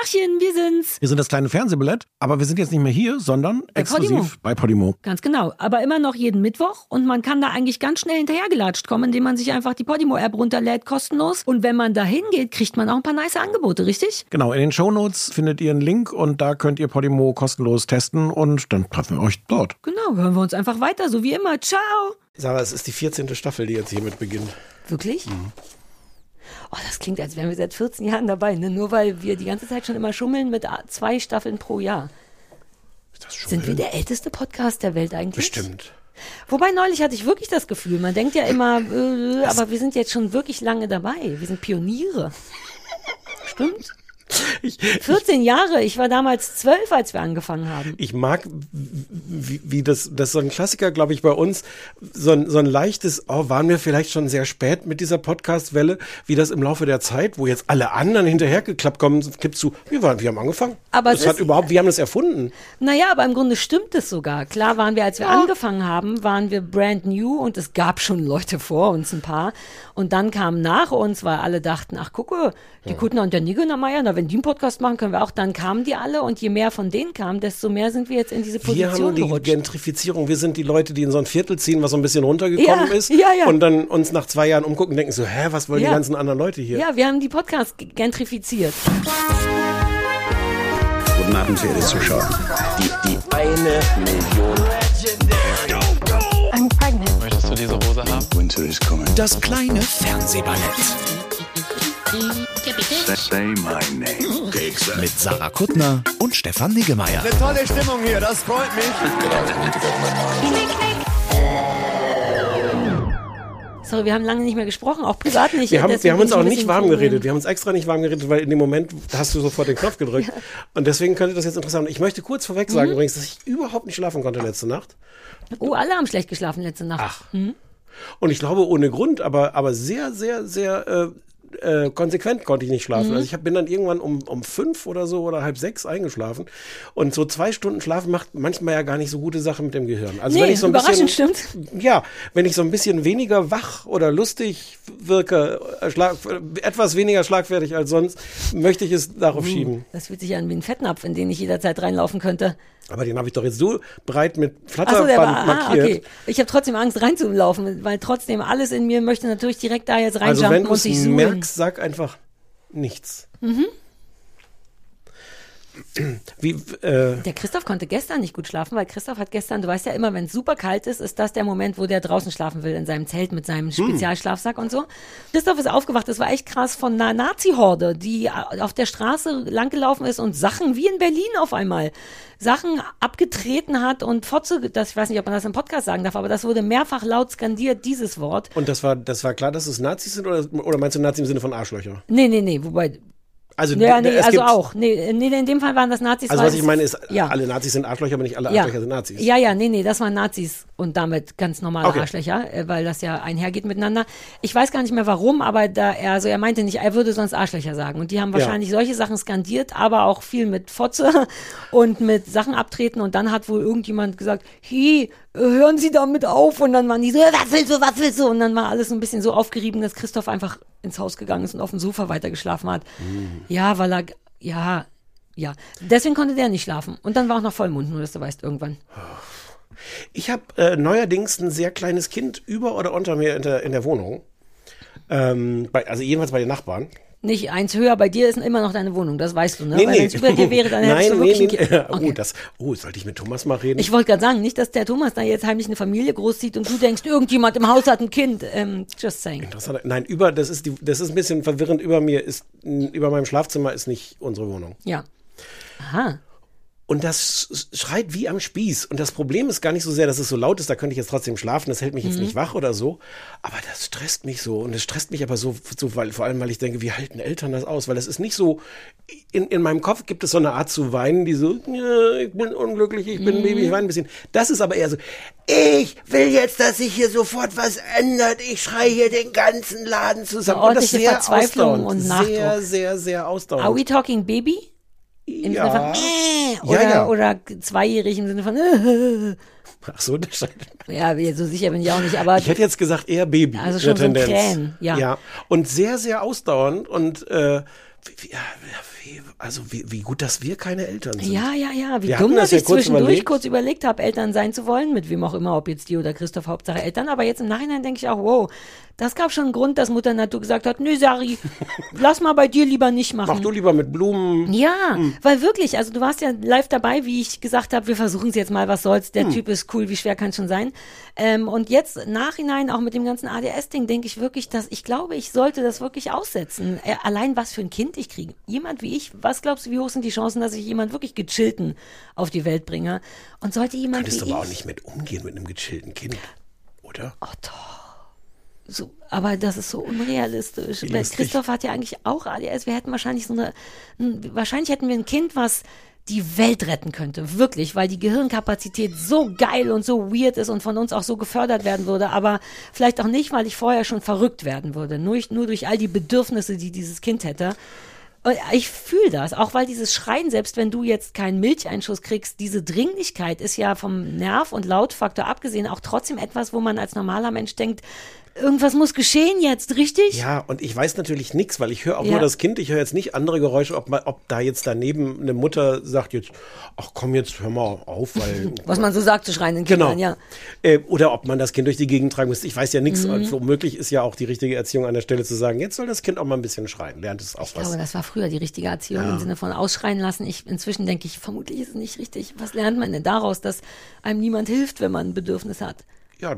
Tachchen, wir sind's. Wir sind das kleine Fernsehballett, aber wir sind jetzt nicht mehr hier, sondern Bei exklusiv Podimo. bei Podimo. Ganz genau. Aber immer noch jeden Mittwoch und man kann da eigentlich ganz schnell hinterhergelatscht kommen, indem man sich einfach die Podimo-App runterlädt, kostenlos. Und wenn man da hingeht, kriegt man auch ein paar nice Angebote, richtig? Genau, in den Shownotes findet ihr einen Link und da könnt ihr Podimo kostenlos testen und dann treffen wir euch dort. Genau, hören wir uns einfach weiter, so wie immer. Ciao. Sarah, es ist die 14. Staffel, die jetzt hiermit beginnt. Wirklich? Oh, das klingt, als wären wir seit 14 Jahren dabei, ne? Nur weil wir die ganze Zeit schon immer schummeln mit zwei Staffeln pro Jahr. Ist das Sind wir der älteste Podcast der Welt eigentlich? Bestimmt. Wobei neulich hatte ich wirklich das Gefühl, man denkt ja immer, äh, aber wir sind jetzt schon wirklich lange dabei. Wir sind Pioniere. Stimmt? Ich, 14 Jahre. Ich war damals zwölf, als wir angefangen haben. ich mag, wie, wie das, das ist so ein Klassiker, glaube ich, bei uns, so ein, so ein leichtes, oh, waren wir vielleicht schon sehr spät mit dieser Podcast-Welle, wie das im Laufe der Zeit, wo jetzt alle anderen hinterhergeklappt kommen, gibst du, wir waren, wir haben angefangen. Aber das es hat ist- überhaupt, wir haben das erfunden. Naja, aber im Grunde stimmt es sogar. Klar waren wir, als wir angefangen haben, waren wir brand new und es gab schon Leute vor uns, ein paar. Und dann kamen nach uns, weil alle dachten, ach gucke, die Kuttner und der Niggener na wenn die einen Podcast machen, können wir auch. Dann kamen die alle und je mehr von denen kamen, desto mehr sind wir jetzt in diese Wir Position haben die gerutscht. Gentrifizierung. Wir sind die Leute, die in so ein Viertel ziehen, was so ein bisschen runtergekommen Ja, ist. ja, ja. Und dann uns nach zwei Jahren umgucken und denken so, hä, was wollen Ja. die ganzen anderen Leute hier? Ja, wir haben die Podcasts gentrifiziert. Guten Abend, verehrte Zuschauer. Die, die eine Million. I'm pregnant. Möchtest du diese Hose haben? Winter is coming. Das kleine Fernsehballett Say my name. mit Sarah Kuttner und Stefan Niggemeier. Tolle Stimmung hier, das freut mich. Sorry, wir haben lange nicht mehr gesprochen, auch privat nicht. Wir haben, wir haben uns auch nicht warm geredet. Wir haben uns extra nicht warm geredet, weil in dem Moment hast du sofort den Knopf gedrückt. Und deswegen könnte das jetzt interessant sein. Ich möchte kurz vorweg Mhm. sagen übrigens, dass ich überhaupt nicht schlafen konnte letzte Nacht. Oh, alle haben schlecht geschlafen letzte Nacht. Ach. Und ich glaube ohne Grund, aber, aber sehr, sehr, sehr äh, äh, konsequent konnte ich nicht schlafen. Mhm. Also ich hab, bin dann irgendwann um, um fünf oder so oder halb sechs eingeschlafen. Und so zwei Stunden Schlafen macht manchmal ja gar nicht so gute Sachen mit dem Gehirn. Also Nee, wenn ich so ein überraschend bisschen, stimmt. Ja, wenn ich so ein bisschen weniger wach oder lustig wirke, äh, schlag, etwas weniger schlagfertig als sonst, möchte ich es darauf Uh. schieben. Das fühlt sich an wie ein Fettnapf, in den ich jederzeit reinlaufen könnte. Aber den habe ich doch jetzt so breit mit Flatterband der war, ah, markiert. okay. Ich habe trotzdem Angst reinzulaufen, weil trotzdem alles in mir möchte natürlich direkt da jetzt Also reinjumpen du und sich suhlen. Merkst, sag einfach nichts. Mhm. Wie, äh, Der Christoph konnte gestern nicht gut schlafen, weil Christoph hat gestern, du weißt ja immer, wenn es super kalt ist, ist das der Moment, wo der draußen schlafen will, in seinem Zelt mit seinem Hm. Spezialschlafsack und so. Christoph ist aufgewacht, das war echt krass, von einer Nazi-Horde, die auf der Straße langgelaufen ist und Sachen, wie in Berlin auf einmal, Sachen abgetreten hat und Fotze, das, ich weiß nicht, ob man das im Podcast sagen darf, aber das wurde mehrfach laut skandiert, dieses Wort. und das war, das war klar, dass es Nazis sind oder, oder meinst du Nazi im Sinne von Arschlöcher? Nee, nee, nee, wobei, Also, ja, nee, es also gibt, auch. Nee, nee, in dem Fall waren das Nazis. Also was ich meine ist, ja. alle Nazis sind Arschlöcher, aber nicht alle ja. Arschlöcher sind Nazis. Ja, ja, nee, nee, das waren Nazis und damit ganz normale Okay. Arschlöcher, äh, weil das ja einhergeht miteinander. Ich weiß gar nicht mehr warum, aber da er, also er meinte nicht, er würde sonst Arschlöcher sagen. Und die haben wahrscheinlich solche Sachen skandiert, aber auch viel mit Fotze und mit Sachen abtreten. Und dann hat wohl irgendjemand gesagt, äh, hören Sie damit auf. Und dann waren die so, "Äh, was willst du, was willst du? Und dann war alles so ein bisschen so aufgerieben, dass Christoph einfach ins Haus gegangen ist und auf dem Sofa weitergeschlafen hat. Ja, weil er, ja, ja. Deswegen konnte der nicht schlafen. Und dann war auch noch Vollmond, nur dass du weißt, irgendwann. Ich habe äh, neuerdings ein sehr kleines Kind über oder unter mir in der, in der Wohnung. Ähm, bei, also jedenfalls bei den Nachbarn. Nicht eins höher, bei dir ist immer noch deine Wohnung, das weißt du, ne? Nee, Weil nee. wenn es über dir wäre, dann hättest Nein, du wirklich nee, nee. Okay. Oh, das, oh, sollte ich mit Thomas mal reden? Ich wollte gerade sagen, nicht, dass der Thomas da jetzt heimlich eine Familie großzieht und du denkst, irgendjemand im Haus hat ein Kind. Ähm, just saying. Interessant. Nein, über, das ist die, das ist ein bisschen verwirrend. Über mir ist, über meinem Schlafzimmer ist nicht unsere Wohnung. Ja. Aha. Und das sch- schreit wie am Spieß. Und das Problem ist gar nicht so sehr, dass es so laut ist, da könnte ich jetzt trotzdem schlafen, das hält mich Mhm. jetzt nicht wach oder so. Aber das stresst mich so. Und es stresst mich aber so, so weil, vor allem, weil ich denke, wie halten Eltern das aus? Weil es ist nicht so, in, in meinem Kopf gibt es so eine Art zu weinen, die so, ich bin unglücklich, ich bin ein Baby, ich weine ein bisschen. Das ist aber eher so, ich will jetzt, dass sich hier sofort was ändert. Ich schreie hier den ganzen Laden zusammen. Und das ordentliche sehr Verzweiflung ausdauernd. und Sehr, sehr, sehr ausdauernd. Are we talking baby? Im Ja. Sinne von äh, Ja, oder, ja. oder zweijährig im Sinne von äh, Ach so, das scheint. ja, so sicher bin ich auch nicht, aber Ich hätte jetzt gesagt eher Baby. Also schon so ein. Krähen, ja. ja. Und sehr, sehr ausdauernd und äh, wie, ja, wie, also wie, wie gut, dass wir keine Eltern sind. Ja, ja, ja. Wie Wir dumm, dass das ja ich kurz zwischendurch überlegt. kurz überlegt habe, Eltern sein zu wollen, mit wem auch immer, ob jetzt die oder Christoph, Hauptsache Eltern. Aber jetzt im Nachhinein denke ich auch, wow, das gab schon einen Grund, dass Mutter Natur gesagt hat, nö, Sari, lass mal bei dir lieber nicht machen. Mach du lieber mit Blumen. Ja, Hm. weil wirklich, also du warst ja live dabei, wie ich gesagt habe, wir versuchen es jetzt mal, was soll's, Hm. der Typ ist cool, wie schwer kann schon sein. Ähm, und jetzt nachhinein, auch mit dem ganzen ADS-Ding, denke ich wirklich, dass ich glaube, ich sollte das wirklich aussetzen. Äh, allein was für ein Kind ich kriege. Jemand wie ich, was glaubst du, wie hoch sind die Chancen, dass ich jemand wirklich gechillten auf die Welt bringe? Und sollte jemand Könntest wie du aber ich, auch nicht mit umgehen mit einem gechillten Kind, oder? So, aber das ist so unrealistisch. Christoph hat ja eigentlich auch ADS. Wir hätten wahrscheinlich so eine, wahrscheinlich hätten wir ein Kind, was die Welt retten könnte. Wirklich, weil die Gehirnkapazität so geil und so weird ist und von uns auch so gefördert werden würde. Aber vielleicht auch nicht, weil ich vorher schon verrückt werden würde. Nur, nur durch all die Bedürfnisse, die dieses Kind hätte. Und Ich fühle das, auch weil dieses Schreien, selbst wenn du jetzt keinen Milcheinschuss kriegst, diese Dringlichkeit ist ja vom Nerv- und Lautfaktor abgesehen auch trotzdem etwas, wo man als normaler Mensch denkt, irgendwas muss geschehen jetzt, richtig? Ja, und ich weiß natürlich nichts, weil ich höre auch Ja. nur das Kind, ich höre jetzt nicht andere Geräusche, ob, man, ob da jetzt daneben eine Mutter sagt jetzt, ach komm jetzt, hör mal auf, weil... Was man so sagt zu schreien den Genau. Kindern, ja. Äh, oder ob man das Kind durch die Gegend tragen muss. Ich weiß ja nichts. Mhm. Also möglich ist ja auch die richtige Erziehung an der Stelle zu sagen, jetzt soll das Kind auch mal ein bisschen schreien. Lernt es auch Ich was. glaube, das war früher die richtige Erziehung im Sinne von ausschreien lassen. Ich, inzwischen denke ich, vermutlich ist es nicht richtig. Was lernt man denn daraus, dass einem niemand hilft, wenn man ein Bedürfnis hat? Ja,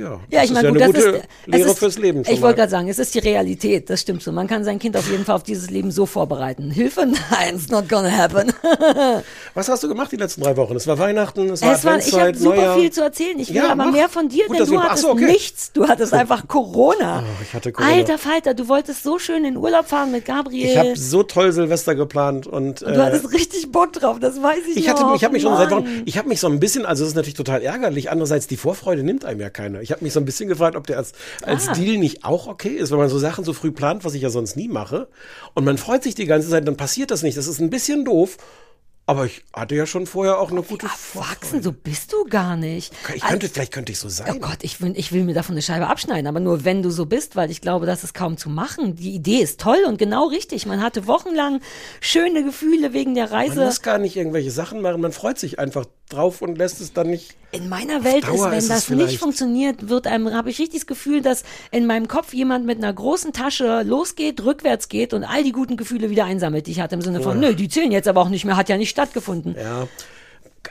ja. Ja, das ich meine, ist gut, ja das eine gute ist, Lehre ist, fürs Leben. Ich wollte gerade sagen, es ist die Realität, das stimmt so. Man kann sein Kind auf jeden Fall auf dieses Leben so vorbereiten. Hilfe? Nein, it's not gonna happen. Was hast du gemacht die letzten drei Wochen? Es war Weihnachten, es war Es war, ich habe super viel zu erzählen. Ich will Ja, aber mach. mehr von dir, Gut, denn du hattest so, okay. nichts. Du hattest einfach Corona. Oh, ich hatte Corona. Alter Falter, du wolltest so schön in Urlaub fahren mit Gabriel. Ich habe so toll Silvester geplant und du äh, hattest richtig Bock drauf, das weiß ich ich hatte, noch. ich habe mich schon seit Wochen, ich habe mich so ein bisschen, also es ist natürlich total ärgerlich. Andererseits die Vorfreude nimmt einem ja keiner. Ich habe mich so ein bisschen gefragt, ob der als, als Ah. Deal nicht auch okay ist, wenn man so Sachen so früh plant, was ich ja sonst nie mache. Und man freut sich die ganze Zeit, dann passiert das nicht. Das ist ein bisschen doof. Aber ich hatte ja schon vorher auch eine gute Erwachsen, so bist du gar nicht. Ich könnte, vielleicht könnte ich so sein. Oh Gott, ich will, ich will mir davon eine Scheibe abschneiden, aber nur wenn du so bist, weil ich glaube, das ist kaum zu machen. Die Idee ist toll und genau richtig. Man hatte wochenlang schöne Gefühle wegen der Man Reise. muss gar nicht irgendwelche Sachen machen, man freut sich einfach drauf und lässt es dann nicht. In meiner Welt ist, wenn ist das nicht funktioniert, wird einem, habe ich richtig das Gefühl, dass in meinem Kopf jemand mit einer großen Tasche losgeht, rückwärts geht und all die guten Gefühle wieder einsammelt, die ich hatte im Sinne von, nö, die zählen jetzt aber auch nicht mehr, hat ja nicht stattgefunden. Ja.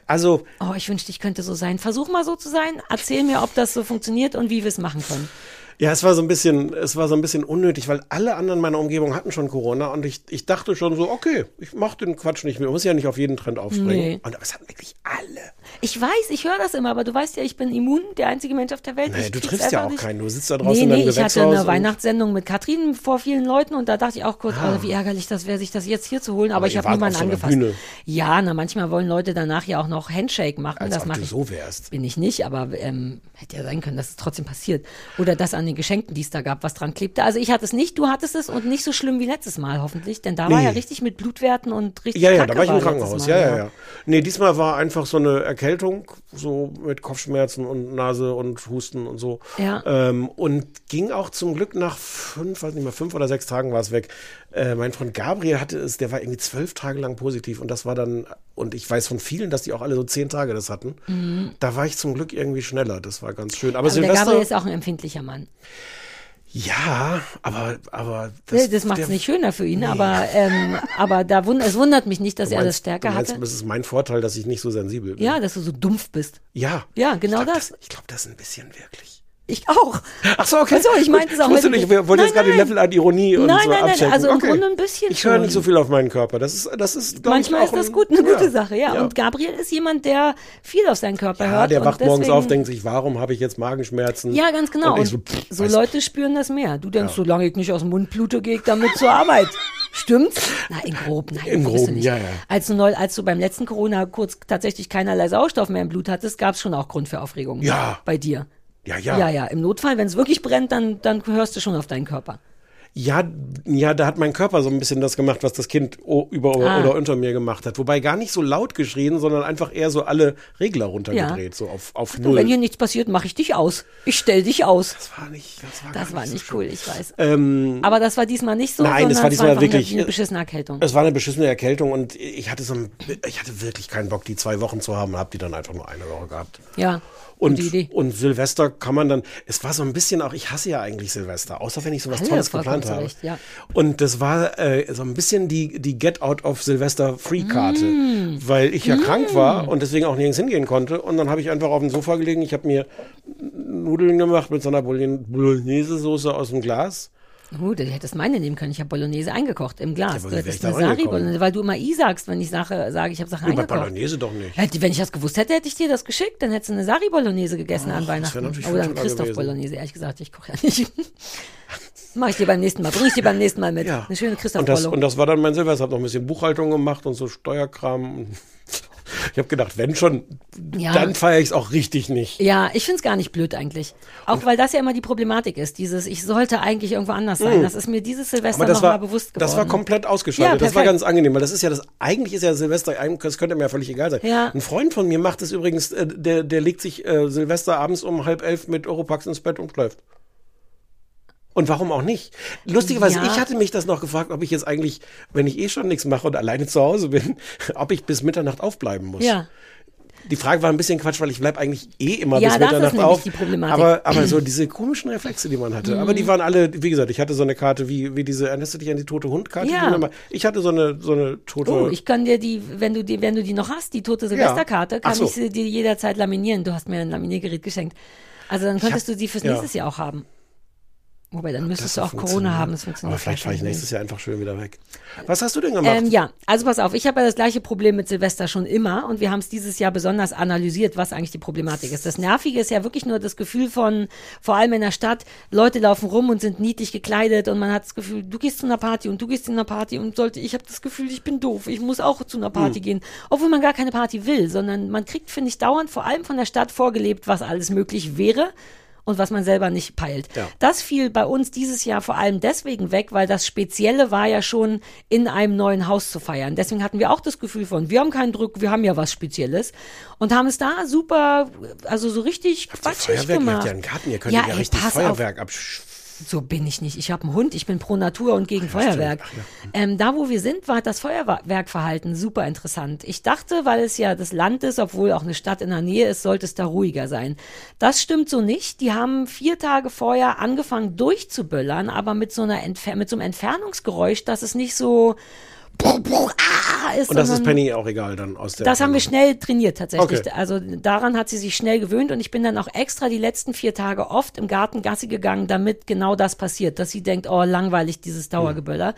Also, Oh, ich wünschte, ich könnte so sein. Versuch mal so zu sein. Erzähl mir, ob das so funktioniert und wie wir es machen können. Ja, es war so ein bisschen, es war so ein bisschen unnötig, weil alle anderen meiner Umgebung hatten schon Corona und ich, ich dachte schon so, okay, ich mach den Quatsch nicht mehr. Ich muss ja nicht auf jeden Trend aufspringen. Nee. Und aber es hatten wirklich alle. Ich weiß, ich höre das immer, aber du weißt ja, ich bin immun, der einzige Mensch auf der Welt. Naja, Ich du triffst ja auch nicht. keinen. Du sitzt da draußen Nee, in deinem nee, ich hatte eine Weihnachtssendung mit Katrin vor vielen Leuten und da dachte ich auch kurz, oh, wie ärgerlich das wäre, sich das jetzt hier zu holen, aber, Ah. Aber ich habe niemanden angefasst. Bühne. Ja, na, manchmal wollen Leute danach ja auch noch Handshake machen, Als das ob du ich. so wärst. Bin ich nicht, aber ähm, hätte ja sein können, dass es trotzdem passiert. Oder das an den Geschenken, die es da gab, was dran klebte. Also ich hatte es nicht, du hattest es und nicht so schlimm wie letztes Mal, hoffentlich. Denn da war Nee. ja richtig mit Blutwerten und richtig Ja, ja, da war ich im Krankenhaus. Mal, Ja, ja, ja. Nee, diesmal war einfach so eine Erkältung, so mit Kopfschmerzen und Nase und Husten und so. Ja. Ähm, und ging auch zum Glück nach fünf, weiß nicht mehr, fünf oder sechs Tagen war es weg. Äh, mein Freund Gabriel hatte es, der war irgendwie zwölf Tage lang positiv und das war dann, und ich weiß von vielen, dass die auch alle so zehn Tage das hatten. Da war ich zum Glück irgendwie schneller. Das war ganz schön. Aber, Mhm. Aber der Silvester. Gabriel ist auch ein empfindlicher Mann. Ja, aber, aber Das, das macht es nicht schöner für ihn, aber, ähm, aber da wund es wundert mich nicht, dass Du er das meinst- stärker meinst, hatte. Das ist mein Vorteil, dass ich nicht so sensibel bin. Ja, dass du so dumpf bist. Ja. Ja, genau ich glaub, das. Ich glaube, das ist ein bisschen wirklich. Ich auch. Ach so, okay. Ach so, ich meinte es auch Ich heute nicht, wir wollten jetzt Nein, gerade nein. Level an Ironie und Nein, so nein, nein, abchecken. also im okay. Grunde ein bisschen Ich höre nicht so viel auf meinen Körper. Das ist, das ist glaub Manchmal ich, ist auch das gut, eine gute ja. Sache, ja. Und Gabriel ist jemand, der viel auf seinen Körper Ja, hört. der wacht morgens deswegen, auf, denkt sich, warum habe ich jetzt Magenschmerzen? Ja, ganz genau. Und Und so, pff, so Leute spüren das mehr. Du denkst, solange ich nicht aus dem Mund blute, gehe ich damit zur Arbeit. Stimmt's? Na, in grob, nein. Im du Groben, nicht. ja, ja. Als du, neu, als du beim letzten Corona kurz tatsächlich keinerlei Sauerstoff mehr im Blut hattest, gab es schon auch Grund für Aufregung. Ja. Bei dir. Ja, ja. Ja, ja. Im Notfall, wenn es wirklich brennt, dann, dann hörst du schon auf deinen Körper. Ja, ja, da hat mein Körper so ein bisschen das gemacht, was das Kind über Ah. oder unter mir gemacht hat. Wobei gar nicht so laut geschrien, sondern einfach eher so alle Regler runtergedreht, so auf, auf Du, null. wenn hier nichts passiert, mache ich dich aus. Ich stell dich aus. das war nicht, das war, Das war nicht so cool, ich weiß. Ähm, Aber das war diesmal nicht so, Nein, das war es diesmal einfach wirklich- eine, eine beschissene Erkältung. es war eine beschissene Erkältung und ich hatte so ein, ich hatte wirklich keinen Bock, die zwei Wochen zu haben, habe die dann einfach nur eine Woche gehabt. Ja, Und, und Silvester kann man dann, es war so ein bisschen auch, ich hasse ja eigentlich Silvester, außer wenn ich sowas Alle, Tolles geplant habe. Recht, ja. Und das war äh, so ein bisschen die, die Get Out of Silvester Free Karte, Mm. weil ich ja krank war und deswegen auch nirgends hingehen konnte. Und dann habe ich einfach auf dem Sofa gelegen, ich habe mir Nudeln gemacht mit so einer Bologne- Bolognese-Soße aus dem Glas. Oh, du hättest meine nehmen können. Ich habe Bolognese eingekocht im Glas. Ja, du hättest eine Sari? Bolognese, weil du immer I sagst, wenn ich sage, sage ich habe Sachen Und bei eingekocht. Bolognese doch nicht. Hätte, wenn ich das gewusst hätte, hätte ich dir das geschickt. Dann hättest du eine Sari Bolognese gegessen an wär Weihnachten. natürlich Oder viel ein schöner Christoph. Bolognese. Ehrlich gesagt, ich koche ja nicht. Mach ich dir beim nächsten Mal. Bring ich dir beim nächsten Mal mit. Ja. Eine schöne Christoph und das, und das war dann mein Silvester. Ich habe noch ein bisschen Buchhaltung gemacht und so Steuerkram. Ich habe gedacht, wenn schon, Ja. dann feiere ich es auch richtig nicht. Ja, ich find's gar nicht blöd eigentlich. Auch weil das ja immer die Problematik ist. Dieses, ich sollte eigentlich irgendwo anders sein. Das ist mir dieses Silvester Mm. Aber das noch war, mal bewusst geworden. das war komplett ausgeschaltet. Ja, das war ganz angenehm, weil das ist ja das, eigentlich ist ja Silvester, das könnte mir ja völlig egal sein. Ja. Ein Freund von mir macht es übrigens, äh, der, der legt sich äh, Silvester abends um halb elf mit Europax ins Bett und schläft. Und warum auch nicht? Lustigerweise, Ja. ich hatte mich das noch gefragt, ob ich jetzt eigentlich, wenn ich eh schon nichts mache und alleine zu Hause bin, ob ich bis Mitternacht aufbleiben muss. Ja. Die Frage war ein bisschen Quatsch, weil ich bleib eigentlich eh immer Ja, bis das ist Mitternacht auf. die Problematik. Aber, aber so diese komischen Reflexe, die man hatte. Aber Mhm. die waren alle, wie gesagt, ich hatte so eine Karte wie, wie diese, erinnerst du dich an die tote Hundkarte? Ja. Ich hatte so eine, so eine tote. Oh, ich kann dir die, wenn du die, wenn du die noch hast, die tote Silvesterkarte, Ach kann so. ich sie dir jederzeit laminieren. Du hast mir ein Laminiergerät geschenkt. Also dann könntest du die fürs ja. nächstes Jahr auch haben. Wobei, dann müsstest du auch. Corona haben. Das funktioniert Aber vielleicht fahre ich nächstes Jahr einfach schön wieder weg. Was hast du denn gemacht? Ähm, ja, also pass auf, ich habe ja das gleiche Problem mit Silvester schon immer und wir haben es dieses Jahr besonders analysiert, was eigentlich die Problematik ist. Das Nervige ist ja wirklich nur das Gefühl von, vor allem in der Stadt, Leute laufen rum und sind niedlich gekleidet und man hat das Gefühl, du gehst zu einer Party und du gehst zu einer Party und sollte, ich habe das Gefühl, ich bin doof, ich muss auch zu einer. Party gehen, obwohl man gar keine Party will, sondern man kriegt, finde ich, dauernd vor allem von der Stadt vorgelebt, was alles möglich wäre und was man selber nicht peilt. Ja. Das fiel bei uns dieses Jahr vor allem deswegen weg, weil das Spezielle war ja schon in einem neuen Haus zu feiern. Deswegen hatten wir auch das Gefühl von, wir haben keinen Druck, wir haben ja was Spezielles und haben es da super, also so richtig Habt ihr quatschig Feuerwerk, ihr gemacht. habt ja einen Garten, ihr könnt ja, ey, richtig. Feuerwerk absch... So bin ich nicht. Ich habe einen Hund, ich bin pro Natur und gegen Feuerwerk. stimmt. Ähm, da, wo wir sind, war das Feuerwerkverhalten super interessant. Ich dachte, weil es ja das Land ist, obwohl auch eine Stadt in der Nähe ist, sollte es da ruhiger sein. Das stimmt so nicht. Die haben vier Tage vorher angefangen durchzuböllern, aber mit so einer Entfer mit so einem Entfernungsgeräusch, dass es nicht so ist. Und das ist Penny auch egal dann aus der... das haben wir schnell trainiert tatsächlich. Okay. Also daran hat sie sich schnell gewöhnt und ich bin dann auch extra die letzten vier Tage oft im Garten Gassi gegangen, damit genau das passiert, dass sie denkt, oh langweilig dieses Dauergeböller.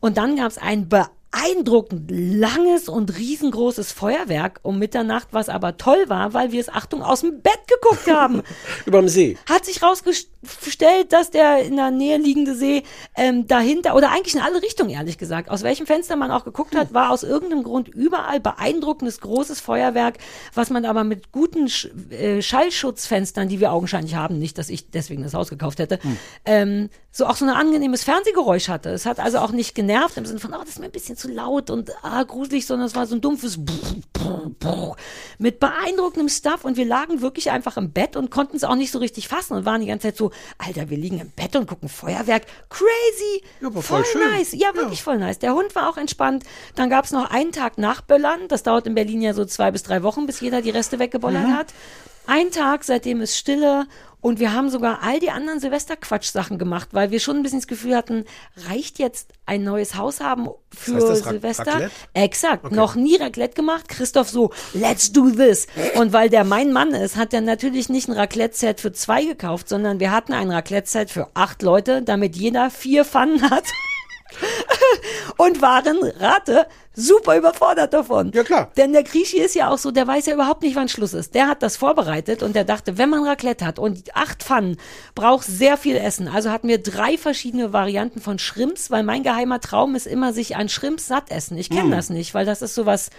Und dann gab es ein beeindruckend langes und riesengroßes Feuerwerk um Mitternacht, was aber toll war, weil wir es Achtung aus dem Bett geguckt haben. Überm See. Hat sich rausgestellt, dass der in der Nähe liegende See ähm, dahinter, oder eigentlich in alle Richtungen, ehrlich gesagt, aus welchem Fenster man auch geguckt hat, war aus irgendeinem Grund überall beeindruckendes großes Feuerwerk, was man aber mit guten Sch äh, Schallschutzfenstern, die wir augenscheinlich haben, nicht, dass ich deswegen das Haus gekauft hätte, ähm, so auch so ein angenehmes Fernsehgeräusch hatte. Es hat also auch nicht genervt im Sinne von, oh, das ist mir ein bisschen zu laut und ah, gruselig, sondern es war so ein dumpfes mit beeindruckendem Stuff und wir lagen wirklich einfach im Bett und konnten es auch nicht so richtig fassen und waren die ganze Zeit so, Alter, wir liegen im Bett und gucken Feuerwerk. Crazy! Ja, voll schön. nice. Ja, wirklich voll nice. Der Hund war auch entspannt. Dann gab es noch einen Tag nach Böllern. Das dauert in Berlin ja so zwei bis drei Wochen, bis jeder die Reste weggebollert Mhm. hat. Ein Tag, seitdem ist Stille. Und wir haben sogar all die anderen Silvesterquatsch-Sachen gemacht, weil wir schon ein bisschen das Gefühl hatten, reicht jetzt ein neues Haus haben für heißt das Silvester? Raclette? Exakt. Noch nie Raclette gemacht. Christoph so, let's do this. Und weil der mein Mann ist, hat er natürlich nicht ein Raclette-Set für zwei gekauft, sondern wir hatten ein Raclette-Set für acht Leute, damit jeder vier Pfannen hat. und waren, rate, super überfordert davon. Ja, klar. Denn der Griechi ist ja auch so, der weiß ja überhaupt nicht, wann Schluss ist. Der hat das vorbereitet und der dachte, wenn man Raclette hat und acht Pfannen, braucht sehr viel Essen. Also hatten wir drei verschiedene Varianten von Shrimps, weil mein geheimer Traum ist immer, sich an Shrimps satt essen. Ich kenne Hm. das nicht, weil das ist sowas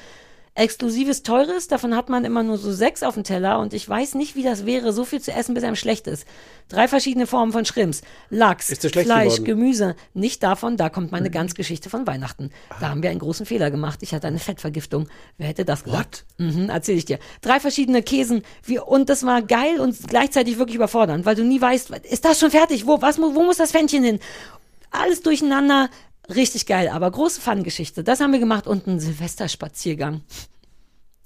exklusives, teures, davon hat man immer nur so sechs auf dem Teller und ich weiß nicht, wie das wäre, so viel zu essen, bis einem schlecht ist. Drei verschiedene Formen von Shrimps, Lachs, Fleisch, geworden? Gemüse. Nicht davon, da kommt meine Ganzgeschichte von Weihnachten. Da haben wir einen großen Fehler gemacht. Ich hatte eine Fettvergiftung. Wer hätte das gesagt? Mhm, erzähl ich dir. Drei verschiedene Käsen wie, und das war geil und gleichzeitig wirklich überfordernd, weil du nie weißt, ist das schon fertig? Wo, was, wo muss das Fännchen hin? Alles durcheinander. Richtig geil, aber große Fun-Geschichte. Das haben wir gemacht und einen Silvesterspaziergang.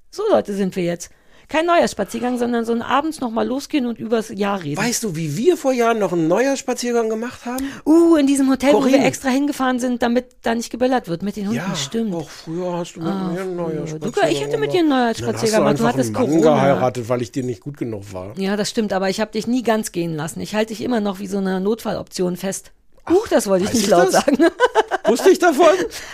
So Leute sind wir jetzt. Kein neuer Spaziergang, sondern so ein abends nochmal losgehen und übers Jahr reden. Weißt du, wie wir vor Jahren noch einen Neujahrspaziergang gemacht haben? Uh, in diesem Hotel, wo Corinne. wir extra hingefahren sind, damit da nicht geböllert wird mit den Hunden. Stimmt. Auch früher hast du mit Ah, mir einen früher. Neujahrspaziergang Du, ich hätte mit dir einen gemacht. Neujahrspaziergang Dann gemacht. hast Du du hattest einen Mann Corona. geheiratet, weil ich dir nicht gut genug war. Ja, das stimmt, aber ich habe dich nie ganz gehen lassen. Ich halte dich immer noch wie so eine Notfalloption fest. Huch, das wollte ich weiß nicht ich laut das? sagen. Wusste ich davon?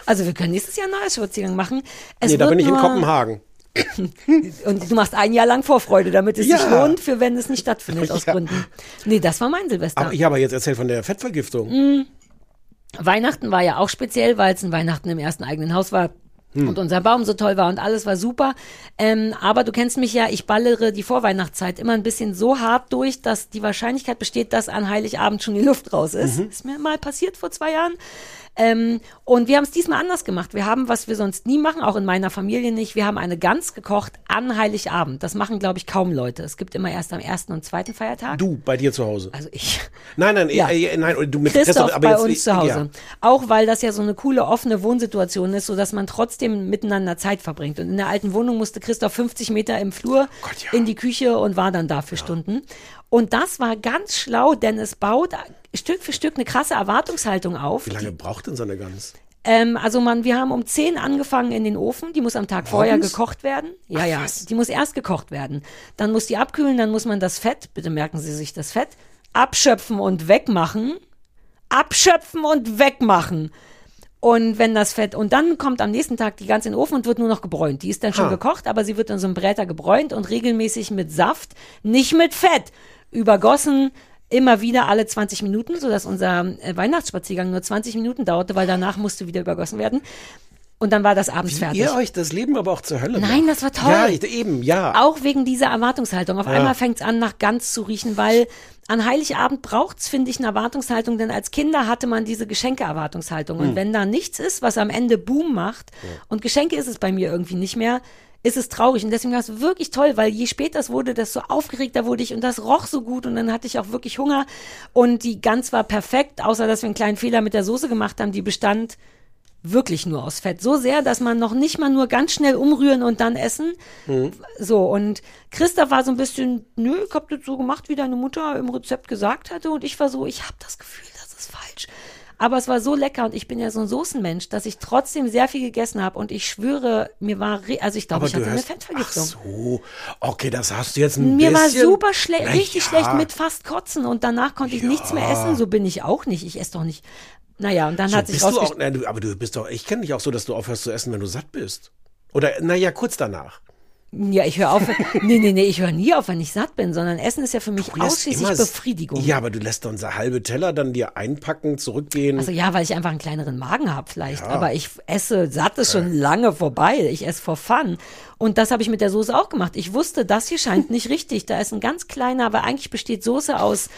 Also wir können nächstes Jahr einen Neujahrspaziergang machen. Es nee, da bin ich in Kopenhagen. Und du machst ein Jahr lang Vorfreude, damit es Ja. sich lohnt, für wenn es nicht stattfindet aus Ja. Gründen. Nee, das war mein Silvester. Aber ich habe jetzt erzählt von der Fettvergiftung. Mhm. Weihnachten war ja auch speziell, weil es ein Weihnachten im ersten eigenen Haus war. Hm. Und unser Baum so toll war und alles war super. Ähm, aber du kennst mich ja, ich ballere die Vorweihnachtszeit immer ein bisschen so hart durch, dass die Wahrscheinlichkeit besteht, dass an Heiligabend schon die Luft raus ist. Mhm. Ist mir mal passiert vor zwei Jahren. Ähm, und wir haben es diesmal anders gemacht. Wir haben, was wir sonst nie machen, auch in meiner Familie nicht, wir haben eine Gans gekocht an Heiligabend. Das machen, glaube ich, kaum Leute. Es gibt immer erst am ersten und zweiten Feiertag. Du, bei dir zu Hause. Also ich. Nein, nein, Ja. äh, äh, nein, du mit Christoph aber bei jetzt- uns zu Hause. Ja. Auch weil das ja so eine coole offene Wohnsituation ist, so dass man trotzdem miteinander Zeit verbringt. Und in der alten Wohnung musste Christoph 50 Meter im Flur Gott, ja. in die Küche und war dann da für Stunden. Und das war ganz schlau, denn es baut Stück für Stück eine krasse Erwartungshaltung auf. Wie lange braucht denn so eine Gans? Ähm, also man, wir haben um 10 angefangen in den Ofen. Die muss am Tag vorher Morgens? gekocht werden. Ja, Ach, ja. was? Die muss erst gekocht werden. Dann muss die abkühlen, dann muss man das Fett, bitte merken Sie sich das Fett, abschöpfen und wegmachen. Abschöpfen und wegmachen. Und wenn das Fett, und dann kommt am nächsten Tag die Gans in den Ofen und wird nur noch gebräunt. Die ist dann schon Ha. gekocht, aber sie wird in so einem Bräter gebräunt und regelmäßig mit Saft, nicht mit Fett, übergossen, immer wieder alle 20 Minuten, sodass unser äh, Weihnachtsspaziergang nur 20 Minuten dauerte, weil danach musste wieder übergossen werden. Und dann war das abends fertig. Ihr euch das Leben aber auch zur Hölle Nein, macht. das war toll. Ja, ich, eben, ja. Auch wegen dieser Erwartungshaltung. Auf einmal fängt's an, nach Gans zu riechen, weil an Heiligabend braucht's, finde ich, eine Erwartungshaltung, denn als Kinder hatte man diese Geschenke-Erwartungshaltung. Und wenn da nichts ist, was am Ende Boom macht, und Geschenke ist es bei mir irgendwie nicht mehr, ist es traurig. Und deswegen war es wirklich toll, weil je später es wurde, desto aufgeregter wurde ich und das roch so gut und dann hatte ich auch wirklich Hunger. Und die Gans war perfekt, außer dass wir einen kleinen Fehler mit der Soße gemacht haben, die bestand wirklich nur aus Fett. So sehr, dass man noch nicht mal nur ganz schnell umrühren und dann essen. So, und Christoph war so ein bisschen, nö, ich hab das so gemacht, wie deine Mutter im Rezept gesagt hatte. Und ich war so, ich habe das Gefühl, das ist falsch. Aber es war so lecker und ich bin ja so ein Soßenmensch, dass ich trotzdem sehr viel gegessen habe. Und ich schwöre, mir war, re- also ich glaube, ich hatte du eine hörst, Fettvergiftung. Ach so, okay, das hast du jetzt ein Mir war bisschen. super schlecht, richtig ja. schlecht mit fast Kotzen und danach konnte ich nichts mehr essen. So bin ich auch nicht. Ich esse doch nicht. Naja, und dann So, hat sich auch, nein, du, aber du bist doch, ich kenne dich auch so, dass du aufhörst zu essen, wenn du satt bist. Oder, naja, kurz danach. Ja, ich höre auf. nee, nee, nee, ich höre nie auf, wenn ich satt bin, sondern Essen ist ja für mich ausschließlich immer- Befriedigung. Ja, aber du lässt doch unser halbe Teller dann dir einpacken, zurückgehen. Also ja, weil ich einfach einen kleineren Magen habe vielleicht. Aber ich esse, satt ist schon lange vorbei. Ich esse for fun. Und das habe ich mit der Soße auch gemacht. Ich wusste, das hier scheint nicht richtig. Da ist ein ganz kleiner, aber eigentlich besteht Soße aus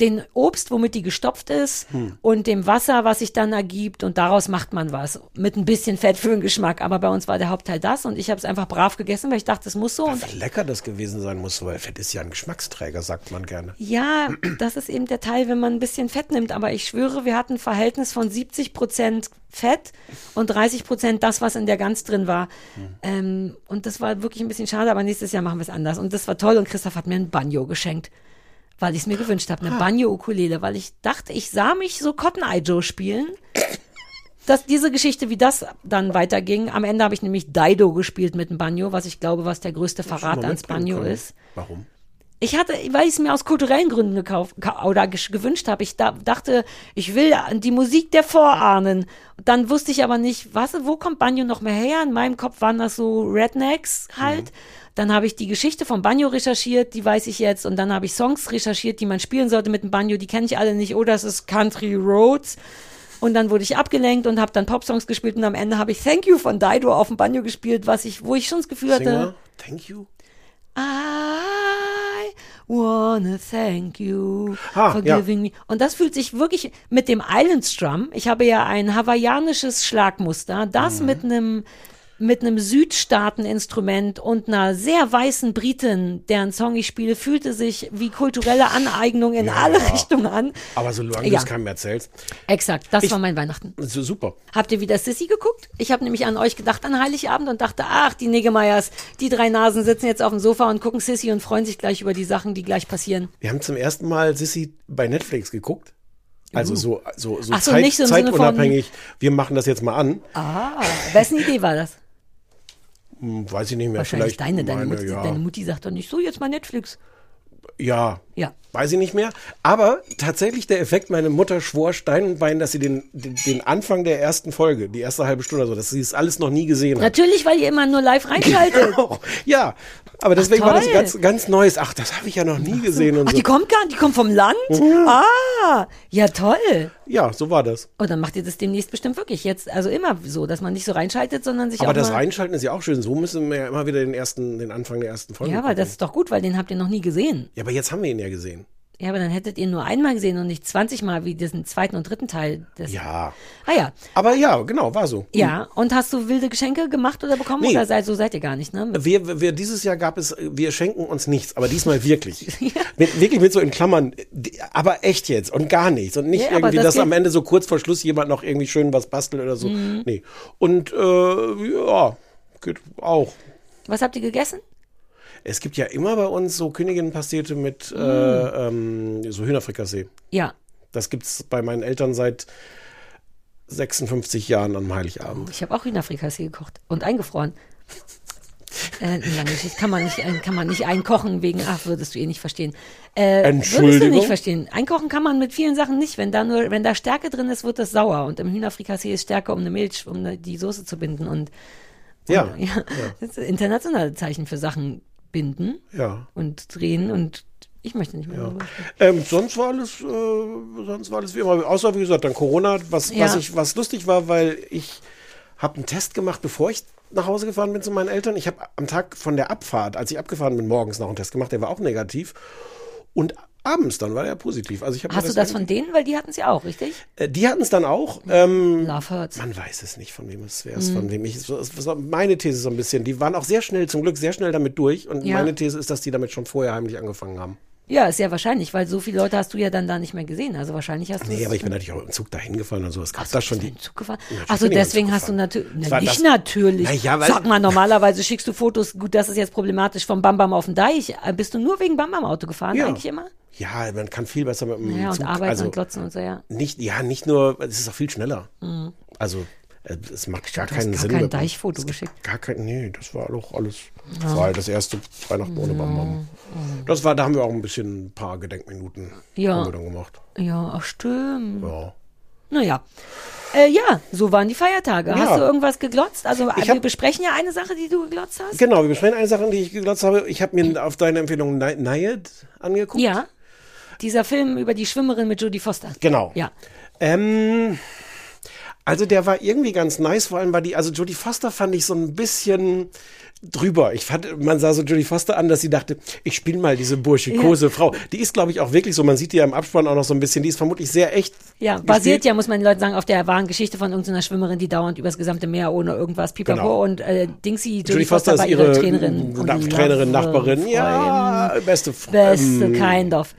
den Obst, womit die gestopft ist Hm. und dem Wasser, was sich dann ergibt und daraus macht man was mit ein bisschen Fett für den Geschmack. Aber bei uns war der Hauptteil das und ich habe es einfach brav gegessen, weil ich dachte, es muss so. Und Wie lecker das gewesen sein muss, weil Fett ist ja ein Geschmacksträger, sagt man gerne. Ja, das ist eben der Teil, wenn man ein bisschen Fett nimmt. Aber ich schwöre, wir hatten ein Verhältnis von 70 Prozent Fett und 30 Prozent das, was in der Gans drin war. Ähm, und das war wirklich ein bisschen schade, aber nächstes Jahr machen wir es anders. Und das war toll. Und Christoph hat mir ein Banjo geschenkt, weil ich es mir gewünscht habe. Eine Banjo-Ukulele, weil ich dachte, ich sah mich so Cotton Eye Joe spielen. Dass diese Geschichte, wie das dann weiterging, am Ende habe ich nämlich Dido gespielt mit dem Banjo, was ich glaube, was der größte Verrat ans Banjo können. ist. Warum? Ich hatte, weil ich es mir aus kulturellen Gründen gekauft ka- oder gewünscht habe. Ich da, dachte, ich will die Musik der Vorahnen. Dann wusste ich aber nicht, was, wo kommt Banjo noch mehr her? In meinem Kopf waren das so Rednecks halt. Dann habe ich die Geschichte vom Banjo recherchiert, die weiß ich jetzt. Und dann habe ich Songs recherchiert, die man spielen sollte mit dem Banjo. Die kenne ich alle nicht. Oder es ist Country Roads. Und dann wurde ich abgelenkt und habe dann Popsongs gespielt und am Ende habe ich Thank You von Dido auf dem Banjo gespielt, was ich, wo ich schon das Gefühl Sing hatte, mal. Thank you. I wanna thank you Ah, for ja. giving me. Und das fühlt sich wirklich mit dem Island Strum. Ich habe ja ein hawaiianisches Schlagmuster, das Mhm. mit einem mit einem Südstaateninstrument und einer sehr weißen Britin, deren Song ich spiele, fühlte sich wie kulturelle Aneignung in alle Richtungen an. Aber solange du Ja. es keinem erzählst. Exakt, das Ich- war mein Weihnachten. So, super. Habt ihr wieder Sissy geguckt? Ich habe nämlich an euch gedacht an Heiligabend und dachte, ach, die Negemeyers, die drei Nasen sitzen jetzt auf dem Sofa und gucken Sissy und freuen sich gleich über die Sachen, die gleich passieren. Wir haben zum ersten Mal Sissy bei Netflix geguckt. Also so, so, so, Ach so, Zeit, nicht so zeitunabhängig. Wir machen das jetzt mal an. Ah, wessen Idee war das? Hm, Weiß ich nicht mehr. Wahrscheinlich vielleicht deine, deine, meine, Mutti, ja. deine Mutti sagt doch nicht so, jetzt mal Netflix. Ja. Ja. Weiß ich nicht mehr. Aber tatsächlich der Effekt, meine Mutter schwor Stein und Bein, dass sie den, den, den Anfang der ersten Folge, die erste halbe Stunde, so, dass sie es alles noch nie gesehen hat. Natürlich, weil ihr immer nur live reinschaltet. ja, aber deswegen war das ganz, ganz Neues. Ach, das habe ich ja noch nie gesehen und Ach, so. die kommt gar nicht, die kommt vom Land? Ah, ja toll. Ja, so war das. Und dann macht ihr das demnächst bestimmt wirklich jetzt, also immer so, dass man nicht so reinschaltet, sondern sich Aber auch das Reinschalten ist ja auch schön. So müssen wir ja immer wieder den ersten, den Anfang der ersten Folge. Ja, aber gucken. das ist doch gut, weil den habt ihr noch nie gesehen. ja, aber jetzt haben wir ihn ja gesehen. Ja, aber dann hättet ihr nur einmal gesehen und nicht 20 Mal wie diesen zweiten und dritten Teil. Des Ja. Ah ja. Aber ja, genau, war so. Ja, und hast du wilde Geschenke gemacht oder bekommen? Nee. Oder seid, so seid ihr gar nicht, ne? Wir, wir, dieses Jahr gab es, wir schenken uns nichts, aber diesmal wirklich. mit, wirklich mit so in Klammern, aber echt jetzt und gar nichts. Und nicht Ja, irgendwie, das dass am Ende so kurz vor Schluss jemand noch irgendwie schön was bastelt oder so. Mhm. Nee. Und äh, ja, geht auch. Was habt ihr gegessen? Es gibt ja immer bei uns so Königinnenpastete mit Mhm. äh, ähm, so Hühnerfrikassee. Ja, Das gibt's bei meinen Eltern seit 56 Jahren am Heiligabend. ich habe auch Hühnerfrikassee gekocht und eingefroren. Äh, lange Geschichte. Kann man nicht, äh, kann man nicht einkochen wegen, ach, würdest du eh nicht verstehen. Äh, Würdest du Entschuldigung? nicht verstehen. Einkochen kann man mit vielen Sachen nicht. Wenn da nur, wenn da Stärke drin ist, wird das sauer. Und im Hühnerfrikassee ist Stärke, um eine Milch, um eine, die Soße zu binden. Und, Ja, und ja, das ist internationale Zeichen für Sachen binden ja. und drehen und ich möchte nicht mehr sprechen. Ähm, sonst war alles, äh, sonst war alles wie immer. Außer wie gesagt, dann Corona, was, Ja. was ich, was lustig war, weil ich habe einen Test gemacht, bevor ich nach Hause gefahren bin zu meinen Eltern. Ich habe am Tag von der Abfahrt, als ich abgefahren bin, morgens noch einen Test gemacht. Der war auch negativ. Und abends dann war der positiv. Also ich Hast du das von denen? Weil die hatten es ja auch, richtig? Äh, die hatten es dann auch. Ähm, Love hurts. man weiß es nicht, von wem es wäre, von wem ich. so- so- Meine These so ein bisschen. Die waren auch sehr schnell, zum Glück sehr schnell damit durch. Und Ja. meine These ist, dass die damit schon vorher heimlich angefangen haben. Ja, ist sehr wahrscheinlich, weil so viele Leute hast du ja dann da nicht mehr gesehen. Also wahrscheinlich hast du Nee, aber ich bin natürlich auch im Zug dahin gefahren und so. Es gab so, da schon die. den Zug gefahren? Achso, deswegen hast du natürlich. Na, nicht das- natürlich. Na ja, Sag mal, normalerweise schickst du Fotos, gut, das ist jetzt problematisch, vom Bam Bam auf den Deich. Äh, Bist du nur wegen Bam Bam Auto gefahren, Ja. eigentlich immer? Ja, man kann viel besser mit dem Ja, und Zug. arbeiten also und glotzen und so, ja. nicht, ja, nicht nur, es ist auch viel schneller. Also äh, es macht gar du hast keinen gar Sinn. kein Deichfoto geschickt. Gar kein, nee, das war doch alles. Das war halt das erste Weihnachten ohne Bam Bam. Das war, da haben wir auch ein bisschen ein paar Gedenkminuten Ja. haben wir dann gemacht. Ja, ach stimmt. Ja. Naja. Äh, ja, so waren die Feiertage. Ja. Hast du irgendwas geglotzt? Also Ich wir hab- besprechen ja eine Sache, die du geglotzt hast. Genau, wir besprechen eine Sache, die ich geglotzt habe. Ich habe mir auf deine Empfehlung Nayad angeguckt. Ja. Dieser Film über die Schwimmerin mit Jodie Foster. Genau. Ja. Ähm, also der war irgendwie ganz nice, vor allem war die, also Jodie Foster fand ich so ein bisschen drüber. Ich fand, man sah so Jodie Foster an, dass sie dachte, ich spiele mal diese burschikose Frau. Die ist, glaube ich, auch wirklich so, man sieht die ja im Abspann auch noch so ein bisschen, die ist vermutlich sehr echt. Ja, gespielt. basiert ja, muss man den Leuten sagen, auf der wahren Geschichte von irgendeiner Schwimmerin, die dauernd übers gesamte Meer ohne irgendwas pipapo Genau. und äh, Dingsy, Jodie, Jodie Foster, Foster ist war ihre Trainerin. und Na- Trainerin, Nachbarin. Ja, beste Freundin. Beste, kind of.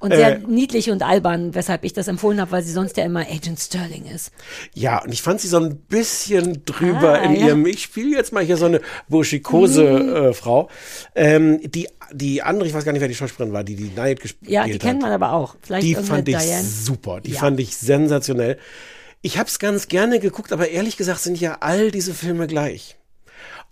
Und sehr Äh, niedlich und albern, weshalb ich das empfohlen habe, weil sie sonst ja immer Agent Sterling ist. Ja, und ich fand sie so ein bisschen drüber Ah, in ja. ihrem, ich spiele jetzt mal hier so eine burschikose Mhm. äh, Frau. Ähm, die, die andere, ich weiß gar nicht, wer die Schauspielerin war, die die Nayad gespielt Ja, hat. die kennt man aber auch. Vielleicht Die fand ich Diane. super. Die Ja. fand ich sensationell. Ich habe es ganz gerne geguckt, aber ehrlich gesagt sind ja all diese Filme gleich.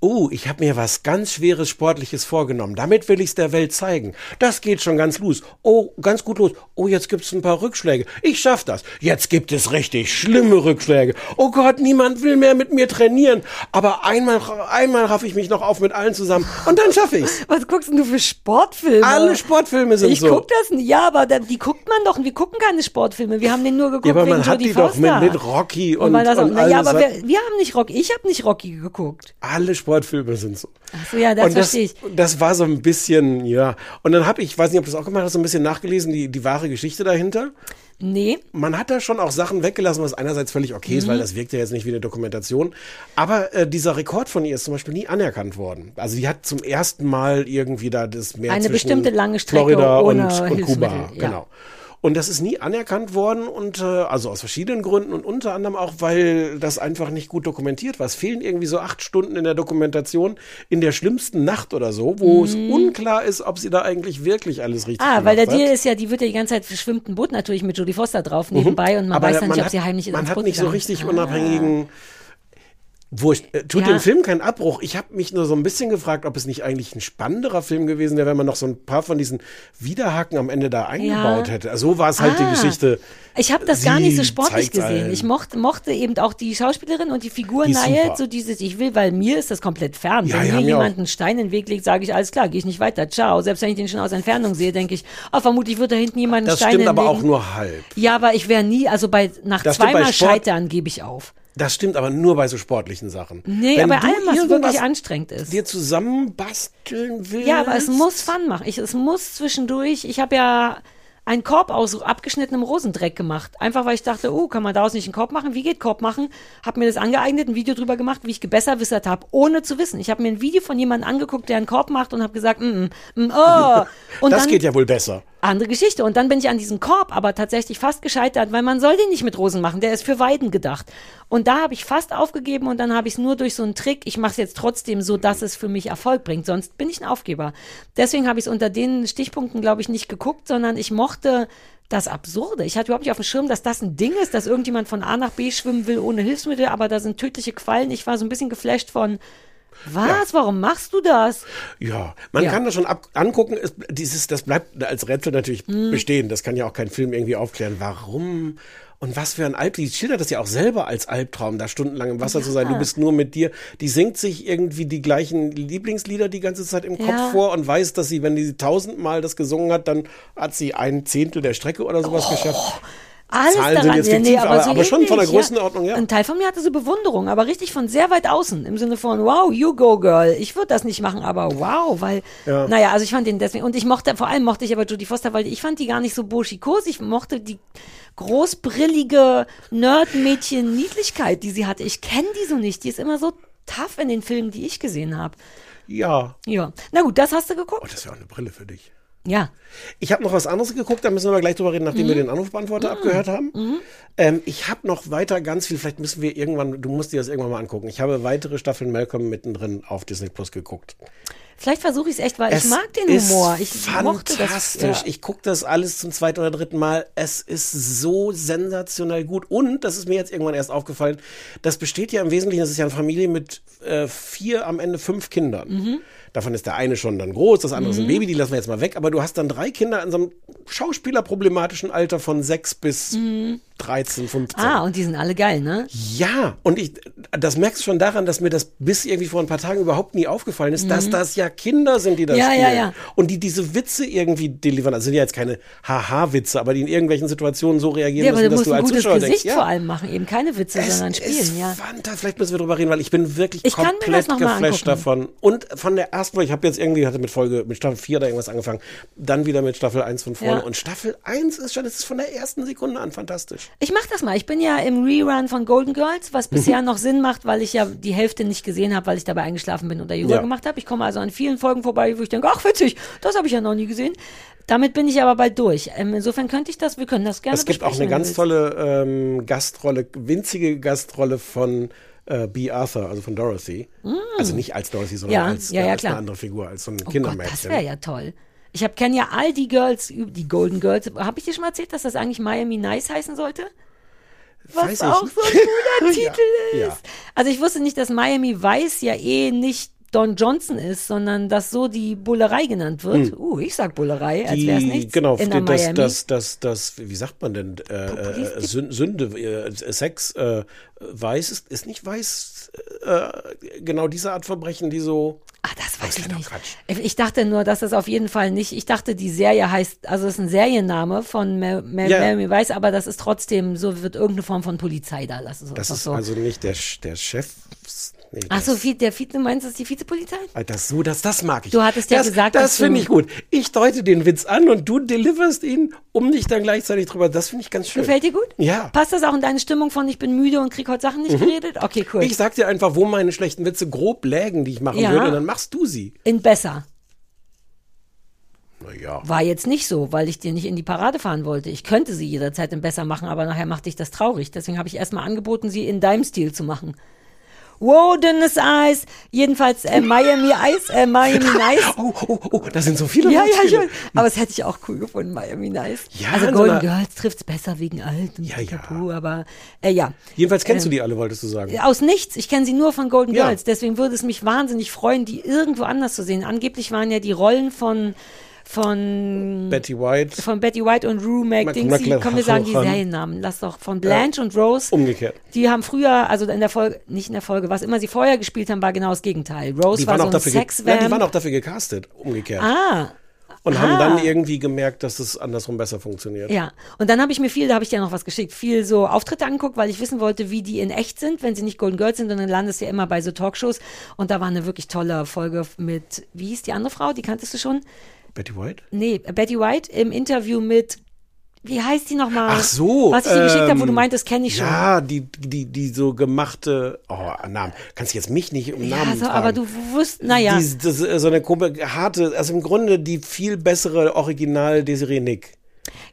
Oh, ich habe mir was ganz Schweres Sportliches vorgenommen. Damit will ich es der Welt zeigen. Das geht schon ganz los. Oh, ganz gut los. Oh, jetzt gibt's ein paar Rückschläge. Ich schaff das. Jetzt gibt es richtig schlimme Rückschläge. Oh Gott, niemand will mehr mit mir trainieren. Aber einmal, einmal raff ich mich noch auf mit allen zusammen und dann schaffe ich's. Was guckst denn du für Sportfilme? Alle Sportfilme sind ich so. guck das nicht. Ja, aber die guckt man doch. Wir gucken keine Sportfilme. Wir haben den nur geguckt Ja, aber man wegen hat Jodie die doch mit, Foster. mit Rocky und, auch, und na, ja, aber wir, wir haben nicht Rocky. Ich habe nicht Rocky geguckt. alle Sportfilme sind so. Ach so, ja, das und das, verstehe ich. das war so ein bisschen, ja. Und dann habe ich, ich weiß nicht, ob du das auch gemacht hast, so ein bisschen nachgelesen, die, die wahre Geschichte dahinter. Nee. Man hat da schon auch Sachen weggelassen, was einerseits völlig okay ist, Mhm. weil das wirkt ja jetzt nicht wie eine Dokumentation. Aber äh, dieser Rekord von ihr ist zum Beispiel nie anerkannt worden. Also die hat zum ersten Mal irgendwie da das Meer Eine bestimmte lange Strecke Florida ohne und, und Kuba. Ja. Genau. Und das ist nie anerkannt worden und äh, also aus verschiedenen Gründen und unter anderem auch, weil das einfach nicht gut dokumentiert war. Es fehlen irgendwie so acht Stunden in der Dokumentation in der schlimmsten Nacht oder so, wo es unklar ist, ob sie da eigentlich wirklich alles richtig Mhm. Ah, weil der hat. Deal ist ja, die wird ja die ganze Zeit schwimmt ein Boot natürlich mit Jodie Foster drauf nebenbei und man Mhm. Aber weiß dann man nicht, ob hat, sie heimlich man ins hat Boot nicht so richtig ist. Ah. unabhängigen. Wo ich, äh, tut Ja. dem Film keinen Abbruch. Ich habe mich nur so ein bisschen gefragt, ob es nicht eigentlich ein spannenderer Film gewesen wäre, wenn man noch so ein paar von diesen Widerhaken am Ende da eingebaut hätte. Also so war es halt Ah. die Geschichte. Ich habe das gar Sie nicht so sportlich gesehen. allen. Ich mochte, mochte eben auch die Schauspielerin und die Figur Nayel, so dieses, ich will, weil mir ist das komplett fern. Ja, wenn ja, mir jemand einen Stein in den Weg legt, sage ich, alles klar, gehe ich nicht weiter, ciao. Selbst wenn ich den schon aus Entfernung sehe, denke ich, oh, vermutlich wird da hinten jemand einen Das Stein stimmt aber auch nur halb. Ja, aber ich wäre nie, also bei nach Das bei zweimal Sport- Scheitern gebe ich auf. Das stimmt aber nur bei so sportlichen Sachen. Nee, Wenn aber bei allem, was wirklich anstrengend ist. dir zusammenbasteln willst. Ja, aber es muss Fun machen. Ich, es muss zwischendurch. Ich habe ja einen Korb aus abgeschnittenem Rosendreck gemacht. Einfach weil ich dachte, oh, kann man daraus nicht einen Korb machen? Wie geht Korb machen? Hab mir das angeeignet, ein Video drüber gemacht, wie ich gebesserwissert habe, ohne zu wissen. Ich habe mir ein Video von jemandem angeguckt, der einen Korb macht und habe gesagt, mm, mm, mm, oh. Und das dann, geht ja wohl besser. andere Geschichte. Und dann bin ich an diesem Korb aber tatsächlich fast gescheitert, weil man soll den nicht mit Rosen machen, der ist für Weiden gedacht. Und da habe ich fast aufgegeben und dann habe ich es nur durch so einen Trick, ich mache es jetzt trotzdem so, dass es für mich Erfolg bringt, sonst bin ich ein Aufgeber. Deswegen habe ich es unter den Stichpunkten, glaube ich, nicht geguckt, sondern ich mochte das Absurde. Ich hatte überhaupt nicht auf dem Schirm, dass das ein Ding ist, dass irgendjemand von A nach B schwimmen will ohne Hilfsmittel, aber da sind tödliche Quallen. Ich war so ein bisschen geflasht von, was, warum machst du das? Ja, man Ja. kann das schon ab angucken. Es, dieses, das bleibt als Rätsel natürlich Mhm. bestehen. Das kann ja auch kein Film irgendwie aufklären. Warum und was für ein Albtraum. Die schildert das ja auch selber als Albtraum, da stundenlang im Wasser zu sein. Du bist nur mit dir. Die singt sich irgendwie die gleichen Lieblingslieder die ganze Zeit im Kopf Ja. vor und weiß, dass sie, wenn sie tausendmal das gesungen hat, dann hat sie ein Zehntel der Strecke oder sowas geschafft. Alles Zahlen sind daran, jetzt ja, fiktiv, aber- so aber schon von der Größenordnung, ja. Ein Teil von mir hatte so Bewunderung, aber richtig von sehr weit außen, im Sinne von, wow, you go, girl. Ich würde das nicht machen, aber wow, weil, Ja. naja, also ich fand den deswegen, und ich mochte, vor allem mochte ich aber Jodie Foster, weil ich fand die gar nicht so burschikos, ich mochte die großbrillige Nerd-Mädchen-Niedlichkeit, die sie hatte. Ich kenne die so nicht, die ist immer so tough in den Filmen, die ich gesehen habe. Ja. Ja, na gut, das hast du Oh, geguckt? das wäre auch eine Brille für dich. Ja. Ich habe noch was anderes geguckt, da müssen wir gleich drüber reden, nachdem wir den Anrufbeantworter abgehört haben. Ähm, ich habe noch weiter ganz viel, vielleicht müssen wir irgendwann, du musst dir das irgendwann mal angucken. Ich habe weitere Staffeln Malcolm mittendrin auf Disney Plus geguckt. Vielleicht versuche ich es echt, weil Es ich mag den Humor. Ich mochte das. fantastisch. Ja. Ich gucke das alles zum zweiten oder dritten Mal. Es ist so sensationell gut. Und, das ist mir jetzt irgendwann erst aufgefallen, das besteht ja im Wesentlichen, das ist ja eine Familie mit äh, vier, am Ende fünf Kindern. Mhm. Davon ist der eine schon dann groß, das andere ist ein Baby, die lassen wir jetzt mal weg. Aber du hast dann drei Kinder in so einem schauspielerproblematischen Alter von sechs bis 13, 15. Ah, und die sind alle geil, ne? Ja, und ich, das merkst du schon daran, dass mir das bis irgendwie vor ein paar Tagen überhaupt nie aufgefallen ist, dass das ja Kinder sind, die das Mhm. Ja, spielen. ja, ja. Und die diese Witze irgendwie delivern. Also sind ja jetzt keine Haha-Witze, aber die in irgendwelchen Situationen so reagieren Ja, müssen, du dass du als Zuschauer Gesicht denkst, vor ja, allem machen, eben keine Witze, es sondern spielen, ja. fantastisch. Vielleicht müssen wir drüber reden, weil ich bin wirklich Ich das komplett geflasht davon. Und von der ersten, ich habe jetzt irgendwie, hatte mit Folge, mit Staffel 4 da irgendwas angefangen, dann wieder mit Staffel 1 von vorne. Ja. Und Staffel 1 ist schon, das ist von der ersten Sekunde an fantastisch. Ich mach das mal. Ich bin ja im Rerun von Golden Girls, was bisher noch Sinn macht, weil ich ja die Hälfte nicht gesehen habe, weil ich dabei eingeschlafen bin oder Yoga Ja. gemacht habe. Ich komme also an vielen Folgen vorbei, wo ich denke, ach witzig, das habe ich ja noch nie gesehen. Damit bin ich aber bald durch. Ähm, insofern könnte ich das, wir können das gerne Es gibt auch eine ganz tolle ähm, Gastrolle, winzige Gastrolle von äh, B. Arthur, also von Dorothy. Also nicht als Dorothy, sondern Mm. Ja, als, ja, äh, ja, als klar. eine andere Figur, als so ein Oh Gott, Kindermädchen. das wäre ja toll. Ich kenne ja all die Girls, die Golden Girls. Habe ich dir schon mal erzählt, dass das eigentlich Miami Nice heißen sollte? Was Weiß auch so ein cooler Titel ist. Also ich wusste nicht, dass Miami Vice ja eh nicht Don Johnson ist, sondern dass so die Bullerei genannt wird. Uh, ich sag Bullerei, als wäre es Hm. Die, nichts. genau, in der das, Miami. das, das, das, wie sagt man denn, äh, äh, Sünde, äh, Sex, äh, weiß, ist, ist nicht weiß, äh, genau diese Art Verbrechen, die so, Ah, das weiß ich nicht. Quatsch. Ich dachte nur, dass das auf jeden Fall nicht. Ich dachte, die Serie heißt, also es ist ein Serienname von Ma Ma Ja. Miami Vice, aber das ist trotzdem, so wird irgendeine Form von Polizei da. Lass es das ist so. also nicht der, der Chef. Nee, Ach so, das- Vi- der Vize, meinst du, das ist die Vizepolizei? Alter, so, das, das mag ich. Du hattest ja das, gesagt, das finde ich gut. Ich deute den Witz an und du deliverst ihn, um dich dann gleichzeitig drüber. Das finde ich ganz schön. Gefällt dir gut? Ja. Mhm. Passt das auch in deine Stimmung von ich bin müde und krieg heute Sachen nicht geredet? Okay, cool. Ich sag dir einfach, wo meine schlechten Witze grob lägen, die ich machen Ja. würde, und dann machst du sie. in besser. Naja. War jetzt nicht so, weil ich dir nicht in die Parade fahren wollte. Ich könnte sie jederzeit in besser machen, aber nachher macht dich das traurig. Deswegen habe ich erstmal angeboten, sie in deinem Stil zu machen. Wow, dünnes Eis. Jedenfalls äh, Miami Eis, äh, Miami Nice. Oh, oh, oh, da sind so viele Ja, ja, schon. Aber es hätte ich auch cool gefunden, Miami Nice. Ja, also in so Golden einer- Girls trifft's besser wegen alt und Ja, ja. Tabu, aber äh, ja. Jedenfalls kennst du die alle, wolltest du sagen. Aus nichts. Ich kenne sie nur von Golden Ja. Girls. Deswegen würde es mich wahnsinnig freuen, die irgendwo anders zu sehen. Angeblich waren ja die Rollen von von Betty White, von Betty White und Rue Mac- komm, wir sagen die Seriennamen. Lass doch von Blanche und Rose. umgekehrt. Die haben früher, also in der Folge, nicht in der Folge, was immer sie vorher gespielt haben, war genau das Gegenteil. Rose Die war so auch ein dafür ge- ja, die waren auch dafür gecastet, umgekehrt. Ah, und haben ah. dann irgendwie gemerkt, dass es andersrum besser funktioniert. ja. Und dann habe ich mir viel, da habe ich dir noch was geschickt, viel so Auftritte angeguckt, weil ich wissen wollte, wie die in echt sind, wenn sie nicht Golden Girls sind. Und dann landest du ja immer bei so Talkshows. Und da war eine wirklich tolle Folge mit, wie hieß die andere Frau? Die kanntest du schon? Betty White? Nee, Betty White im Interview mit, wie heißt die nochmal? Ach so. Was ich dir geschickt habe, wo du ähm, meintest, kenne ich schon. Ja, die, die, die so gemachte, oh, Namen. Kannst du jetzt mich nicht um Ja, Namen so, fragen. aber du wusst, naja. Die, das, ist so eine harte, also im Grunde die viel bessere Original Desiree Nick.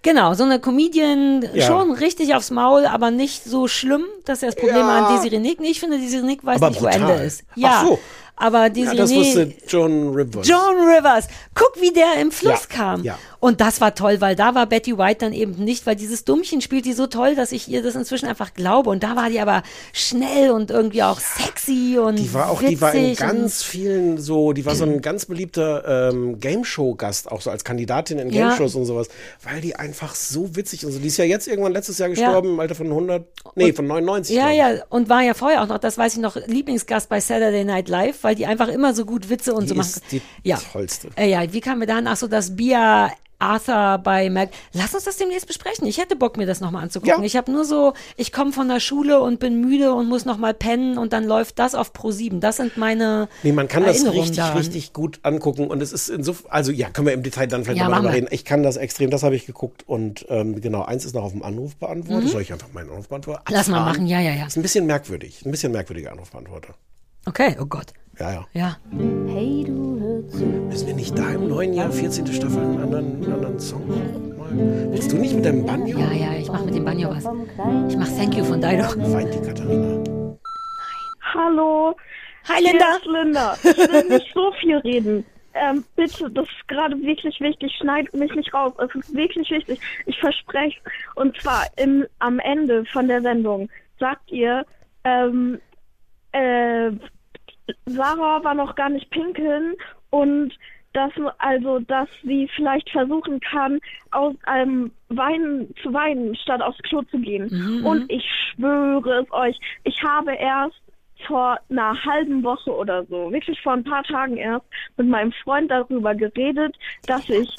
Genau, so eine Comedian, Ja. schon richtig aufs Maul, aber nicht so schlimm. Das ist ja das Problem Ja. an Desiree Nick. Nee, ich finde, Desiree Nick weiß Aber nicht, brutal. wo Ende ist. Ja, Ach so. Aber Ja, Desiree das wusste John Rivers. John Rivers, guck, wie der im Fluss Ja, kam. ja. Und das war toll, weil da war Betty White dann eben nicht, weil dieses Dummchen spielt die so toll, dass ich ihr das inzwischen einfach glaube. Und da war die aber schnell und irgendwie auch sexy und Die war auch, die war in ganz vielen so, die war so ein ganz beliebter ähm, Game-Show-Gast, auch so als Kandidatin in Ja. Game-Shows und sowas, weil die einfach so witzig. Und die ist ja jetzt irgendwann letztes Jahr gestorben, im Alter von 100, nee, von 99. Ja, ja, und war ja vorher auch noch, das weiß ich noch, Lieblingsgast bei Saturday Night Live, weil die einfach immer so gut Witze und Die so machen. ist die ja. tollste. Äh, ja, wie kam mir dann, ach so, das Bia Arthur bei Mac. Lass uns das demnächst besprechen. Ich hätte Bock, mir das nochmal anzugucken. Ja. Ich habe nur so, ich komme von der Schule und bin müde und muss nochmal pennen und dann läuft das auf Pro 7. Das sind meine Nee, man kann das richtig, daran. richtig gut angucken und es ist insofern, also ja, können wir im Detail dann vielleicht Ja, nochmal drüber reden. Ich kann das extrem, das habe ich geguckt und ähm, genau, eins ist noch auf dem Anrufbeantworter. Soll ich einfach meinen Anrufbeantworter Mhm. Lass mal machen, ja, ja, ja. Ist ein bisschen merkwürdig, ein bisschen merkwürdiger Anrufbeantworter. Okay, oh Gott. Ja, ja. Ja. Hey, du hör zu. Müssen wir nicht da im neuen Jahr, 14. Staffel, einen anderen, einen anderen Song mal? Willst du nicht mit deinem Banjo? Ja, ja, ich mache mit dem Banjo was. Ich mache Thank You von Dido. Weint die Katharina. Hallo. Hi, Hier Linda. ist Linda. Ich will nicht so viel reden. Ähm, bitte, das ist gerade wirklich wichtig. Schneid mich nicht raus. Es ist wirklich wichtig. Ich verspreche. Und zwar im, am Ende von der Sendung sagt ihr, ähm, äh, Sarah war noch gar nicht pinkeln und dass also, dass sie vielleicht versuchen kann, aus einem Weinen zu weinen, statt aufs Klo zu gehen. Und ich schwöre es euch, ich habe erst vor einer halben Woche oder so, wirklich vor ein paar Tagen erst, mit meinem Freund darüber geredet, dass ich,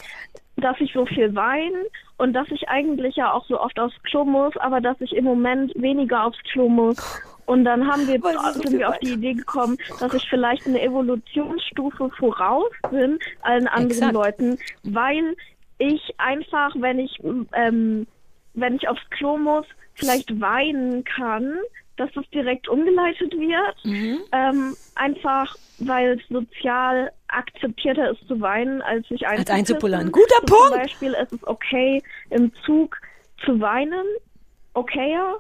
dass ich so viel weine und dass ich eigentlich ja auch so oft aufs Klo muss, aber dass ich im Moment weniger aufs Klo muss. Und dann haben wir, sind wir auf die Idee gekommen, dass ich vielleicht eine Evolutionsstufe voraus bin allen anderen Exakt. Leuten, weil ich einfach, wenn ich, ähm, wenn ich aufs Klo muss, vielleicht weinen kann, dass das direkt umgeleitet wird. Mhm. Ähm, einfach, weil es sozial akzeptierter ist zu weinen, als sich einzupullern. Guter Punkt! Zum Beispiel, es ist okay, im Zug zu weinen. Okayer.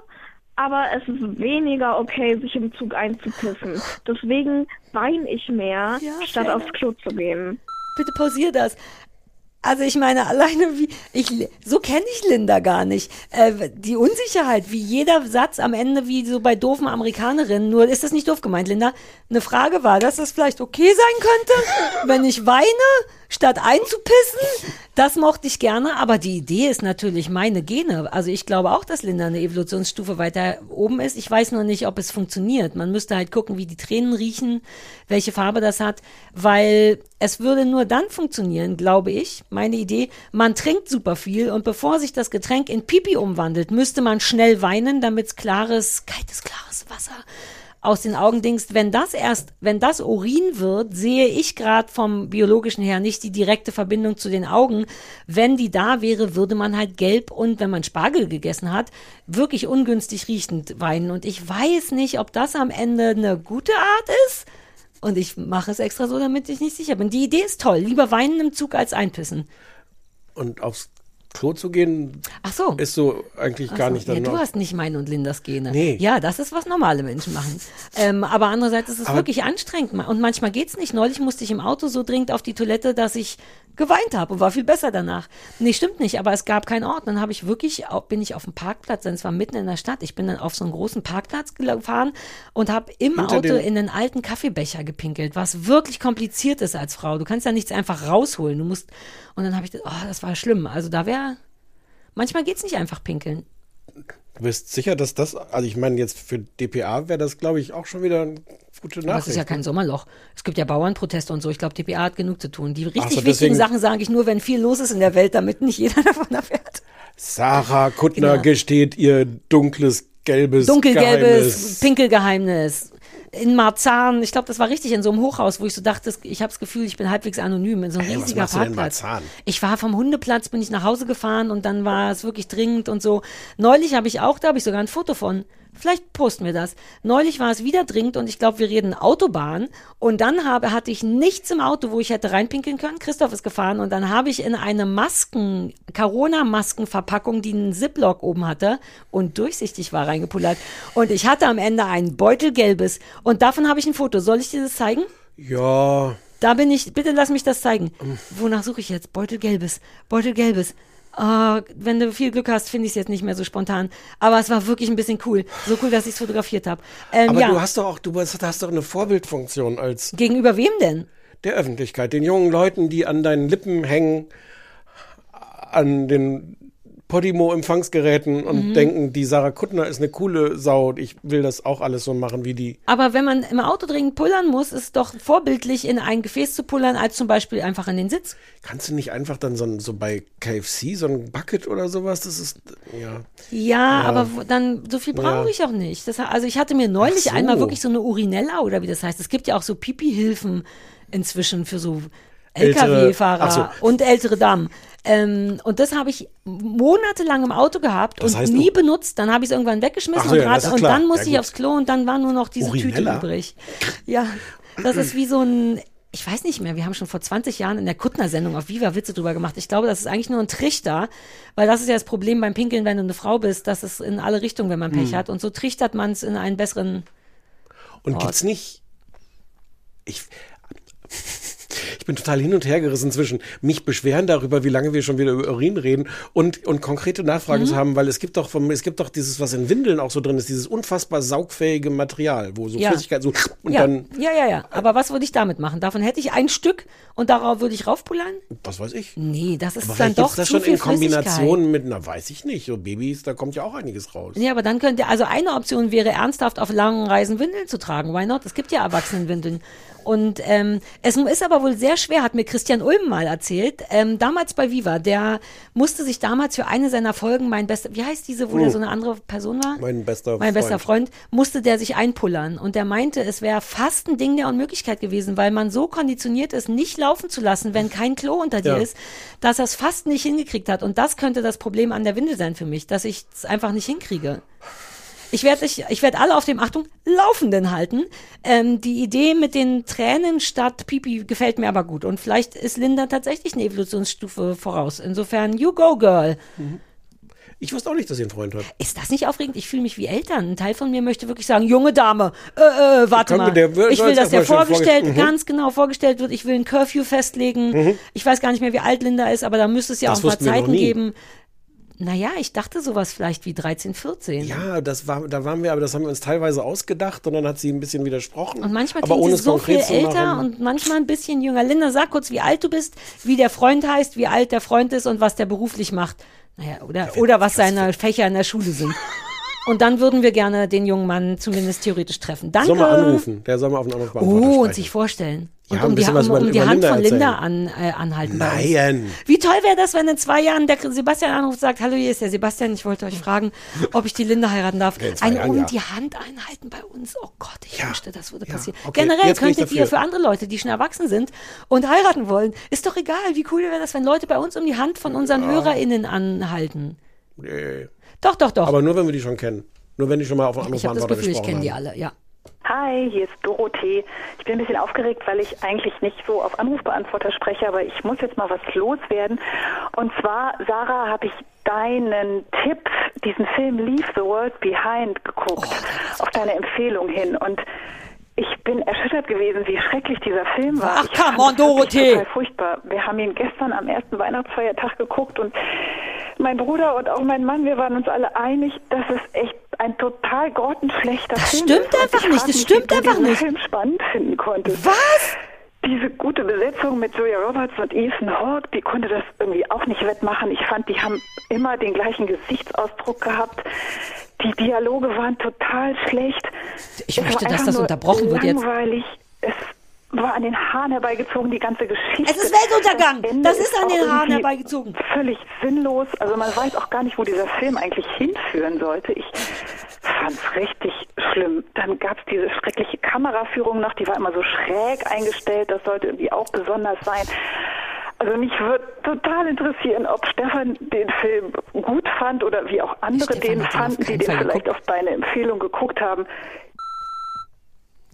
Aber es ist weniger okay, sich im Zug einzupissen. Deswegen weine ich mehr, Ja, statt aufs Klo zu gehen. Bitte pausier das. Also ich meine, alleine wie, ich, so kenne ich Linda gar nicht. Äh, die Unsicherheit, wie jeder Satz am Ende, wie so bei doofen Amerikanerinnen, nur ist das nicht doof gemeint, Linda? Eine Frage war, dass das vielleicht okay sein könnte, wenn ich weine, statt einzupissen. Das mochte ich gerne, aber die Idee ist natürlich meine Gene. Also ich glaube auch, dass Linda eine Evolutionsstufe weiter oben ist. Ich weiß nur nicht, ob es funktioniert. Man müsste halt gucken, wie die Tränen riechen, welche Farbe das hat, weil es würde nur dann funktionieren, glaube ich, meine Idee, man trinkt super viel und bevor sich das Getränk in Pipi umwandelt, müsste man schnell weinen, damit klares, kaltes, klares Wasser aus den Augen dingst, wenn das erst, wenn das Urin wird, sehe ich gerade vom biologischen her nicht die direkte Verbindung zu den Augen. Wenn die da wäre, würde man halt gelb und wenn man Spargel gegessen hat, wirklich ungünstig riechend weinen. Und ich weiß nicht, ob das am Ende eine gute Art ist. Und ich mache es extra so, damit ich nicht sicher bin. Die Idee ist toll. Lieber weinen im Zug als einpissen. Und aufs Klo zu gehen, Ach so. ist so eigentlich Ach gar so, nicht dann ja, du hast nicht meine und Lindas Gene. Nee. Ja, das ist, was normale Menschen machen. ähm, aber andererseits ist es Aber- wirklich anstrengend. Und manchmal geht's nicht. Neulich musste ich im Auto so dringend auf die Toilette, dass ich geweint habe und war viel besser danach. Nee, stimmt nicht, aber es gab keinen Ort. Dann habe ich wirklich, bin ich auf dem Parkplatz, denn es war mitten in der Stadt. Ich bin dann auf so einen großen Parkplatz gefahren und habe im Hinter Auto in einen alten Kaffeebecher gepinkelt, was wirklich kompliziert ist als Frau. Du kannst ja nichts einfach rausholen. Du musst, und dann habe ich, das- oh, das war schlimm. Also da wäre, manchmal geht's nicht einfach pinkeln. Du bist sicher, dass das, also ich meine, jetzt für DPA wäre das, glaube ich, auch schon wieder eine gute Aber Nachricht. es ist ja kein Sommerloch. Es gibt ja Bauernproteste und so. Ich glaube, DPA hat genug zu tun. Die richtig so, wichtigen Sachen sage ich nur, wenn viel los ist in der Welt, damit nicht jeder davon erfährt. Sarah Kuttner Genau. gesteht ihr dunkles, gelbes Dunkelgelbes Geheimnis. Pinkelgeheimnis. In Marzahn, ich glaube, das war richtig in so einem Hochhaus, wo ich so dachte, ich habe das Gefühl, ich bin halbwegs anonym in so einem was riesiger machst du denn in Parkplatz. Marzahn? Ich war vom Hundeplatz, bin ich nach Hause gefahren und dann war es wirklich dringend und so. Neulich habe ich auch, da habe ich sogar ein Foto von. Vielleicht posten wir das. Neulich war es wieder dringend und ich glaube, wir reden Autobahn. Und dann habe, hatte ich nichts im Auto, wo ich hätte reinpinkeln können. Christoph ist gefahren und dann habe ich in eine Masken, Corona-Maskenverpackung, die einen Ziplock oben hatte und durchsichtig war, reingepullert. Und ich hatte am Ende ein Beutelgelbes. Und davon habe ich ein Foto. Soll ich dir das zeigen? Ja, Da bin ich, bitte lass mich das zeigen. Wonach suche ich jetzt? Beutelgelbes, Beutelgelbes. Ah, wenn du viel Glück hast, finde ich es jetzt nicht mehr so spontan. Aber es war wirklich ein bisschen cool. So cool, dass ich es fotografiert habe. Ähm, aber ja, du hast doch auch, du hast, hast doch eine Vorbildfunktion als gegenüber wem denn? der Öffentlichkeit, den jungen Leuten, die an deinen Lippen hängen, an den Podimo-Empfangsgeräten und Mhm. denken, die Sarah Kuttner ist eine coole Sau und ich will das auch alles so machen wie die. Aber wenn man im Auto dringend pullern muss, ist es doch vorbildlich, in ein Gefäß zu pullern, als zum Beispiel einfach in den Sitz. Kannst du nicht einfach dann so, so bei KFC so ein Bucket oder sowas? Das ist, ja. Ja, aber wo, dann so viel brauche Ja. ich auch nicht. Das, also ich hatte mir neulich so. einmal wirklich so eine Urinella oder wie das heißt. Es gibt ja auch so Pipi-Hilfen inzwischen für so LKW-Fahrer so. und ältere Damen. Ähm, und das habe ich monatelang im Auto gehabt Das und nie benutzt. Dann habe ich es irgendwann weggeschmissen so, und, ja, und dann musste Ja, ich aufs Klo und dann war nur noch diese Urinella? Tüte übrig. Ja, das ist wie so ein ich weiß nicht mehr, wir haben schon vor 20 Jahren in der Kuttner-Sendung auf Viva Witze drüber gemacht. Ich glaube, das ist eigentlich nur ein Trichter, weil das ist ja das Problem beim Pinkeln, wenn du eine Frau bist, dass es in alle Richtungen, wenn man Pech Hm. hat. Und so trichtert man es in einen besseren. Und gibt's nicht. Ich. Ich bin total hin und her gerissen zwischen mich beschweren darüber, wie lange wir schon wieder über Urin reden und, und konkrete Nachfragen Mhm. zu haben, weil es gibt doch vom, es gibt doch dieses, was in Windeln auch so drin ist, dieses unfassbar saugfähige Material, wo so Ja. Flüssigkeit so und ja, dann, ja, ja, ja. Aber was würde ich damit machen? Davon hätte ich ein Stück und darauf würde ich raufpullern? was weiß ich. Nee, das ist Aber dann doch gibt's das zu schon viel in Kombination mit, na weiß ich nicht, so Babys, da kommt ja auch einiges raus. Ja, aber dann könnte, also eine Option wäre ernsthaft auf langen Reisen Windeln zu tragen. Why not? Es gibt ja Erwachsenenwindeln. Und ähm, es ist aber wohl sehr schwer, hat mir Christian Ulm mal erzählt, ähm, damals bei Viva, der musste sich damals für eine seiner Folgen, mein bester, wie heißt diese, wo der so eine andere Person war? Mein bester mein bester Freund. Freund, musste der sich einpullern. Und der meinte, es wäre fast ein Ding der Unmöglichkeit gewesen, weil man so konditioniert ist, nicht laufen zu lassen, wenn kein Klo unter dir Ja. ist, dass er es fast nicht hingekriegt hat. Und das könnte das Problem an der Windel sein für mich, dass ich es einfach nicht hinkriege. Ich werde ich, ich werd alle auf dem, Achtung, Laufenden halten. Ähm, die Idee mit den Tränen statt Pipi gefällt mir aber gut. Und vielleicht ist Linda tatsächlich eine Evolutionsstufe voraus. Insofern, you go, girl. Ich wusste auch nicht, dass sie einen Freund hat. Ist das nicht aufregend? Ich fühle mich wie Eltern. Ein Teil von mir möchte wirklich sagen, junge Dame, äh, äh, warte mal. der ich will, dass der vorgestellt, vorge- Mhm. ganz genau vorgestellt wird. Ich will ein Curfew festlegen. Ich weiß gar nicht mehr, wie alt Linda ist, aber da müsste es ja Das auch noch Zeiten geben. Naja, ich dachte sowas vielleicht wie 13, 14. Ja, das war, da waren wir, aber das haben wir uns teilweise ausgedacht und dann hat sie ein bisschen widersprochen. Und manchmal aber ohne sie so viel älter und manchmal ein bisschen jünger. Linda, sag kurz, wie alt du bist, wie der Freund heißt, wie alt der Freund ist und was der beruflich macht. Naja, oder, oder was seine Fächer in der Schule sind. Und dann würden wir gerne den jungen Mann zumindest theoretisch treffen. Danke. Soll mal anrufen. Der soll mal auf einen Anrufbeantworter Oh, und sich vorstellen. Ja, und ein um die, um, um die Hand Linda von Linda an, äh, anhalten. Nein. Wie toll wäre das, wenn in zwei Jahren der Sebastian anruft und sagt, hallo, hier ist der Sebastian, ich wollte euch fragen, ob ich die Linda heiraten darf. zwei Ein Jahren, um ja. die Hand einhalten bei uns. Oh Gott, ich Ja. wünschte, das würde Ja, passieren. okay, Generell könntet ihr für andere Leute, die schon erwachsen sind und heiraten wollen, ist doch egal, wie cool wäre das, wenn Leute bei uns um die Hand von unseren HörerInnen anhalten. Nee. Doch, doch, doch. Aber nur, wenn wir die schon kennen. Nur wenn die schon mal auf einen ich habe das Anrufbeantworter Gefühl, ich gesprochen kenne die alle, ja. Hi, hier ist Dorothee. Ich bin ein bisschen aufgeregt, weil ich eigentlich nicht so auf Anrufbeantworter spreche, aber ich muss jetzt mal was loswerden. Und zwar, Sarah, habe ich deinen Tipp, diesen Film Leave the World Behind geguckt, auf deine Empfehlung hin. Und ich bin erschüttert gewesen, wie schrecklich dieser Film war. Ach, come on, das Dorothee. Total furchtbar. Wir haben ihn gestern am ersten Weihnachtsfeiertag geguckt und mein Bruder und auch mein Mann, wir waren uns alle einig, dass es echt ein total grottenschlechter Das Film stimmt ist. Und einfach ich nicht, das stimmt einfach nicht. Film spannend finden konntest. Was? Diese gute Besetzung mit Julia Roberts und Ethan Hawke, die konnte das irgendwie auch nicht wettmachen. Ich fand, die haben immer den gleichen Gesichtsausdruck gehabt. Die Dialoge waren total schlecht. Ich Es möchte, dass das unterbrochen wird jetzt. langweilig. Es war an den Haaren herbeigezogen, die ganze Geschichte. Es ist Weltuntergang. Das Das ist an den Haaren herbeigezogen. Völlig sinnlos. Also man weiß auch gar nicht, wo dieser Film eigentlich hinführen sollte. Ich fand's richtig schlimm. Dann gab's diese schreckliche Kameraführung noch, die war immer so schräg eingestellt. Das sollte irgendwie auch besonders sein. Also mich würde total interessieren, ob Stefan den Film gut fand oder wie auch andere Stefan den fanden, die den vielleicht auf deine Empfehlung geguckt haben.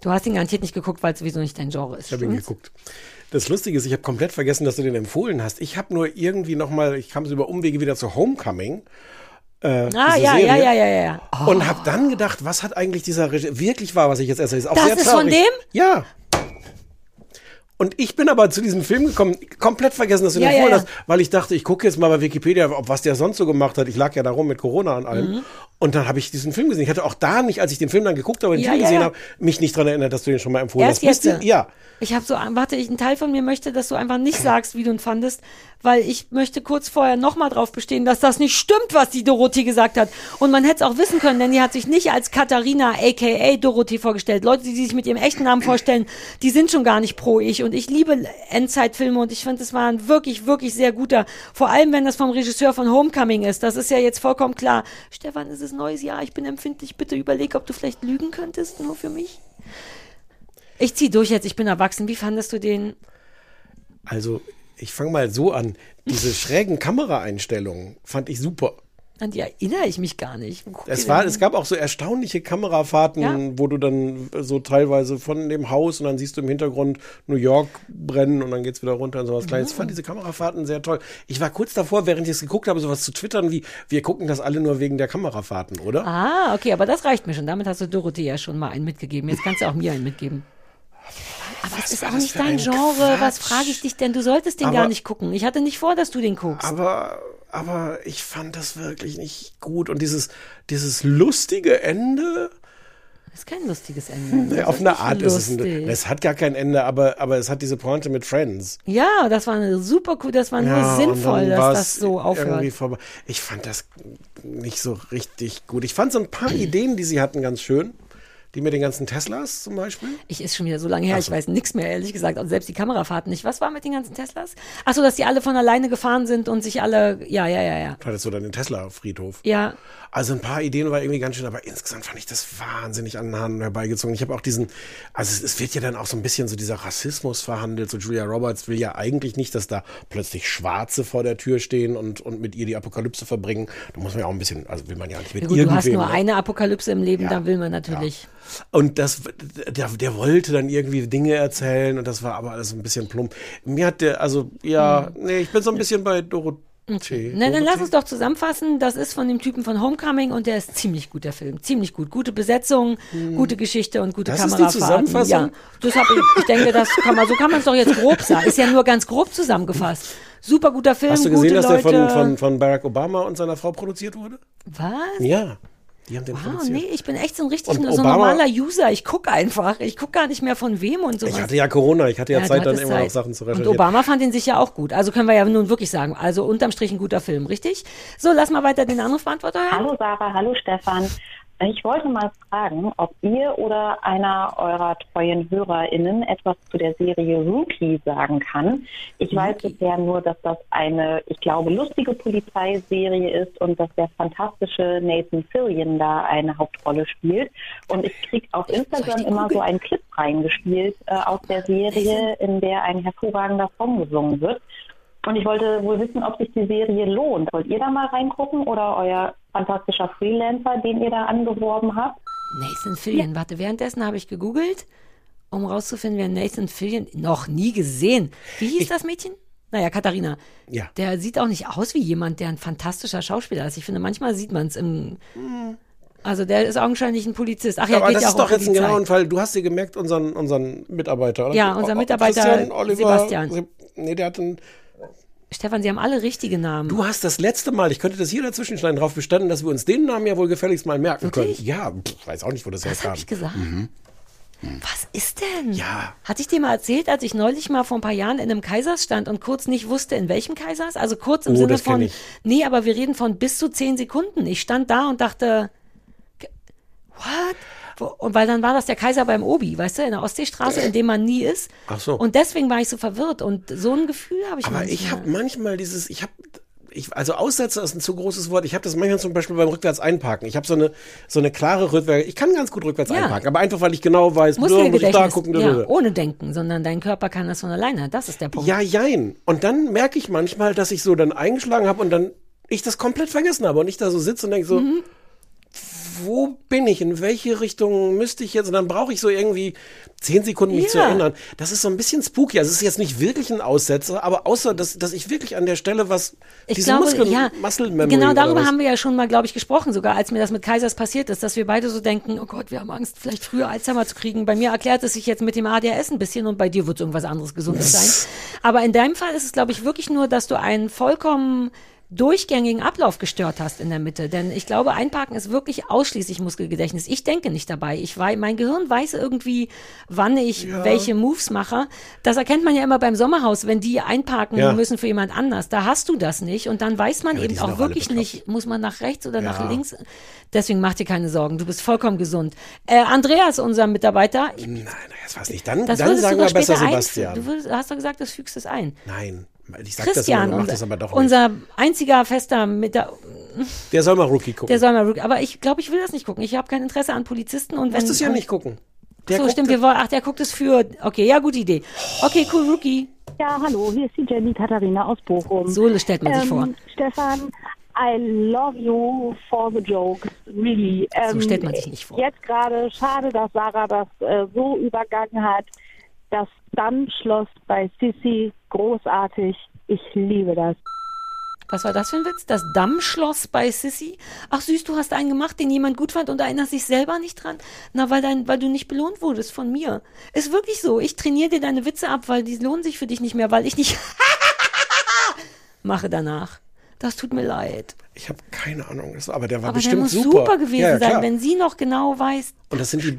Du hast ihn garantiert nicht geguckt, weil es sowieso nicht dein Genre ist. Ich habe ihn geguckt. Das Lustige ist, ich habe komplett vergessen, dass du den empfohlen hast. Ich habe nur irgendwie noch mal, ich kam so über Umwege wieder zu Homecoming. Äh, Ah, ja, ja, Serie. ja, ja, ja, ja. Oh, Und habe dann gedacht, was hat eigentlich dieser Regie wirklich war, was ich jetzt erzähle, ist auch Das sehr ist von dem? Ja. Und ich bin aber zu diesem Film gekommen, komplett vergessen, dass du den Ja, ja, empfohlen ja. hast, weil ich dachte, ich gucke jetzt mal bei Wikipedia, ob was der sonst so gemacht hat. Ich lag ja da rum mit Corona an allem. Mhm. Und dann habe ich diesen Film gesehen. Ich hatte auch da nicht, als ich den Film dann geguckt habe, den Ja, Titel ja, gesehen ja. habe, mich nicht dran erinnert, dass du den schon mal empfohlen Erst hast. Bist jetzt. du- Ja. Ich habe so, warte, ich, ein Teil von mir möchte, dass du einfach nicht sagst, wie du ihn fandest, weil ich möchte kurz vorher nochmal drauf bestehen, dass das nicht stimmt, was die Dorothee gesagt hat. Und man hätte es auch wissen können, denn die hat sich nicht als Katharina aka Dorothee vorgestellt. Leute, die sich mit ihrem echten Namen vorstellen, die sind schon gar nicht pro ich. Und ich liebe Endzeitfilme und ich finde, es war ein wirklich, wirklich sehr guter. Vor allem, wenn das vom Regisseur von Homecoming ist. Das ist ja jetzt vollkommen klar. Stefan, es ist neues Jahr, ich bin empfindlich. Bitte überleg, ob du vielleicht lügen könntest, nur für mich. Ich zieh durch jetzt, ich bin erwachsen. Wie fandest du den? Also, ich fange mal so an. Diese schrägen Kameraeinstellungen fand ich super. An die erinnere ich mich gar nicht. Es war, es gab auch so erstaunliche Kamerafahrten, Ja. wo du dann so teilweise von dem Haus und dann siehst du im Hintergrund New York brennen und dann geht's wieder runter und sowas Kleines. Ich fand diese Kamerafahrten sehr toll. Ich war kurz davor, während ich es geguckt habe, sowas zu twittern wie, wir gucken das alle nur wegen der Kamerafahrten, oder? Ah, okay, aber das reicht mir schon. Damit hast du Dorothee ja schon mal einen mitgegeben. Jetzt kannst du auch mir einen mitgeben. Aber es ist auch nicht dein ein Genre. Was Quatsch? frage ich dich denn? Du solltest den Aber- gar nicht gucken. Ich hatte nicht vor, dass du den guckst. Aber, aber ich fand das wirklich nicht gut. Und dieses, dieses lustige Ende, Das ist kein lustiges Ende. Das auf eine Art ist es, lustig. ein, es hat gar kein Ende, aber, aber es hat diese Pointe mit Friends. Ja, das war eine super cool. Das war nur Ja, sinnvoll, dass das so aufhört. Ich fand das nicht so richtig gut. Ich fand so ein paar Ideen, die sie hatten, ganz schön. Die mit den ganzen Teslas zum Beispiel. Ich ist schon wieder so lange her, ich weiß nichts mehr, ehrlich gesagt. Und selbst die Kamerafahrten nicht. Was war mit den ganzen Teslas? Ach so, dass die alle von alleine gefahren sind und sich alle, ja, ja, ja, ja. Hattest du dann den Tesla-Friedhof? Ja, Also ein paar Ideen war irgendwie ganz schön, aber insgesamt fand ich das wahnsinnig an den Haaren herbeigezogen. Ich habe auch diesen, also es, es wird ja dann auch so ein bisschen so dieser Rassismus verhandelt. So Julia Roberts will ja eigentlich nicht, dass da plötzlich Schwarze vor der Tür stehen und, und mit ihr die Apokalypse verbringen. Da muss man ja auch ein bisschen, also will man ja nicht mit ja gut, du hast irgendwem, nur ne? eine Apokalypse im Leben, Ja. da will man natürlich. Und das, der, der wollte dann irgendwie Dinge erzählen und das war aber alles ein bisschen plump. Mir hat der, also ja, nee, ich bin so ein bisschen bei Doro Tee. Na, dann lass uns doch zusammenfassen. Das ist von dem Typen von Homecoming und der ist ziemlich gut, der Film. Ziemlich gut. Gute Besetzung, gute Geschichte und gute Das ist die Kamerafahrten. Zusammenfassung? Ja, das hab ich, ich denke, das kann man, so kann man es doch jetzt grob sagen. Ist ja nur ganz grob zusammengefasst. Super guter Film, Hast du gute gesehen, dass der Leute. von, von, von Barack Obama und seiner Frau produziert wurde? Was? Ja, die haben den Wow, produziert. nee, ich bin echt so ein richtig Und nur so ein Obama- normaler User. Ich gucke einfach. Ich gucke gar nicht mehr von wem und sowas. Ich hatte ja Corona, ich hatte ja, Ja, Zeit, dann immer noch Zeit. Sachen zu Und recherchieren. Obama fand ihn sicher auch gut. Also können wir ja nun wirklich sagen. Also unterm Strich ein guter Film, richtig? So, lass mal weiter den Anrufbeantworter hören. Hallo Sarah, hallo Stefan. Ich wollte mal fragen, ob ihr oder einer eurer treuen HörerInnen etwas zu der Serie Rookie sagen kann. Ich weiß bisher nur, dass das eine, ich glaube, lustige Polizeiserie ist und dass der fantastische Nathan Fillion da eine Hauptrolle spielt. Und ich krieg auf Instagram immer so einen Clip reingespielt äh, aus der Serie, in der ein hervorragender Song gesungen wird. Und ich wollte wohl wissen, ob sich die Serie lohnt. Wollt ihr da mal reingucken oder euer fantastischer Freelancer, den ihr da angeworben habt? Nathan Fillion. Warte, währenddessen habe ich gegoogelt, um rauszufinden, wer Nathan Fillion noch nie gesehen. Wie hieß das Mädchen? Naja, Katharina. Ja. Der sieht auch nicht aus wie jemand, der ein fantastischer Schauspieler ist. Ich finde, manchmal sieht man es im. Also der ist augenscheinlich ein Polizist. Ach ja, aber geht das ja ist auch doch um jetzt ein genauer Fall. Du hast dir gemerkt, unseren, unseren Mitarbeiter, oder? Ja, unser Mitarbeiter Christian, Oliver, Sebastian. Se- Nee, der hat einen. Stefan, Sie haben alle richtige Namen. Du hast das letzte Mal, ich könnte das hier dazwischen schneiden, darauf bestanden, dass wir uns den Namen ja wohl gefälligst mal merken Wirklich? können. Ja, pff, weiß auch nicht, wo das Was herkam. habe ich gesagt? Was ist denn? Ja. Hatte ich dir mal erzählt, als ich neulich mal vor ein paar Jahren in einem Kaisers stand und kurz nicht wusste, in welchem Kaisers? Also kurz im Oh, Sinne von, ich. nee, aber wir reden von bis zu zehn Sekunden. Ich stand da und dachte, what? Und weil dann war das der Kaiser beim Obi, weißt du, in der Ostseestraße, in dem man nie ist. Ach so. Und deswegen war ich so verwirrt und so ein Gefühl habe ich Aber manchmal. ich habe manchmal dieses, ich habe, ich, also Aussetzer ist ein zu großes Wort. Ich habe das manchmal zum Beispiel beim rückwärts einparken. Ich habe so eine, so eine klare Rückwärts, ich kann ganz gut rückwärts Ja. einparken, aber einfach, weil ich genau weiß, so, muss ich da gucken. ja, Ja, ohne Denken, sondern dein Körper kann das von alleine. Das ist der Punkt. ja, jein. Und dann merke ich manchmal, dass ich so dann eingeschlagen habe und dann ich das komplett vergessen habe und ich da so sitze und denke so, Mhm. Wo bin ich? In welche Richtung müsste ich jetzt? Und dann brauche ich so irgendwie zehn Sekunden, mich Ja. zu erinnern. Das ist so ein bisschen spooky. Also es ist jetzt nicht wirklich ein Aussetzer, aber außer, dass, dass ich wirklich an der Stelle was, Ich diese glaube, Muskeln, ja, Muscle Memory genau darüber haben wir ja schon mal, glaube ich, gesprochen, sogar als mir das mit Kaisers passiert ist, dass wir beide so denken, oh Gott, wir haben Angst, vielleicht früher Alzheimer zu kriegen. Bei mir erklärt es sich jetzt mit dem ADHS ein bisschen und bei dir wird es irgendwas anderes Gesundes sein. Aber in deinem Fall ist es, glaube ich, wirklich nur, dass du einen vollkommen durchgängigen Ablauf gestört hast in der Mitte. Denn ich glaube, Einparken ist wirklich ausschließlich Muskelgedächtnis. Ich denke nicht dabei. Ich wei mein Gehirn weiß irgendwie, wann ich welche Moves mache. Das erkennt man ja immer beim Sommerhaus, wenn die einparken Ja. müssen für jemand anders. Da hast du das nicht. Und dann weiß man Ja, eben auch wirklich nicht, muss man nach rechts oder nach Ja. links. Deswegen mach dir keine Sorgen. Du bist vollkommen gesund. Äh, Andreas, unser Mitarbeiter, ich, Nein, jetzt weiß nicht. Dann, das dann sagen wir besser Sebastian. einfügen. Du hast doch gesagt, das fügst es ein. Nein, ich sag das immer, Christian, unser, das aber doch nicht. unser einziger fester mit der, Der soll mal Rookie gucken. der soll mal, aber ich glaube, ich will das nicht gucken. Ich habe kein Interesse an Polizisten und du wenn musst es ja nicht gucken. Der so stimmt, wir wollen, ach, der guckt es für, okay, ja, gute Idee. Okay, cool, Rookie. Ja, hallo, hier ist die Jenny Katharina aus Bochum. So stellt man sich ähm, vor. Stefan, I love you for the jokes, really. Ähm, So stellt man sich nicht vor. Jetzt gerade, schade, dass Sarah das äh, so übergangen hat. Das Dammschloss bei Sissy, großartig. Ich liebe das. Was war das für ein Witz? Das Dammschloss bei Sissy? Ach süß, du hast einen gemacht, den jemand gut fand und erinnerst dich selber nicht dran? Na, weil, dein, weil du nicht belohnt wurdest von mir. Ist wirklich so. Ich trainiere dir deine Witze ab, weil die lohnen sich für dich nicht mehr, weil ich nicht mache danach. Das tut mir leid. Ich habe keine Ahnung, das, aber der war Aber der bestimmt muss super. super, gewesen ja, ja, sein, wenn sie noch genau weiß. Und das sind die.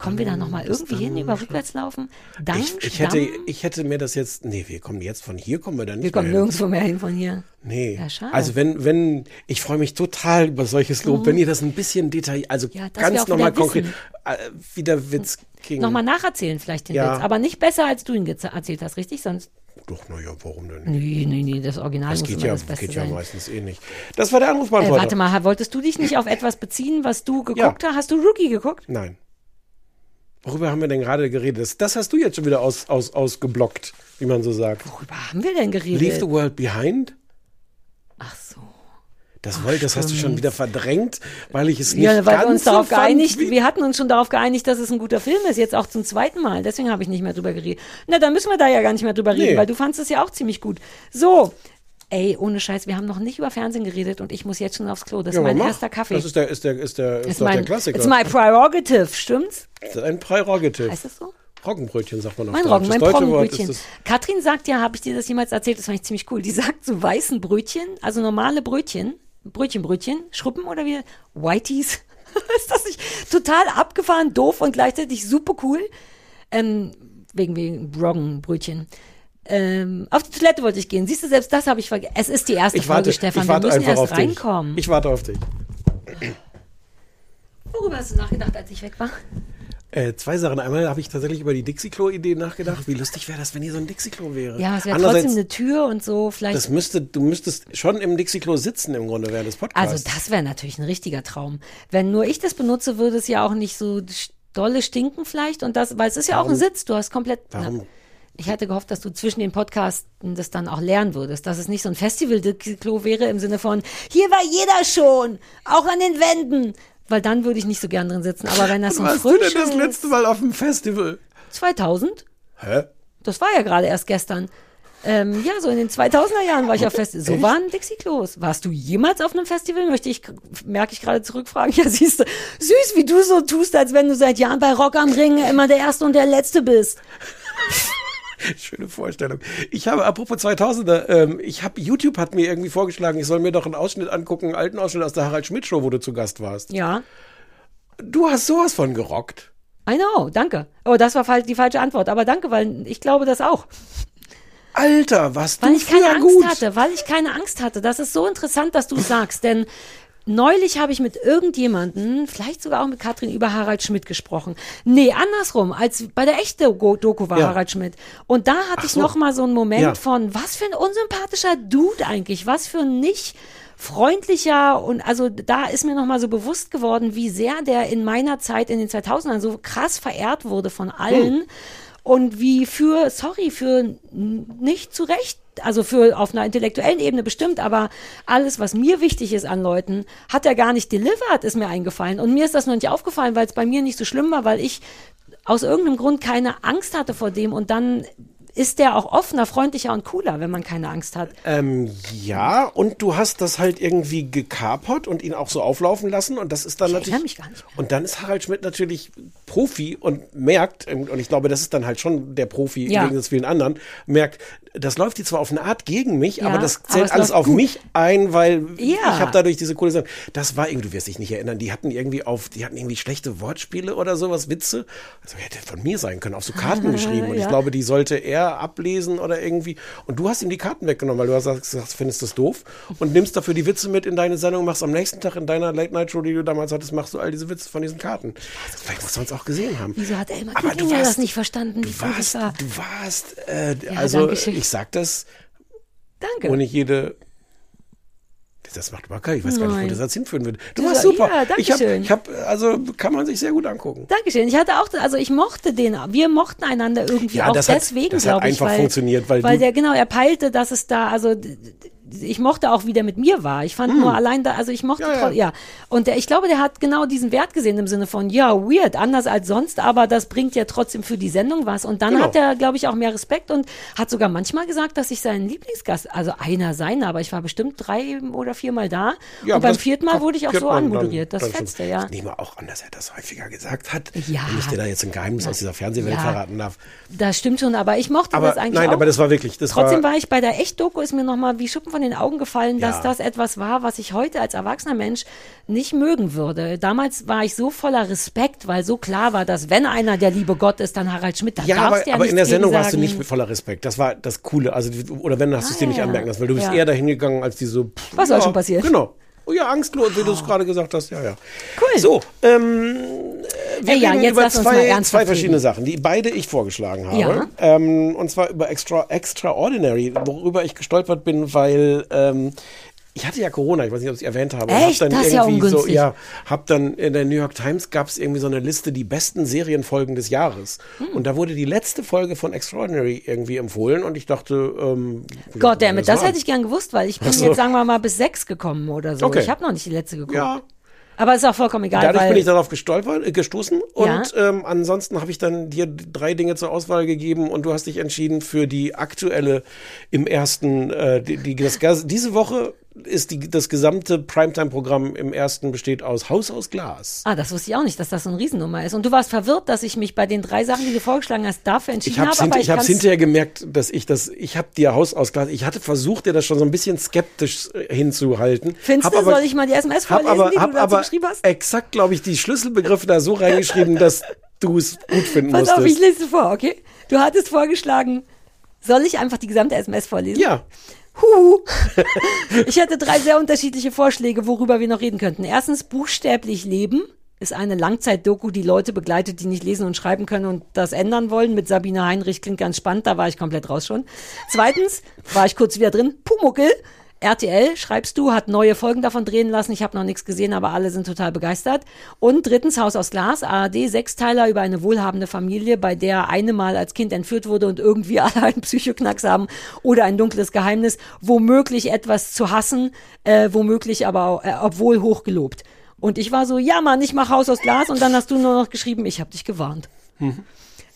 Kommen wir da nochmal irgendwie hin, über rückwärts laufen? Damm, Ich, ich, hätte, ich hätte mir das jetzt. Nee, wir kommen jetzt von hier, kommen wir da nicht Wir kommen mehr hin. nirgendwo mehr hin von hier. Nee. Ja, schade. Also wenn, wenn, ich freue mich total über solches Lob, wenn ihr das ein bisschen detail, also Mhm. Ja, ganz nochmal konkret, äh, wie der Witz ging. Nochmal nacherzählen vielleicht den Ja. Witz. Aber nicht besser, als du ihn erzählt hast, richtig? Sonst, Doch, naja, warum denn? nee, nee, nee, das Original Das muss geht immer ja, das Beste geht ja sein. meistens eh nicht. Das war der Äh, Anrufbeantworter. warte mal, wolltest du dich nicht auf etwas beziehen, was du geguckt hast? Hast du Rookie geguckt? Nein. Worüber haben wir denn gerade geredet? Das, das hast du jetzt schon wieder aus, aus, ausgeblockt, wie man so sagt. Worüber haben wir denn geredet? Leave the World Behind? Ach so. Das, wollte, das hast du schon wieder verdrängt, weil ich es nicht Ja, weil wir ganz uns darauf so geeinigt, wir hatten uns schon darauf geeinigt, dass es ein guter Film ist, jetzt auch zum zweiten Mal. Deswegen habe ich nicht mehr drüber geredet. Na, dann müssen wir da ja gar nicht mehr drüber reden, Nee. weil du fandst es ja auch ziemlich gut. So, Ey, ohne Scheiß, wir haben noch nicht über Fernsehen geredet und ich muss jetzt schon aufs Klo. Das Ja, ist mein mach. erster Kaffee. Das ist der, ist der, ist der, ist doch der mein, Klassiker. It's my prerogative, stimmt's? Das ist ein Prerogative. Heißt das so? Roggenbrötchen sagt man auf Mein. Roggen, mein Roggenbrötchen. Katrin sagt ja, habe ich dir das jemals erzählt, das fand ich ziemlich cool. Die sagt so weißen Brötchen, also normale Brötchen, Brötchen, Brötchen, Schruppen oder wie, Whiteys. ist das nicht total abgefahren, doof und gleichzeitig super cool? Ähm, wegen, wegen Roggenbrötchen. Ähm, auf die Toilette wollte ich gehen. Siehst du, selbst das habe ich vergessen. Es ist die erste Ich warte, Folge, Stefan. ich warte Wir müssen einfach erst auf dich. reinkommen. Ich warte auf dich. Worüber hast du nachgedacht, als ich weg war? Äh, zwei Sachen. Einmal habe ich tatsächlich über die Dixie-Klo-Idee nachgedacht. Wie lustig wäre das, wenn hier so ein Dixie-Klo wäre. Ja, es wäre trotzdem eine Tür und so. Vielleicht Das müsste, du müsstest schon im Dixie-Klo sitzen im Grunde während des Podcasts. Also das wäre natürlich ein richtiger Traum. Wenn nur ich das benutze, würde es ja auch nicht so dolle stinken vielleicht und das, weil es ist ja auch ein Warum- Sitz, du hast komplett. Warum? Na, ich hatte gehofft, dass du zwischen den Podcasten das dann auch lernen würdest, dass es nicht so ein Festival-Klo wäre im Sinne von, hier war jeder schon, auch an den Wänden. Weil dann würde ich nicht so gern drin sitzen. Aber wenn das so ein du denn das letzte Mal auf dem Festival? 2000? Hä? Das war ja gerade erst gestern. Ähm, ja, so in den 2000er Jahren war ich auf Festivals. So waren Dixie-Klos. Warst du jemals auf einem Festival? Möchte ich, merke ich gerade zurückfragen. Ja, siehst du, süß, wie du so tust, als wenn du seit Jahren bei Rock am Ring immer der Erste und der Letzte bist. Schöne Vorstellung. Ich habe, apropos 2000er, ähm, ich habe, YouTube hat mir irgendwie vorgeschlagen, ich soll mir doch einen Ausschnitt angucken, einen alten Ausschnitt aus der Harald Schmidt Show, wo du zu Gast warst. Ja, Du hast sowas von gerockt. I know, danke. Oh, das war die falsche Antwort, aber danke, weil ich glaube das auch. Alter, was Weil du ich keine Angst gut. hatte, weil ich keine Angst hatte. Das ist so interessant, dass du es sagst, denn neulich habe ich mit irgendjemanden, vielleicht sogar auch mit Katrin, über Harald Schmidt gesprochen. Nee, andersrum, als bei der echte Go- Doku war Ja. Harald Schmidt. Und da hatte Ach ich so. noch mal so einen Moment Ja. von, was für ein unsympathischer Dude eigentlich, was für ein nicht freundlicher und also da ist mir noch mal so bewusst geworden, wie sehr der in meiner Zeit in den 2000ern so krass verehrt wurde von allen Hm. und wie für, sorry, für nicht zu Recht, also für auf einer intellektuellen Ebene bestimmt, aber alles, was mir wichtig ist an Leuten, hat er gar nicht delivered, ist mir eingefallen. Und mir ist das noch nicht aufgefallen, weil es bei mir nicht so schlimm war, weil ich aus irgendeinem Grund keine Angst hatte vor dem und dann ist der auch offener, freundlicher und cooler, wenn man keine Angst hat. Ähm, ja, und du hast das halt irgendwie gekapert und ihn auch so auflaufen lassen und das ist dann Ich natürlich. mich gar nicht mehr. Und dann ist Harald Schmidt natürlich Profi und merkt, und ich glaube, das ist dann halt schon der Profi Ja. zu vielen anderen, merkt, das läuft jetzt zwar auf eine Art gegen mich, Ja, aber das aber zählt es alles auf gut. mich ein, weil Ja. ich habe dadurch diese coole Sache. Das war irgendwie, du wirst dich nicht erinnern, die hatten irgendwie auf, die hatten irgendwie schlechte Wortspiele oder sowas, Witze. Also hätte von mir sein können, auf so Karten geschrieben. Und ich Ja. glaube, die sollte er ablesen oder irgendwie. Und du hast ihm die Karten weggenommen, weil du hast gesagt, findest das doof und nimmst dafür die Witze mit in deine Sendung, machst am nächsten Tag in deiner Late-Night-Show, die du damals hattest, machst du all diese Witze von diesen Karten. Vielleicht musst du uns auch gesehen haben. Wieso hat Elmar Aber du Ginger das warst- nicht verstanden, wie Du warst, es war? du warst, äh, also. Ich sag das Danke. ohne jede. Das macht überhaupt nicht. Ich weiß gar nicht, wo Nein. das jetzt hinführen würde. Du warst super. ja, danke ich hab, schön. ich hab, also kann man sich sehr gut angucken. Dankeschön. Ich hatte auch, also ich mochte den, wir mochten einander irgendwie Ja, auch das hat- deswegen, das hat glaube ich. einfach weil, funktioniert, weil weil du- der, genau, er peilte, dass es da, also ich mochte auch, wie der mit mir war. Ich fand nur allein da, also ich mochte, Hm. Ja, ja, ja. Und der, ich glaube, der hat genau diesen Wert gesehen im Sinne von, ja, weird, anders als sonst, aber das bringt ja trotzdem für die Sendung was. Und dann Genau. hat er, glaube ich, auch mehr Respekt und hat sogar manchmal gesagt, dass ich sein Lieblingsgast, also einer seiner, aber ich war bestimmt drei oder viermal da. Ja, und beim vierten Mal wurde ich auch so anmoderiert. Das schon. fetzte, ja. Ich nehme auch an, dass er das häufiger gesagt hat. Ja. Wenn ich dir da jetzt ein Geheimnis aus dieser Fernsehwelt verraten darf. Das stimmt schon, aber ich mochte Aber das eigentlich nein, auch. aber das war wirklich, das Trotzdem war- war, ich bei der Echt-Doku, ist mir nochmal wie Schuppen von den Augen gefallen, dass Ja. das etwas war, was ich heute als erwachsener Mensch nicht mögen würde. Damals war ich so voller Respekt, weil so klar war, dass wenn einer der liebe Gott ist, dann Harald Schmidt, dann Ja, aber, ja aber in der Sendung warst du nicht mit voller Respekt. Das war das Coole. Also, oder wenn, hast du es dir Ah, nicht anmerken lassen, weil du bist eher dahin gegangen, als die so. pff, Was soll schon passieren? Genau. Oh ja, angstlos, wie du es gerade gesagt hast. Ja, ja. Cool. So, ähm, wir Ey, ja, reden über zwei, zwei verschiedene. Sachen, die beide ich vorgeschlagen habe. Ja. Ähm, und zwar über Extra, Extraordinary, worüber ich gestolpert bin, weil ähm, ich hatte ja Corona, ich weiß nicht, ob ich es erwähnt habe. Echt? Hab dann Das ist ja irgendwie so, ungünstig. ja, hab dann in der New York Times gab es irgendwie so eine Liste, die besten Serienfolgen des Jahres. Hm. Und da wurde die letzte Folge von Extraordinary irgendwie empfohlen und ich dachte, ähm, Gott, damit, das war. hätte ich gern gewusst, weil ich bin Ach so. jetzt, sagen wir mal, bis sechs gekommen oder so. Okay. Ich habe noch nicht die letzte geguckt. Ja. Aber ist auch vollkommen egal. Dadurch bin ich darauf gestolpert, äh, gestoßen und Ja. ähm, ansonsten habe ich dann dir drei Dinge zur Auswahl gegeben und du hast dich entschieden für die aktuelle im ersten, äh, die, die, das, diese Woche ist die, das gesamte Primetime-Programm im ersten besteht aus Haus aus Glas. Ah, das wusste ich auch nicht, dass das so ein Riesennummer ist. Und du warst verwirrt, dass ich mich bei den drei Sachen, die du vorgeschlagen hast, dafür entschieden Ich habe habe. ich hab's kann's- hinterher gemerkt, dass ich das, ich habe dir Haus aus Glas, ich hatte versucht, dir das schon so ein bisschen skeptisch äh, hinzuhalten. Findest du, soll ich mal die SMS vorlesen, aber, die du dazu aber geschrieben hast? exakt, glaube ich, die Schlüsselbegriffe da so reingeschrieben, dass du es gut finden Pass musstest. auf, ich lese vor, okay? Du hattest vorgeschlagen, soll ich einfach die gesamte SMS vorlesen? ja. Huhu. Ich hätte drei sehr unterschiedliche Vorschläge, worüber wir noch reden könnten. Erstens, buchstäblich leben ist eine Langzeit-Doku, die Leute begleitet, die nicht lesen und schreiben können und das ändern wollen. Mit Sabine Heinrich klingt ganz spannend, da war ich komplett raus schon. Zweitens, war ich kurz wieder drin, Pumuckel. RTL, schreibst du, hat neue Folgen davon drehen lassen. Ich habe noch nichts gesehen, aber alle sind total begeistert. Und drittens, Haus aus Glas, ARD, Sechsteiler über eine wohlhabende Familie, bei der eine mal als Kind entführt wurde und irgendwie alle einen Psychoknacks haben oder ein dunkles Geheimnis, womöglich etwas zu hassen, äh, womöglich aber äh, obwohl hochgelobt. Und ich war so, ja Mann, ich mach Haus aus Glas und dann hast du nur noch geschrieben, ich habe dich gewarnt.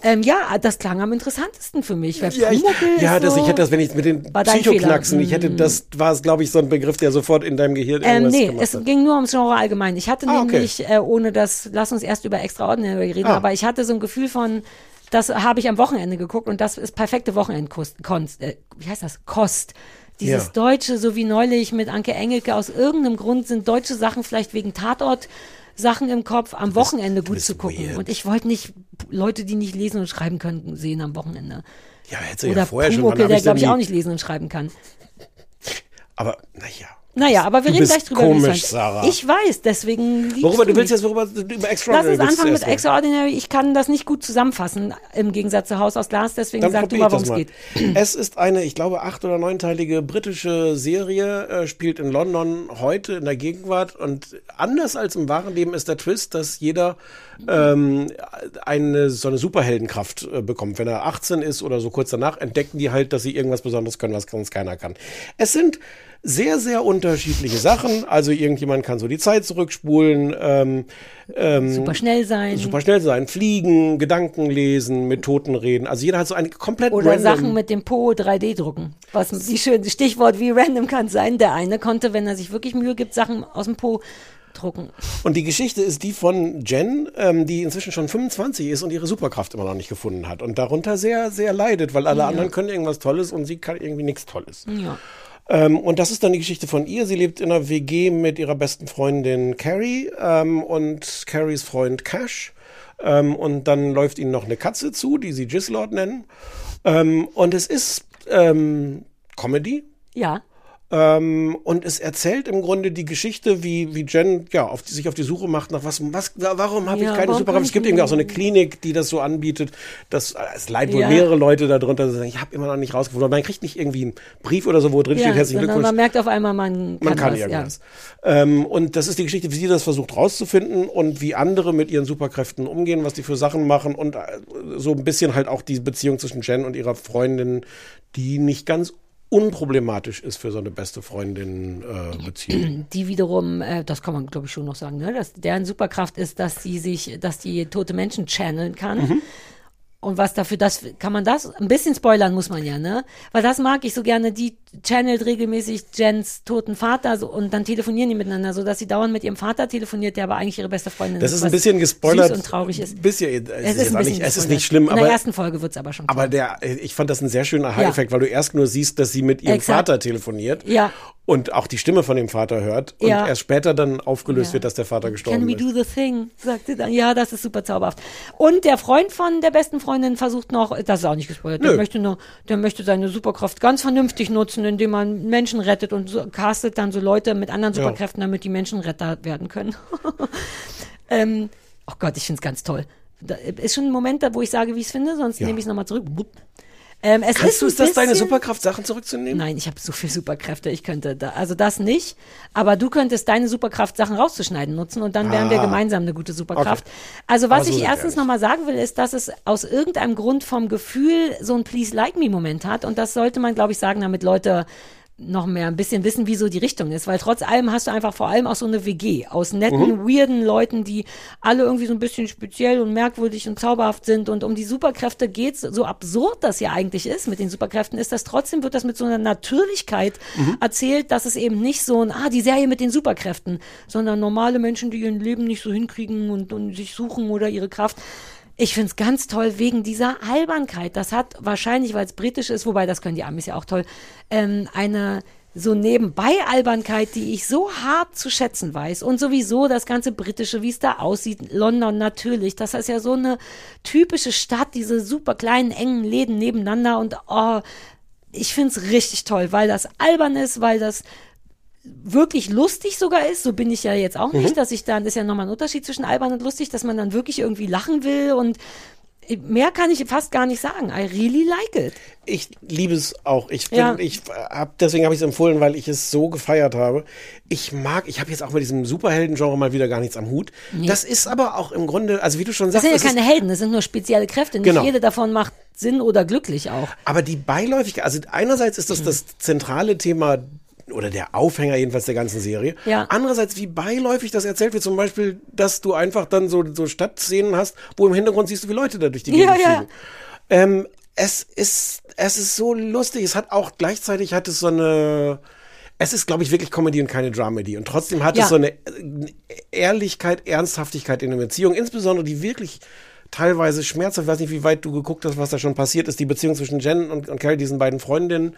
Ähm, ja, das klang am interessantesten für mich. Weil Ja, ich, Pumuckl ja das, so, ich hätte das, wenn ich mit den Psychoknacksen, ich hätte, das war, glaube ich, so ein Begriff, der sofort in deinem Gehirn Ähm, nee, es hat. ging nur ums Genre allgemein. Ich hatte Ah, okay. nämlich, äh, ohne das, lass uns erst über Extraordinary reden, Ah. aber ich hatte so ein Gefühl von, das habe ich am Wochenende geguckt und das ist perfekte Wochenendkost, Konst, äh, wie heißt das? Kost. Dieses Ja. Deutsche, so wie neulich mit Anke Engelke, aus irgendeinem Grund sind deutsche Sachen vielleicht wegen Tatort Sachen im Kopf am Wochenende gut bist zu gucken. weird. Und ich wollte nicht Leute, die nicht lesen und schreiben können, sehen am Wochenende. Ja, hätte ja Oder vorher schon, Pumuckl, hab der glaube ich auch nicht lesen und schreiben kann. Aber, naja. Naja, aber wir Du reden gleich drüber. komisch, Sarah. Ich weiß, deswegen Worüber, du mich. willst jetzt worüber, über Lass Extraordinary uns willst du anfangen mit? Extraordinary. Ich kann das nicht gut zusammenfassen, im Gegensatz zu Haus aus Glas, deswegen Dann sag du mal, worum es geht. Es ist eine, ich glaube, acht- oder neunteilige britische Serie, äh, spielt in London heute in der Gegenwart und anders als im wahren Leben ist der Twist, dass jeder ähm, eine so eine Superheldenkraft äh, bekommt. Wenn er 18 ist oder so kurz danach, entdecken die halt, dass sie irgendwas Besonderes können, was sonst keiner kann. Es sind sehr, sehr unterschiedliche Sachen. Also irgendjemand kann so die Zeit zurückspulen, ähm, ähm, Super schnell sein. super schnell sein, fliegen, Gedanken lesen, mit Toten reden. Also jeder hat so eine komplett Oder random Sachen mit dem Po 3D drucken. Was die schöne Stichwort wie random kann sein. Der eine konnte, wenn er sich wirklich Mühe gibt, Sachen aus dem Po drucken. Und die Geschichte ist die von Jen, ähm, die inzwischen schon 25 ist und ihre Superkraft immer noch nicht gefunden hat und darunter sehr, sehr leidet, weil alle Ja. anderen können irgendwas Tolles und sie kann irgendwie nichts Tolles. Ja. Ähm, und das ist dann die Geschichte von ihr. Sie lebt in einer WG mit ihrer besten Freundin Carrie ähm, und Carries Freund Cash. Ähm, und dann läuft ihnen noch eine Katze zu, die sie Gislord nennen. Ähm, und es ist ähm, Comedy. Ja. Ähm, und es erzählt im Grunde die Geschichte, wie, wie Jen ja, auf die, sich auf die Suche macht nach was, was warum habe Ja, ich keine Superkraft? Es gibt irgendwie auch so eine Klinik, die das so anbietet. Das, es leiden wohl Ja. mehrere Leute darunter, die sagen, ich habe immer noch nicht rausgefunden. Man kriegt nicht irgendwie einen Brief oder so, wo drin steht, ja herzlichen sondern Glückwunsch. man merkt auf einmal, man kann, Man kann was, irgendwas. Ähm, und das ist die Geschichte, wie sie das versucht rauszufinden und wie andere mit ihren Superkräften umgehen, was die für Sachen machen und äh, so ein bisschen halt auch die Beziehung zwischen Jen und ihrer Freundin, die nicht ganz unproblematisch ist für so eine beste Freundin äh. Die wiederum, äh, das kann man glaube ich schon noch sagen, ne? dass deren Superkraft ist, dass sie sich, dass die tote Menschen channeln kann. Mhm. Und was dafür, das kann man das, ein bisschen spoilern muss man ja, ne? Weil das mag ich so gerne, die channelt regelmäßig Jens toten Vater so, und dann telefonieren die miteinander, so dass sie dauernd mit ihrem Vater telefoniert, der aber eigentlich ihre beste Freundin Das ist ein bisschen gespoilert. Süß und traurig ist. Bisschen, es, Es ist, ist, nicht, es ist nicht schlimm, In aber der ersten Folge wird's aber schon. Aber der, ich fand das ein sehr schöner Ja. High-Effekt, weil du erst nur siehst, dass sie mit ihrem Exakt. Vater telefoniert Ja. und auch die Stimme von dem Vater hört und Ja. erst später dann aufgelöst Ja. wird, dass der Vater gestorben Can we ist. do the thing? sagt sie dann. Ja, das ist super zauberhaft. Und der Freund von der besten Freundin versucht noch, das ist auch nicht gespoilert, der möchte nur, der möchte seine Superkraft ganz vernünftig nutzen, indem man Menschen rettet und so, castet dann so Leute mit anderen Ja. Superkräften, damit die Menschen Retter werden können. ähm, oh Gott, ich find's ganz toll. Da ist schon ein Moment, da, wo ich sage, wie ich es finde, sonst Ja. nehme ich es nochmal zurück. Bup. Ähm, es Kannst du es, das deine Superkraft, Sachen zurückzunehmen? Nein, ich habe so viel Superkräfte, ich könnte da, also das nicht, aber du könntest deine Superkraft, Sachen rauszuschneiden nutzen und dann wären wir Ah. gemeinsam eine gute Superkraft. Okay. Also was so ich erstens nochmal sagen will, ist, dass es aus irgendeinem Grund vom Gefühl so ein Please Like Me Moment hat und das sollte man, glaube ich, sagen, damit Leute noch mehr ein bisschen wissen, wie so die Richtung ist, weil trotz allem hast du einfach vor allem auch so eine WG aus netten, Mhm. weirden Leuten, die alle irgendwie so ein bisschen speziell und merkwürdig und zauberhaft sind und um die Superkräfte geht's, so absurd das ja eigentlich ist mit den Superkräften, ist das trotzdem, wird das mit so einer Natürlichkeit Mhm. erzählt, dass es eben nicht so ein, ah, die Serie mit den Superkräften, sondern normale Menschen, die ihr Leben nicht so hinkriegen und, und sich suchen oder ihre Kraft. Ich find's ganz toll wegen dieser Albernkeit. Das hat wahrscheinlich, weil es britisch ist, wobei das können die Amis ja auch toll, ähm, eine so nebenbei Albernkeit, die ich so hart zu schätzen weiß. Und sowieso das ganze britische, wie es da aussieht, London natürlich. Das ist ja so eine typische Stadt, diese super kleinen, engen Läden nebeneinander und oh, ich find's richtig toll, weil das albern ist, weil das wirklich lustig sogar ist, so bin ich ja jetzt auch nicht, Mhm. dass ich dann, das ist ja nochmal ein Unterschied zwischen albern und lustig, dass man dann wirklich irgendwie lachen will und mehr kann ich fast gar nicht sagen. I really like it. Ich liebe es auch. Ich, bin, Ja. ich hab, deswegen habe ich es empfohlen, weil ich es so gefeiert habe. Ich mag, ich habe jetzt auch mit diesem Superhelden-Genre mal wieder gar nichts am Hut. Nee. Das ist aber auch im Grunde, also wie du schon Das sagst, sind ja keine Helden, das sind nur spezielle Kräfte. Nicht Genau. jede davon macht Sinn oder glücklich auch. Aber die Beiläufigkeit, also einerseits ist das Mhm. das zentrale Thema oder der Aufhänger jedenfalls der ganzen Serie. Ja. Andererseits, wie beiläufig das erzählt wird, zum Beispiel, dass du einfach dann so, so Stadtszenen hast, wo im Hintergrund siehst du, wie Leute da durch die Gegend Ja, ja. fliegen. Ähm, es ist, es ist so lustig. Es hat auch gleichzeitig hat es so eine, es ist, glaube ich, wirklich Comedy und keine Dramedy. Und trotzdem hat Ja. es so eine äh, Ehrlichkeit, Ernsthaftigkeit in der Beziehung, insbesondere die wirklich teilweise schmerzhaft, ich weiß nicht, wie weit du geguckt hast, was da schon passiert ist, die Beziehung zwischen Jen und, und Carrie, diesen beiden Freundinnen,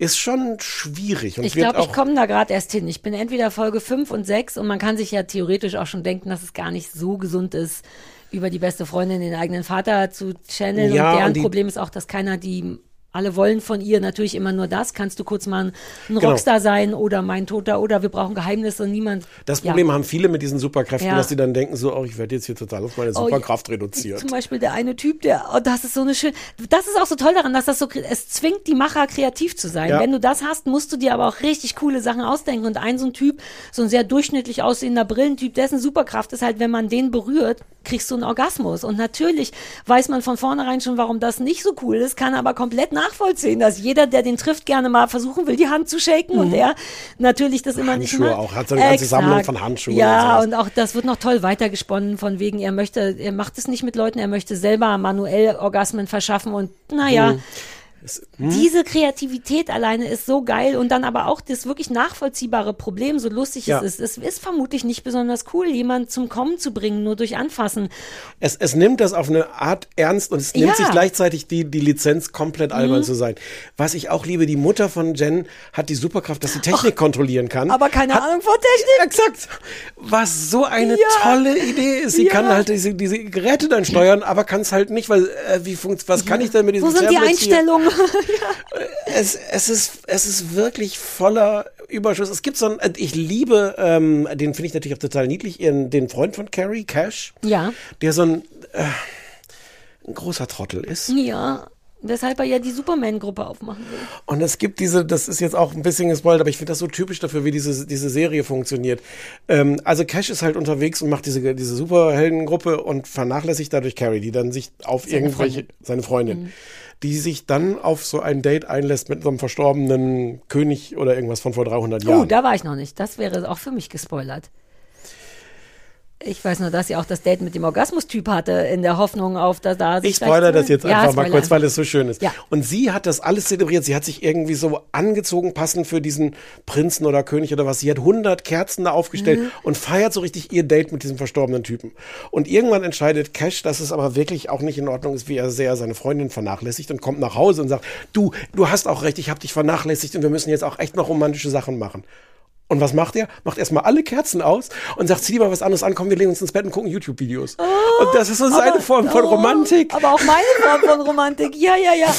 ist schon schwierig. Und Ich glaube, ich komme da gerade erst hin. Ich bin entweder Folge 5 und 6 und man kann sich ja theoretisch auch schon denken, dass es gar nicht so gesund ist, über die beste Freundin den eigenen Vater zu channeln. Ja, und deren und die- Problem ist auch, dass keiner die alle wollen von ihr natürlich immer nur das. Kannst du kurz mal ein, Genau. Rockstar sein oder mein Toter oder wir brauchen Geheimnisse und niemand. Das ja. Problem haben viele mit diesen Superkräften, Ja. dass sie dann denken, so, oh, ich werde jetzt hier total auf meine Oh, Superkraft reduziert. Zum Beispiel der eine Typ, der, oh, das ist so eine schöne, das ist auch so toll daran, dass das so, es zwingt die Macher kreativ zu sein. Ja. Wenn du das hast, musst du dir aber auch richtig coole Sachen ausdenken. Und ein so ein Typ, so ein sehr durchschnittlich aussehender Brillentyp, dessen Superkraft ist halt, wenn man den berührt, kriegst du einen Orgasmus. Und natürlich weiß man von vornherein schon, warum das nicht so cool ist, kann aber komplett nachvollziehen, dass jeder, der den trifft, gerne mal versuchen will, die Hand zu shaken und er natürlich das immer nicht Mhm. Handschuhe macht. auch, hat so eine ganze Exakt. Sammlung von Handschuhen und Ja, sowas. und auch das wird noch toll weitergesponnen, von wegen, er möchte, er macht es nicht mit Leuten, er möchte selber manuell Orgasmen verschaffen und naja. Mhm. Hm? Diese Kreativität alleine ist so geil und dann aber auch das wirklich nachvollziehbare Problem, so lustig Ja. es ist. Es ist vermutlich nicht besonders cool, jemanden zum Kommen zu bringen, nur durch Anfassen. Es, es nimmt das auf eine Art ernst und es nimmt Ja. sich gleichzeitig die, die Lizenz, komplett albern Mhm. zu sein. Was ich auch liebe, die Mutter von Jen hat die Superkraft, dass sie Technik kontrollieren kann. Aber keine hat, Ahnung von Technik. Exakt. Was so eine Ja. tolle Idee ist. Sie kann halt diese, diese Geräte dann steuern, aber kann es halt nicht, weil äh, wie funkt, was kann ich denn mit diesem Wo sind die? Einstellungen? es, es, ist, es ist wirklich voller Überschuss. Es gibt so ein, äh, ich liebe, ähm, den finde ich natürlich auch total niedlich, ihren, den Freund von Carrie, Cash, ja. der so ein, äh, ein großer Trottel ist. Ja. Weshalb er ja die Superman-Gruppe aufmachen will. Und es gibt diese, das ist jetzt auch ein bisschen gespoilt, aber ich finde das so typisch dafür, wie diese, diese Serie funktioniert. Ähm, also Cash ist halt unterwegs und macht diese, diese Superheldengruppe und vernachlässigt dadurch Carrie, die dann sich auf Seine irgendwelche, Freundin. seine Freundin, die sich dann auf so ein Date einlässt mit so einem verstorbenen König oder irgendwas von vor 300 Jahren. Oh, da war ich noch nicht. Das wäre auch für mich gespoilert. Ich weiß nur, dass sie auch das Date mit dem Orgasmus-Typ hatte, in der Hoffnung auf, dass da Ich spoilere das jetzt Ja, einfach mal spoiler kurz, weil es so schön ist. Ja. Und sie hat das alles zelebriert. Sie hat sich irgendwie so angezogen, passend für diesen Prinzen oder König oder was. Sie hat 100 Kerzen da aufgestellt Mhm. und feiert so richtig ihr Date mit diesem verstorbenen Typen. Und irgendwann entscheidet Cash, dass es aber wirklich auch nicht in Ordnung ist, wie er sehr seine Freundin vernachlässigt und kommt nach Hause und sagt, du, du hast auch recht, ich habe dich vernachlässigt und wir müssen jetzt auch echt noch romantische Sachen machen. Und was macht er? Macht erstmal alle Kerzen aus und sagt, zieh dir mal was anderes an, komm, wir legen uns ins Bett und gucken YouTube-Videos. und das ist so seine aber- Form von oh, Romantik. Aber auch meine Form von Romantik. Ja, ja, ja.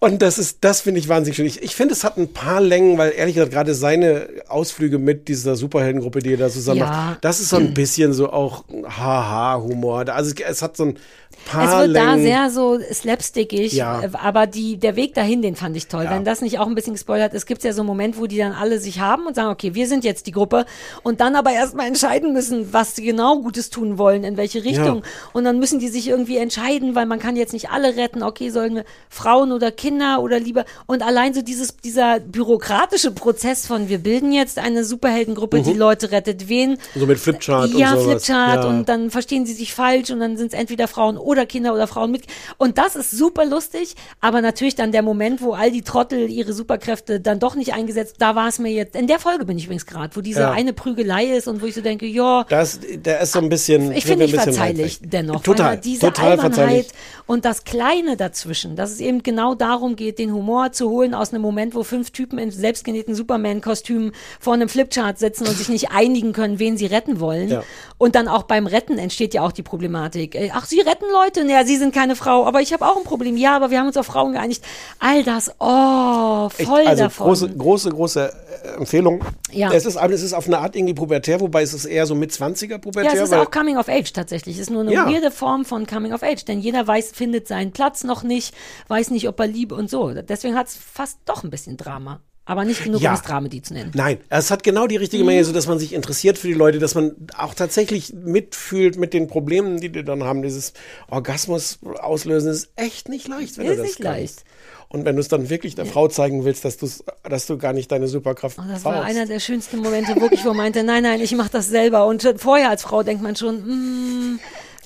Und das ist, das finde ich wahnsinnig schön. Ich, ich finde, es hat ein paar Längen, weil ehrlich gesagt, gerade seine Ausflüge mit dieser Superheldengruppe, die er da zusammen Ja. macht, das ist so ein bisschen so auch Haha-Humor. Also es, es hat so ein paar Es wird da sehr so slapstickig, Ja. äh, aber die, der Weg dahin, den fand ich toll. Ja. Wenn das nicht auch ein bisschen gespoilert ist, gibt es ja so einen Moment, wo die dann alle sich haben und sagen, okay, wir sind jetzt die Gruppe und dann aber erstmal entscheiden müssen, was sie genau Gutes tun wollen, in welche Richtung. Ja. Und dann müssen die sich irgendwie entscheiden, weil man kann jetzt nicht alle retten. Okay, sollen wir Frauen oder Kinder oder lieber und allein so dieses, dieser bürokratische Prozess von, wir bilden jetzt eine Superheldengruppe, die Leute rettet. Wen? So mit Flipchart und ja, sowas. Flipchart Ja. und dann verstehen sie sich falsch und dann sind es entweder Frauen oder Kinder oder Frauen mit. Und das ist super lustig, aber natürlich dann der Moment, wo all die Trottel ihre Superkräfte dann doch nicht eingesetzt, da war es mir jetzt, in der Folge bin ich übrigens gerade, wo diese Ja. eine Prügelei ist und wo ich so denke, ja, Das, der ist so ein bisschen. ich finde ich verzeihlich dennoch. Total. Weil diese total Albernheit verzeihlich. und das Kleine dazwischen, dass es eben genau darum geht, den Humor zu holen aus einem Moment, wo fünf Typen in selbstgenähten Superman-Kostümen vor einem Flipchart sitzen und sich nicht einigen können, wen sie retten wollen. Ja. Und dann auch beim Retten entsteht ja auch die Problematik. Äh, Ach, sie retten Leute? Naja, sie sind keine Frau, aber ich habe auch ein Problem. Ja, aber wir haben uns auf Frauen geeinigt. All das, oh, Echt, voll also davon. große, große, große äh, Empfehlung. Ja. Es ist, aber es ist auf eine Art irgendwie pubertär, wobei es ist eher so mit 20er pubertär. Ja, es ist auch Coming of Age tatsächlich. Es ist nur eine Ja. weirde Form von Coming of Age, denn jeder weiß, findet seinen Platz noch nicht, weiß nicht, ob er liebe und so. Deswegen hat es fast doch ein bisschen Drama. Aber nicht genug, Ja. um es Dramedy zu nennen. Nein, es hat genau die Mhm. richtige Menge, so dass man sich interessiert für die Leute, dass man auch tatsächlich mitfühlt mit den Problemen, die die dann haben. Dieses Orgasmus auslösen ist echt nicht leicht, wenn Ist du das nicht kannst. leicht. Und wenn du es dann wirklich der Frau zeigen willst, dass, du's, dass du gar nicht deine Superkraft Und das brauchst. war einer der schönsten Momente, wirklich, wo er meinte, nein, nein, ich mache das selber. Und vorher als Frau denkt man schon, mm,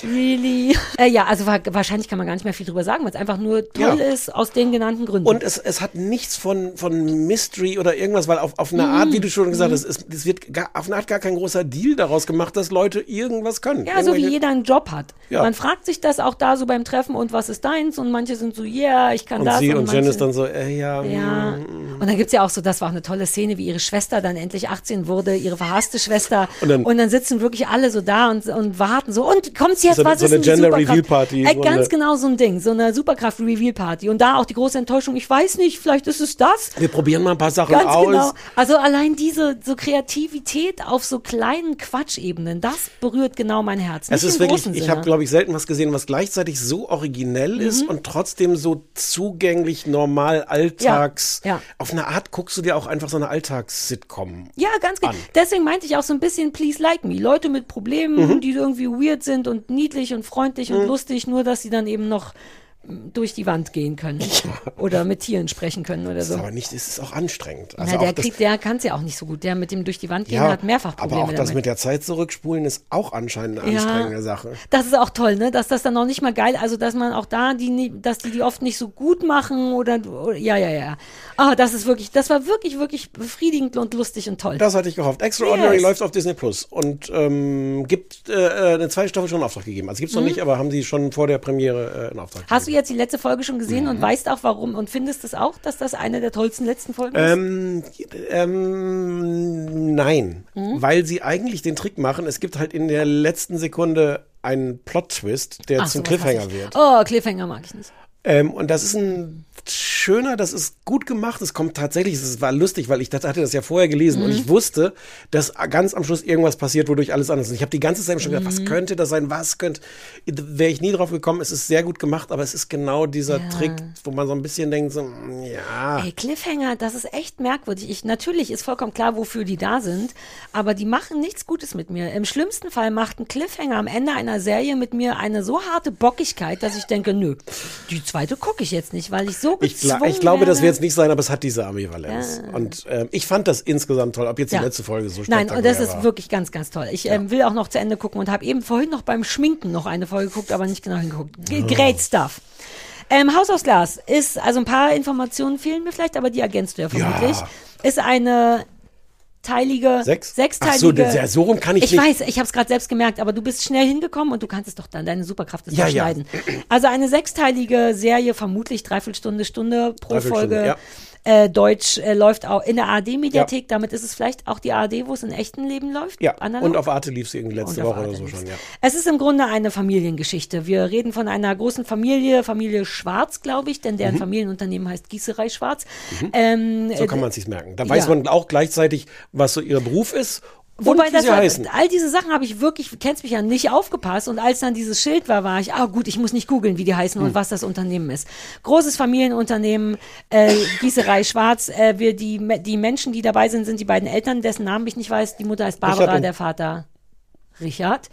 really? Äh, ja, also wa- wahrscheinlich kann man gar nicht mehr viel drüber sagen, weil es einfach nur toll Ja. ist, aus den genannten Gründen. Und es, es hat nichts von, von Mystery oder irgendwas, weil auf, auf eine. Art, wie du schon gesagt hast, es, es wird gar, auf eine Art gar kein großer Deal daraus gemacht, dass Leute irgendwas können. Ja, so wie jeder einen Job hat. Ja. Man fragt sich das auch da so beim Treffen und was ist deins? Und manche sind so, yeah, ich kann Und das. sie und, Jen manche, ist dann so, äh, ja, Ja. mm, Und dann gibt's ja auch so, das war auch eine tolle Szene, wie ihre Schwester dann endlich 18 wurde, ihre verhasste Schwester. Und dann- sitzen wirklich alle so da und, und warten so. Und kommt's jetzt, So eine- was so ist eine Gender Superkraft? Reveal Party, Äh, ganz genau so ein Ding, so eine Superkraft-Reveal-Party. Und da auch die große Enttäuschung, ich weiß nicht, vielleicht ist es das. wir probieren mal ein paar Sachen Ganz aus. genau. Also allein diese so Kreativität auf so kleinen Quatschebenen, das berührt genau mein Herz. Es ist wirklich, ich habe, glaube ich, selten was gesehen, was gleichzeitig so originell ist Mhm. und trotzdem so zugänglich, normal, alltags. Ja, ja. Auf eine Art guckst du dir auch einfach so eine Alltags-Sitcom. Ja, ganz genau. Deswegen meinte ich auch so ein bisschen Please Like Me. Leute mit Problemen, Mhm. die irgendwie weird sind und niedlich und freundlich und Mhm. lustig, nur dass sie dann eben noch durch die Wand gehen können. Oder mit Tieren sprechen können oder Das ist so. aber nicht, es ist auch anstrengend. Also Na, der auch kriegt, der kann es ja auch nicht so gut. Der mit dem durch die Wand gehen ja, hat mehrfach Probleme aber auch das damit. mit der Zeit zurückspulen ist auch anscheinend eine Ja. anstrengende Sache. Das ist auch toll, ne? Dass das dann noch nicht mal geil, also dass man auch da die, dass die die oft nicht so gut machen oder, oder ja, ja, ja. Ah, das ist wirklich, das war wirklich, wirklich befriedigend und lustig und toll. Das hatte ich gehofft. Extraordinary Yes. läuft auf Disney Plus und ähm, gibt äh, eine zweite Staffel schon in Auftrag gegeben. Also gibt's noch Mhm. nicht, aber haben sie schon vor der Premiere äh, in Auftrag Hast du jetzt die letzte Folge schon gesehen Mhm. und weißt auch warum und findest es auch, dass das eine der tollsten letzten Folgen ist? Ähm, ähm, nein, Mhm. weil sie eigentlich den Trick machen. Es gibt halt in der letzten Sekunde einen Plot-Twist, der Ach, zum Cliffhanger wird. Oh, Cliffhanger mag ich nicht. Ähm, und das ist ein schöner, das ist gut gemacht. Es kommt tatsächlich, es war lustig, weil ich das, hatte das ja vorher gelesen und Mhm. ich wusste, dass ganz am Schluss irgendwas passiert, wodurch alles anders ist. Und ich habe die ganze Zeit schon gedacht, was Mhm. könnte das sein? Was könnte? Wäre ich nie drauf gekommen. Es ist sehr gut gemacht, aber es ist genau dieser Ja. Trick, wo man so ein bisschen denkt, so, mm, ja. Ey, Cliffhanger, das ist echt merkwürdig. Ich, natürlich ist vollkommen klar, wofür die da sind, aber die machen nichts Gutes mit mir. Im schlimmsten Fall macht ein Cliffhanger am Ende einer Serie mit mir eine so harte Bockigkeit, dass ich denke, nö, die zweite gucke ich jetzt nicht, weil ich so Ich, gla gezwungen ich glaube, das wird es nicht sein, aber es hat diese Ambivalenz. Ja. Und ähm, ich fand das insgesamt toll. Ob jetzt die Ja. letzte Folge so Nein, und das ist war. wirklich ganz, ganz toll. Ich ähm, will auch noch zu Ende gucken und habe eben vorhin noch beim Schminken noch eine Folge geguckt, aber nicht genau hingeguckt. G Oh. Great stuff. Ähm, House of Glass ist, also ein paar Informationen fehlen mir vielleicht, aber die ergänzt du ja vermutlich. Ist eine teilige, Sechs? sechsteilige. Ach so, das- ja, so rum kann ich Ich nicht. weiß, ich habe es gerade selbst gemerkt, aber du bist schnell hingekommen und du kannst es doch dann, deine Superkraft ist Ja, ja. Also eine sechsteilige Serie, vermutlich Dreiviertelstunde, Stunde pro Dreiviertelstunde, Folge. ja. Äh, Deutsch äh, läuft auch in der ARD-Mediathek, damit ist es vielleicht auch die ARD, wo es in echten Leben läuft. Ja, Analog? und auf Arte lief sie irgendwie letzte Woche oder so lief's. schon, ja. Es ist im Grunde eine Familiengeschichte. Wir reden von einer großen Familie, Familie Schwarz, glaube ich, denn deren Mhm. Familienunternehmen heißt Gießerei Schwarz. Ähm, So äh, kann man es sich merken. Da ja. weiß man auch gleichzeitig, was so ihr Beruf ist Wobei das war, all diese Sachen habe ich wirklich, kennst mich ja nicht aufgepasst und als dann dieses Schild war, war ich, ah gut, ich muss nicht googeln, wie die heißen Hm. und was das Unternehmen ist. Großes Familienunternehmen, äh, Gießerei Schwarz, äh, wir die die Menschen, die dabei sind, sind die beiden Eltern, dessen Namen ich nicht weiß. Die Mutter heißt Barbara, der Vater Richard.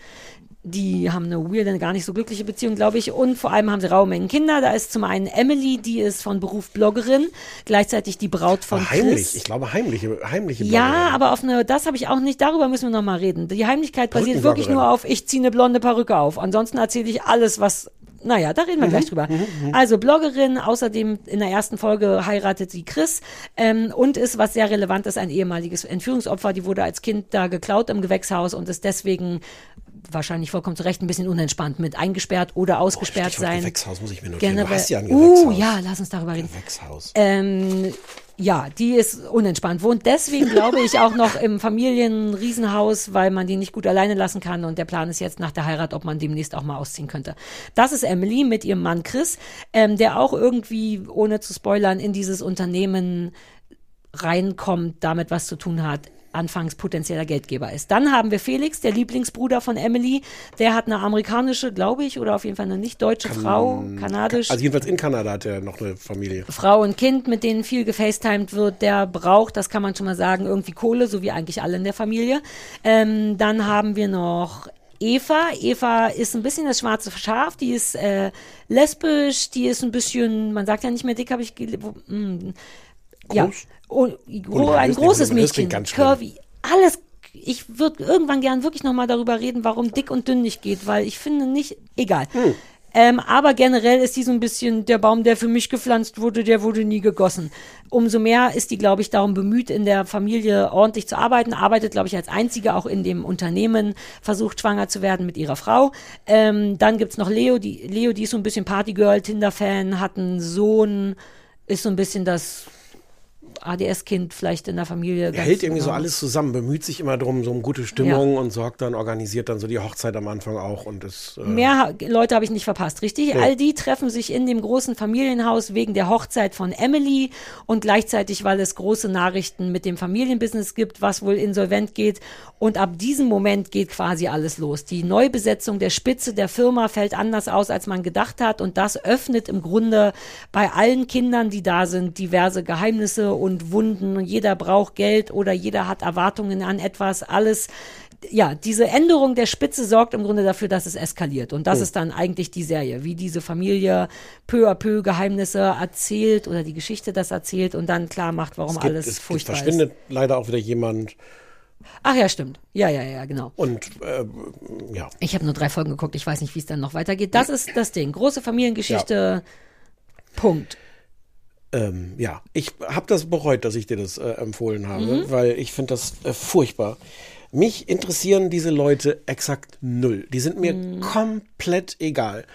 Die haben eine weirde, gar nicht so glückliche Beziehung, glaube ich. Und vor allem haben sie raue Mengen Kinder. Da ist zum einen Emily, die ist von Beruf Bloggerin, gleichzeitig die Braut von Aber heimlich, Chris. ich glaube heimliche, heimliche Ja, Bloggerin. aber auf eine, das habe ich auch nicht, darüber müssen wir noch mal reden. Die Heimlichkeit basiert wirklich nur auf, ich ziehe eine blonde Perücke auf. Ansonsten erzähle ich alles, was, naja, da reden wir gleich drüber. Also Bloggerin, außerdem in der ersten Folge heiratet sie Chris ähm, und ist, was sehr relevant ist, ein ehemaliges Entführungsopfer. Die wurde als Kind da geklaut im Gewächshaus und ist deswegen wahrscheinlich vollkommen zu Recht ein bisschen unentspannt mit eingesperrt oder ausgesperrt Stichwort sein. Gewächshaus muss ich mir notieren. Du Generell. hast ja ein Uh, Gewächshaus. ja, lass uns darüber reden. Gewächshaus. Ähm, ja, die ist unentspannt. Wohnt deswegen, glaube ich, auch noch im Familienriesenhaus, weil man die nicht gut alleine lassen kann. Und der Plan ist jetzt nach der Heirat, ob man demnächst auch mal ausziehen könnte. Das ist Emily mit ihrem Mann Chris, ähm, der auch irgendwie, ohne zu spoilern, in dieses Unternehmen reinkommt, damit was zu tun hat anfangs potenzieller Geldgeber ist. Dann haben wir Felix, der Lieblingsbruder von Emily. Der hat eine amerikanische, glaube ich, oder auf jeden Fall eine nicht deutsche Frau, kanadisch. Also jedenfalls in Kanada hat er noch eine Familie. Frau und Kind, mit denen viel gefacetimed wird, der braucht, das kann man schon mal sagen, irgendwie Kohle, so wie eigentlich alle in der Familie. Ähm, dann haben wir noch Eva. Eva ist ein bisschen das schwarze Schaf, die ist äh, lesbisch, die ist ein bisschen, man sagt ja nicht mehr dick, habe ich wo- mm, ja, Oh, gro ein großes Mädchen, curvy, alles. Ich würde irgendwann gern wirklich nochmal darüber reden, warum dick und dünn nicht geht, weil ich finde nicht, egal. Hm. Ähm, aber generell ist die so ein bisschen der Baum, der für mich gepflanzt wurde, der wurde nie gegossen. Umso mehr ist die, glaube ich, darum bemüht, in der Familie ordentlich zu arbeiten, arbeitet, glaube ich, als einzige auch in dem Unternehmen, versucht schwanger zu werden mit ihrer Frau. Ähm, dann gibt's noch Leo, die Leo, die ist so ein bisschen Partygirl, Tinder-Fan, hat einen Sohn, ist so ein bisschen das ADS-Kind vielleicht in der Familie. Er hält irgendwie so genau. alles zusammen, bemüht sich immer drum, so um gute Stimmung und sorgt dann, organisiert dann so die Hochzeit am Anfang auch und ist. Äh, Mehr Leute habe ich nicht verpasst, richtig? Nee. All die treffen sich in dem großen Familienhaus wegen der Hochzeit von Emily und gleichzeitig, weil es große Nachrichten mit dem Familienbusiness gibt, was wohl insolvent geht. Und ab diesem Moment geht quasi alles los. Die Neubesetzung der Spitze der Firma fällt anders aus, als man gedacht hat. Und das öffnet im Grunde bei allen Kindern, die da sind, diverse Geheimnisse und Wunden. Und jeder braucht Geld oder jeder hat Erwartungen an etwas. Alles ja, diese Änderung der Spitze sorgt im Grunde dafür, dass es eskaliert. Und das Hm. ist dann eigentlich die Serie, wie diese Familie peu à peu Geheimnisse erzählt oder die Geschichte das erzählt und dann klar macht, warum gibt, alles es, es furchtbar verschwindet leider auch wieder jemand ist. Ach ja, stimmt. Ja, ja, ja, genau. und äh, ja. Ich habe nur drei Folgen geguckt, ich weiß nicht, wie es dann noch weitergeht. Das ist das Ding. Große Familiengeschichte. Punkt. Ähm, ja, ich habe das bereut, dass ich dir das äh, empfohlen habe, Mhm. weil ich finde das äh, furchtbar. Mich interessieren diese Leute exakt null. Die sind mir Mhm. komplett egal.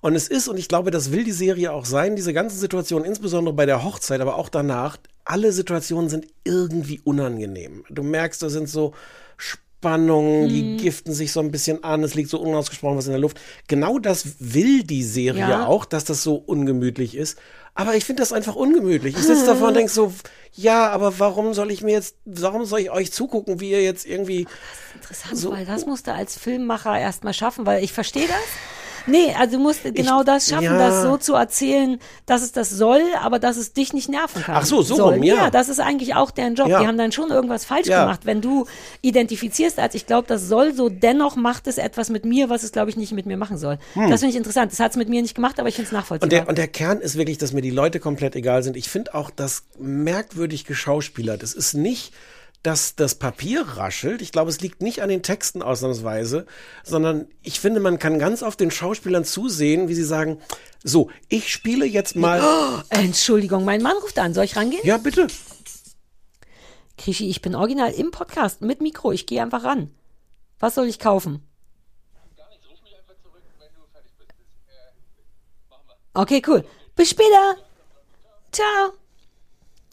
Und es ist, und ich glaube, das will die Serie auch sein, diese ganzen Situationen, insbesondere bei der Hochzeit, aber auch danach, alle Situationen sind irgendwie unangenehm. Du merkst, da sind so Spannungen, die Mhm. giften sich so ein bisschen an, es liegt so unausgesprochen was in der Luft. Genau das will die Serie Ja. auch, dass das so ungemütlich ist. Aber ich finde das einfach ungemütlich. Ich sitze davor und denke so, ja, aber warum soll ich mir jetzt, warum soll ich euch zugucken, wie ihr jetzt irgendwie Interessant, so weil das musst du als Filmmacher erstmal schaffen, weil ich verstehe das. Nee, also du musst genau das schaffen, ja. das so zu erzählen, dass es das soll, aber dass es dich nicht nerven kann. Ach so, so soll. rum, ja. das ist eigentlich auch deren Job. Ja. Die haben dann schon irgendwas falsch Ja. gemacht. Wenn du identifizierst als ich glaube, das soll so, dennoch macht es etwas mit mir, was es glaube ich nicht mit mir machen soll. Hm. Das finde ich interessant. Das hat es mit mir nicht gemacht, aber ich finde es nachvollziehbar. Und der, und der Kern ist wirklich, dass mir die Leute komplett egal sind. Ich finde auch das merkwürdig geschauspielert. Es ist nicht, dass das Papier raschelt. Ich glaube, es liegt nicht an den Texten ausnahmsweise, sondern ich finde, man kann ganz oft den Schauspielern zusehen, wie sie sagen, so, ich spiele jetzt mal. Oh, Entschuldigung, mein Mann ruft an. Soll ich rangehen? Ja, bitte. Krischi, ich bin original im Podcast mit Mikro. Ich gehe einfach ran. Was soll ich kaufen? Okay, cool. Bis später. Ciao.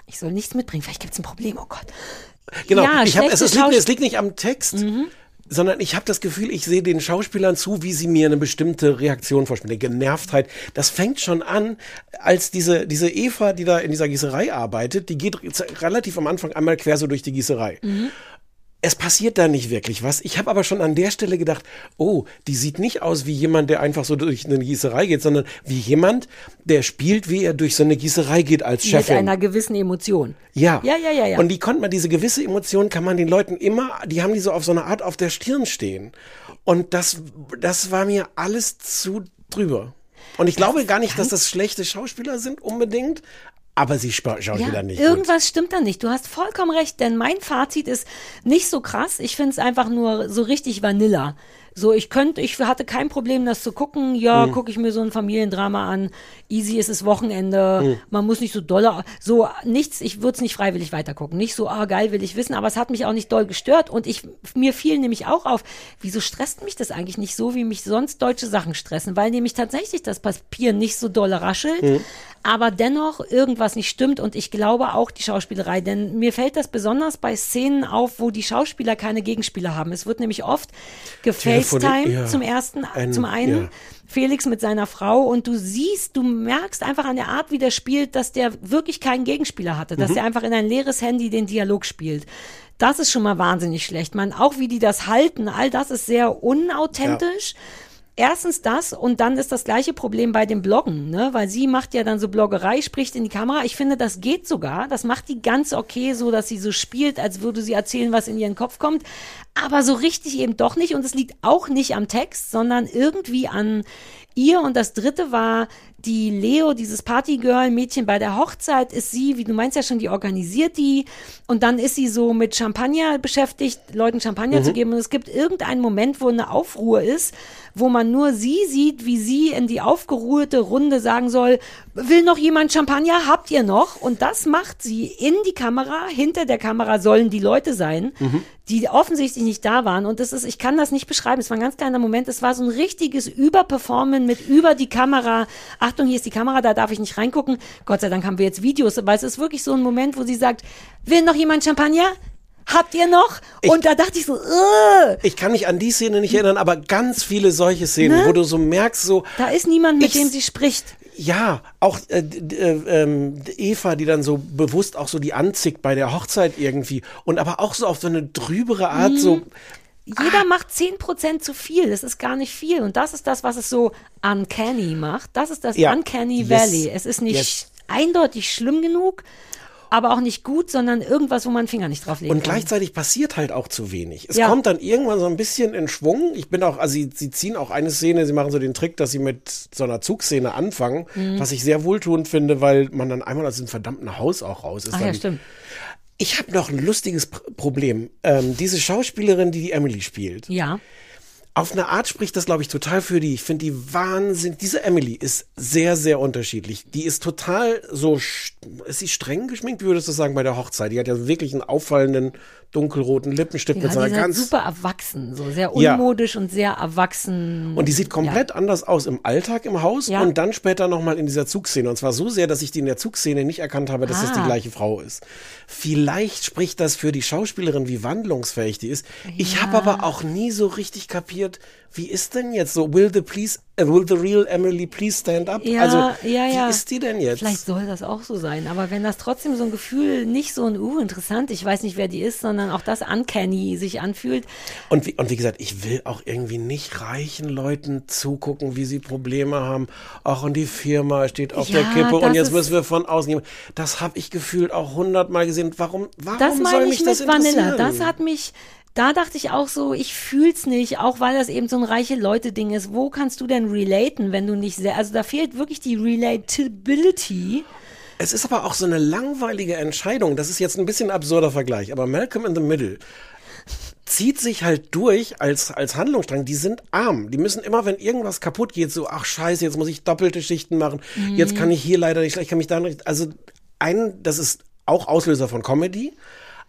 Ich soll nichts mitbringen. Vielleicht gibt es ein Problem. Oh Gott. Genau, Ja, ich hab, es, es, liegt, es liegt nicht am Text, sondern ich habe das Gefühl, ich sehe den Schauspielern zu, wie sie mir eine bestimmte Reaktion vorspielen. Die Genervtheit, das fängt schon an, als diese, diese Eva, die da in dieser Gießerei arbeitet, die geht re- relativ am Anfang einmal quer so durch die Gießerei. Es passiert da nicht wirklich was. Ich habe aber schon an der Stelle gedacht, oh, die sieht nicht aus wie jemand, der einfach so durch eine Gießerei geht, sondern wie jemand, der spielt, wie er durch so eine Gießerei geht als Mit Chefin. einer gewissen Emotion. Ja. Ja, ja, ja, ja. Und die konnte man, diese gewisse Emotion kann man den Leuten immer, die haben die so auf so eine Art auf der Stirn stehen. Und das, das war mir alles zu drüber. Und ich glaube gar nicht, dass das schlechte Schauspieler sind unbedingt, aber sie Schauspieler Ja, nicht. gut. irgendwas stimmt da nicht. Du hast vollkommen recht, denn mein Fazit ist nicht so krass. Ich finde es einfach nur so richtig Vanilla. So, ich könnte, ich hatte kein Problem, das zu gucken. Ja, Mhm. gucke ich mir so ein Familiendrama an. Easy ist es Wochenende. Mhm. Man muss nicht so doll, so nichts. Ich würde es nicht freiwillig weitergucken. Nicht so, ah geil, will ich wissen. Aber es hat mich auch nicht doll gestört. Und ich mir fiel nämlich auch auf, wieso stresst mich das eigentlich nicht so, wie mich sonst deutsche Sachen stressen? Weil nämlich tatsächlich das Papier nicht so doll raschelt Mhm. aber dennoch irgendwas nicht stimmt und ich glaube auch die Schauspielerei, denn mir fällt das besonders bei Szenen auf, wo die Schauspieler keine Gegenspieler haben. Es wird nämlich oft gefacetimed ja. zum ersten, Ein- zum einen. ja. Felix mit seiner Frau und du siehst, du merkst einfach an der Art, wie der spielt, dass der wirklich keinen Gegenspieler hatte, dass Mhm. der einfach in ein leeres Handy den Dialog spielt. Das ist schon mal wahnsinnig schlecht. Man, auch wie die das halten, all das ist sehr unauthentisch. Erstens das und dann ist das gleiche Problem bei dem Bloggen, ne? weil sie macht ja dann so Bloggerei, spricht in die Kamera. Ich finde, das geht sogar. Das macht die ganz okay, so dass sie so spielt, als würde sie erzählen, was in ihren Kopf kommt. Aber so richtig eben doch nicht. Und es liegt auch nicht am Text, sondern irgendwie an ihr. Und das dritte war die Leo, dieses Partygirl-Mädchen bei der Hochzeit, ist sie, wie du meinst ja schon, die organisiert die. Und dann ist sie so mit Champagner beschäftigt, Leuten Champagner Mhm. zu geben. Und es gibt irgendeinen Moment, wo eine Aufruhr ist, wo man nur sie sieht, wie sie in die aufgeruhte Runde sagen soll, will noch jemand Champagner? Habt ihr noch? Und das macht sie in die Kamera. Hinter der Kamera sollen die Leute sein, die offensichtlich nicht da waren. Und das ist, ich kann das nicht beschreiben. Es war ein ganz kleiner Moment. Es war so ein richtiges Überperformen mit über die Kamera. Achtung, hier ist die Kamera, da darf ich nicht reingucken. Gott sei Dank haben wir jetzt Videos. Aber es ist wirklich so ein Moment, wo sie sagt, will noch jemand Champagner? Habt ihr noch? Und da dachte ich so, äh, Ich kann mich an die Szene nicht erinnern, aber ganz viele solche Szenen, Ne? wo du so merkst, so. da ist niemand, mit Ich- dem sie spricht. Ja, auch äh, äh, ähm, Eva, die dann so bewusst auch so die anzickt bei der Hochzeit irgendwie. Und aber auch so auf so eine drübere Art, Mhm. so. Jeder macht 10% zu viel. Das ist gar nicht viel. Und das ist das, was es so uncanny macht. Das ist das Ja. Uncanny Yes. Valley. Es ist nicht Yes. eindeutig schlimm genug, aber auch nicht gut, sondern irgendwas, wo man Finger nicht drauf legen Und kann. gleichzeitig passiert halt auch zu wenig. Es Ja. kommt dann irgendwann so ein bisschen in Schwung. Ich bin auch, also sie, sie ziehen auch eine Szene, sie machen so den Trick, dass sie mit so einer Zugszene anfangen, Mhm. was ich sehr wohltuend finde, weil man dann einmal aus dem verdammten Haus auch raus ist. Ach ja, stimmt. Ich habe noch ein lustiges Pr Problem. Ähm, diese Schauspielerin, die die Emily spielt, Ja. auf eine Art spricht das, glaube ich, total für die. Ich finde die Wahnsinn. Diese Emily ist sehr, sehr unterschiedlich. Die ist total so, ist sie streng geschminkt, wie würdest du sagen, bei der Hochzeit? Die hat ja wirklich einen auffallenden dunkelroten Lippenstift Ja, mit so die einer sind ganz. super erwachsen, so sehr Ja. unmodisch und sehr erwachsen. Und die sieht komplett anders aus im Alltag im Haus Ja. und dann später nochmal in dieser Zugszene. Und zwar so sehr, dass ich die in der Zugszene nicht erkannt habe, dass das die Ah. gleiche Frau ist. Vielleicht spricht das für die Schauspielerin, wie wandlungsfähig die ist. Ich habe aber auch nie so richtig kapiert, wie ist denn jetzt so, will the please, will the real Emily please stand up? Ja, also, ja, wie ja. ist die denn jetzt? Vielleicht soll das auch so sein, aber wenn das trotzdem so ein Gefühl nicht so ein, uh, interessant, ich weiß nicht, wer die ist, sondern auch das uncanny sich anfühlt, Und wie, und wie gesagt, ich will auch irgendwie nicht reichen Leuten zugucken, wie sie Probleme haben. Ach, und die Firma steht auf Ja, der Kippe und das jetzt müssen wir von außen gehen. Das habe ich gefühlt auch hundertmal gesehen. Warum, warum das soll meine mich ich das mit Vanilla. interessieren? Das hat mich, da dachte ich auch so, ich fühl's nicht, auch weil das eben so ein reiche Leute-Ding ist. Wo kannst du denn relaten, wenn du nicht sehr, also da fehlt wirklich die Relatability. Es ist aber auch so eine langweilige Entscheidung. Das ist jetzt ein bisschen ein absurder Vergleich, aber Malcolm in the Middle zieht sich halt durch als, als Handlungsstrang. Die sind arm. Die müssen immer, wenn irgendwas kaputt geht, so, ach scheiße, jetzt muss ich doppelte Schichten machen. Mhm. Jetzt kann ich hier leider nicht, ich kann mich da nicht. Also ein, das ist auch Auslöser von Comedy.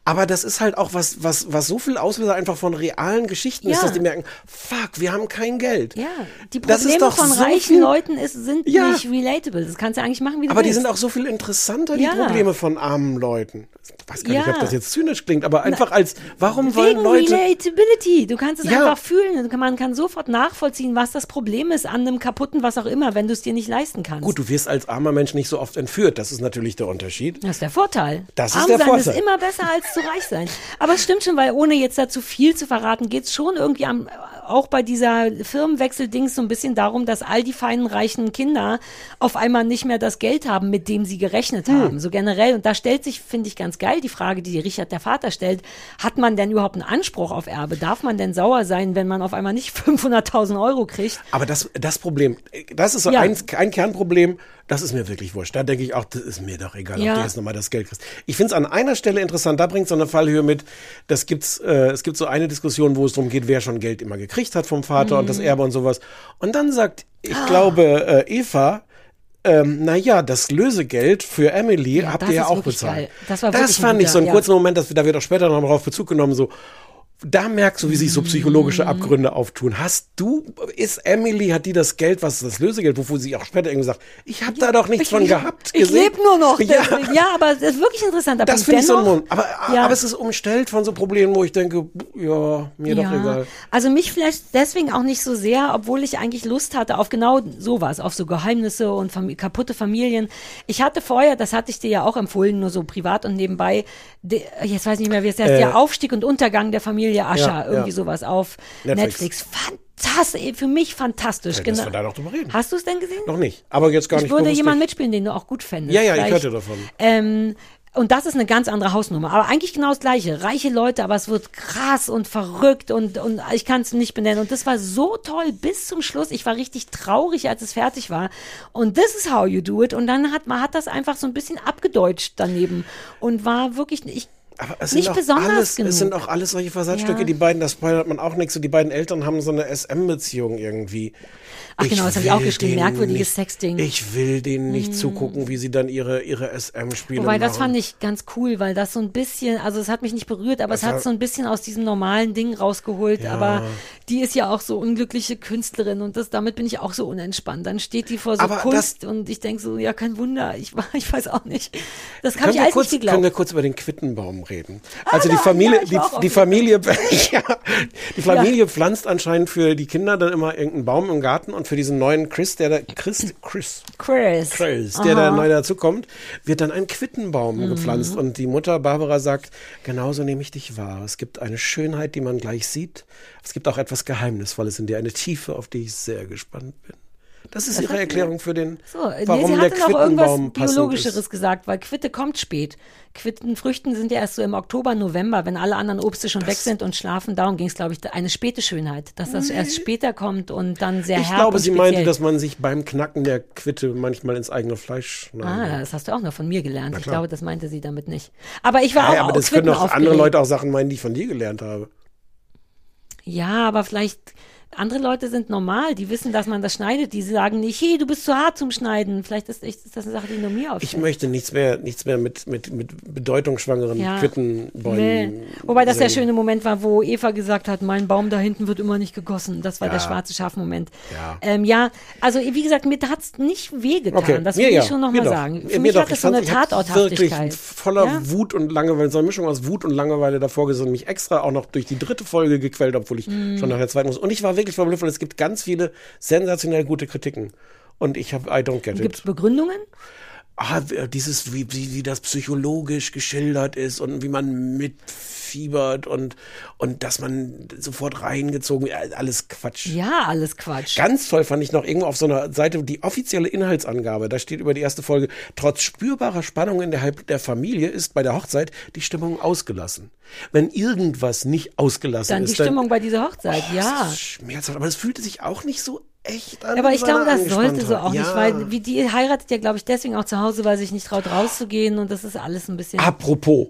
Aber das ist halt auch was, was, was so viel Auslöser einfach von realen Geschichten ist, Ja. dass die merken, fuck, wir haben kein Geld. Ja, die Das ist Probleme von so reichen viel- Leuten ist, sind Ja. nicht relatable. Das kannst du eigentlich machen, wie du Aber die willst. sind auch so viel interessanter, die Ja. Probleme von armen Leuten. Ich weiß gar nicht, ob das jetzt zynisch klingt, aber einfach als, warum wollen Leute. Relatability. Du kannst es einfach fühlen. Man kann sofort nachvollziehen, was das Problem ist an einem kaputten, was auch immer, wenn du es dir nicht leisten kannst. Gut, du wirst als armer Mensch nicht so oft entführt. Das ist natürlich der Unterschied. Das ist der Vorteil. Das ist Arm der sein Vorteil. ist immer besser als zu reich sein. Aber es stimmt schon, weil ohne jetzt dazu viel zu verraten, geht es schon irgendwie am, auch bei dieser Firmenwechsel-Dings so ein bisschen darum, dass all die feinen, reichen Kinder auf einmal nicht mehr das Geld haben, mit dem sie gerechnet Hm. haben. So generell. Und da stellt sich, finde ich, ganz geil die Frage, die Richard der Vater stellt. Hat man denn überhaupt einen Anspruch auf Erbe? Darf man denn sauer sein, wenn man auf einmal nicht 500.000 Euro kriegt? Aber das, das Problem, das ist so Ja. ein, ein Kernproblem, das ist mir wirklich wurscht. Da denke ich auch, das ist mir doch egal, Ja. ob du jetzt nochmal das Geld kriegst. Ich finde es an einer Stelle interessant, da bringt so eine Fallhöhe mit, das gibt's, äh, es gibt so eine Diskussion, wo es darum geht, wer schon Geld immer gekriegt hat vom Vater und das Mhm. Erbe und sowas. Und dann sagt, ich Ah. glaube, äh, Eva, ähm, naja, das Lösegeld für Emily Ja, habt ihr ja auch bezahlt. geil. Das war das fand ich so einen ja. kurzen Moment, dass, da wird auch später noch darauf Bezug genommen, so, da merkst du, wie sich so Mhm. psychologische Abgründe auftun. Hast du, ist Emily, hat die das Geld, was ist das Lösegeld, wovor sie auch später irgendwie sagt, ich habe da doch nichts von gehabt. Ich gesehen. lebe nur noch. Ja, deswegen. Ja. aber das ist wirklich interessant. Aber das finde ich so ein Mund. Aber, Ja. aber es ist umstellt von so Problemen, wo ich denke, ja, mir doch egal. Also mich vielleicht deswegen auch nicht so sehr, obwohl ich eigentlich Lust hatte auf genau sowas, auf so Geheimnisse und Fam kaputte Familien. Ich hatte vorher, das hatte ich dir ja auch empfohlen, nur so privat und nebenbei, de, jetzt weiß ich nicht mehr, wie es heißt, Äh, der Aufstieg und Untergang der Familie Ascher, ja, irgendwie ja. sowas auf Netflix. Netflix. Fantastisch, für mich fantastisch. Ja, genau. dass wir da noch drüber reden. Hast du es denn gesehen? Noch nicht. Aber jetzt gar ich nicht würde jemanden mitspielen, den du auch gut fändest. Ja, ja, ich Vielleicht. hörte davon. Ähm, und das ist eine ganz andere Hausnummer. Aber eigentlich genau das Gleiche. Reiche Leute, aber es wird krass und verrückt und, und ich kann es nicht benennen. Und das war so toll bis zum Schluss. Ich war richtig traurig, als es fertig war. Und this is how you do it. Und dann hat man hat das einfach so ein bisschen abgedeutscht daneben und war wirklich, ich, Aber es nicht sind auch besonders alles, genug. Es sind auch alles solche Versatzstücke. Ja. Die beiden, das spoilert man auch nichts. Und die beiden Eltern haben so eine SM-Beziehung irgendwie. Ach genau, das habe ich auch geschrieben. Merkwürdiges nicht, Sexting. Ich will denen nicht Mm. zugucken, wie sie dann ihre, ihre SM-Spiele Wobei, das machen. fand ich ganz cool, weil das so ein bisschen, also es hat mich nicht berührt, aber Das es hat so ein bisschen aus diesem normalen Ding rausgeholt. Ja. Aber die ist ja auch so unglückliche Künstlerin und das, damit bin ich auch so unentspannt. Dann steht die vor so Aber Kunst und ich denke so, ja, kein Wunder, ich, ich weiß auch nicht. Das Können ich alles kurz, nicht können wir geglaubt. kurz über den Quittenbaum reden? Also die da- Familie, ja, die, die Familie, ja, die Familie pflanzt anscheinend für die Kinder dann immer irgendeinen Baum im Garten und für diesen neuen Chris, der da, Chris, Chris, Chris. Chris, der da Aha. neu dazukommt, wird dann ein Quittenbaum Mhm. gepflanzt und die Mutter Barbara sagt, genauso nehme ich dich wahr. Es gibt eine Schönheit, die man gleich sieht. Es gibt auch etwas Geheimnisvolles in dir, eine Tiefe, auf die ich sehr gespannt bin. Das ist Das ihre Erklärung für den, So, nee, warum sie der hatte noch irgendwas Biologischeres ist. gesagt, weil Quitte kommt spät. Quittenfrüchten sind ja erst so im Oktober, November, wenn alle anderen Obste schon weg sind und schlafen. Darum ging es, glaube ich, eine späte Schönheit, dass das erst später kommt und dann sehr Ich herb glaube, und sie speziell. meinte, dass man sich beim Knacken der Quitte manchmal ins eigene Fleisch Ah, schneidet. das hast du auch noch von mir gelernt. Ich glaube, das meinte sie damit nicht. Aber ich war Ja, auch aber das können auch andere aufgeregt. Leute auch Sachen meinen, die ich von dir gelernt habe. Ja, aber vielleicht andere Leute sind normal, die wissen, dass man das schneidet. Die sagen nicht, hey, du bist zu hart zum Schneiden. Vielleicht ist, echt, ist das eine Sache, die nur mir auffällt. Ich möchte nichts mehr, nichts mehr mit, mit, mit bedeutungsschwangeren Ja. Quittenbäumen. Nee. Wobei das der sehen. schöne Moment war, wo Eva gesagt hat, mein Baum da hinten wird immer nicht gegossen. Das war Ja. der schwarze Schaf-Moment. Ja. Ähm, ja, also wie gesagt, mir hat's nicht wehgetan. Okay, Das mir will ja, ich schon mir nochmal sagen. Mir- Für mir mich doch. hat das so eine Tatorthaftigkeit. Wirklich voller? Wut und Langeweile, so eine Mischung aus Wut und Langeweile davor gesessen, mich extra auch noch durch die dritte Folge gequält, obwohl ich Mm. schon nach der zweiten muss. Und ich war wirklich verblüfft, weil es gibt ganz viele sensationell gute Kritiken. Und ich habe I don't get Gibt es it. Begründungen? Ah, dieses, wie, wie, wie das psychologisch geschildert ist und wie man mitfiebert und, und dass man sofort reingezogen wird. Alles Quatsch. Ja, alles Quatsch. Ganz toll fand ich noch irgendwo auf so einer Seite die offizielle Inhaltsangabe. Da steht über die erste Folge, trotz spürbarer Spannung innerhalb der Familie ist bei der Hochzeit die Stimmung ausgelassen. Wenn irgendwas nicht ausgelassen Dann die ist, dann, Stimmung bei dieser Hochzeit, Oh, ja. das ist schmerzhaft. Aber es fühlte sich auch nicht so echt an. Aber ich so glaube, das sollte so Angespanntheit. auch nicht, Ja. weil wie die heiratet ja, glaube ich, deswegen auch zu Hause, weil sie sich nicht traut rauszugehen und das ist alles ein bisschen. Apropos,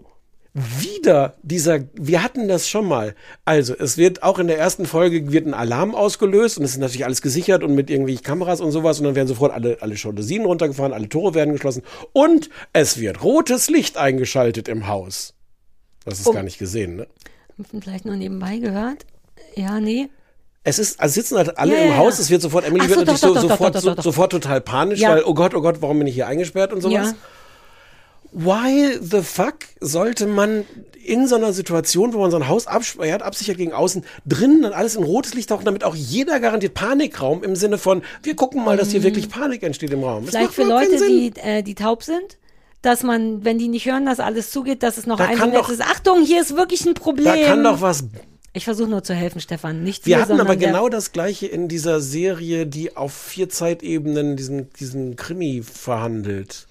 wieder dieser, wir hatten das schon mal. Also, es wird auch in der ersten Folge wird ein Alarm ausgelöst und es ist natürlich alles gesichert und mit irgendwie Kameras und sowas und dann werden sofort alle, alle Jalousien runtergefahren, alle Tore werden geschlossen und es wird rotes Licht eingeschaltet im Haus. Das ist Um- gar nicht gesehen, ne? Vielleicht nur nebenbei gehört. Ja, nee. Es ist, also sitzen halt alle Ja, im Haus, es wird sofort, Emily wird so, natürlich doch, so, doch, doch, sofort, so, sofort total panisch, Ja. weil, oh Gott, oh Gott, warum bin ich hier eingesperrt und sowas. Ja. why the fuck sollte man in so einer Situation, wo man sein Haus absperrt, absichert gegen außen, drinnen dann alles in rotes Licht tauchen, damit auch jeder garantiert Panikraum im Sinne von, wir gucken mal, dass hier wirklich Panik entsteht im Raum. Das Vielleicht für Leute, die, äh, die taub sind, dass man, wenn die nicht hören, dass alles zugeht, dass es noch Da ein doch- ist. Achtung, hier ist wirklich ein Problem. Da kann doch was Ich versuche nur zu helfen, Stefan. Nicht Wir wir, hatten aber genau das gleiche in dieser Serie, die auf vier Zeitebenen diesen, diesen Krimi verhandelt.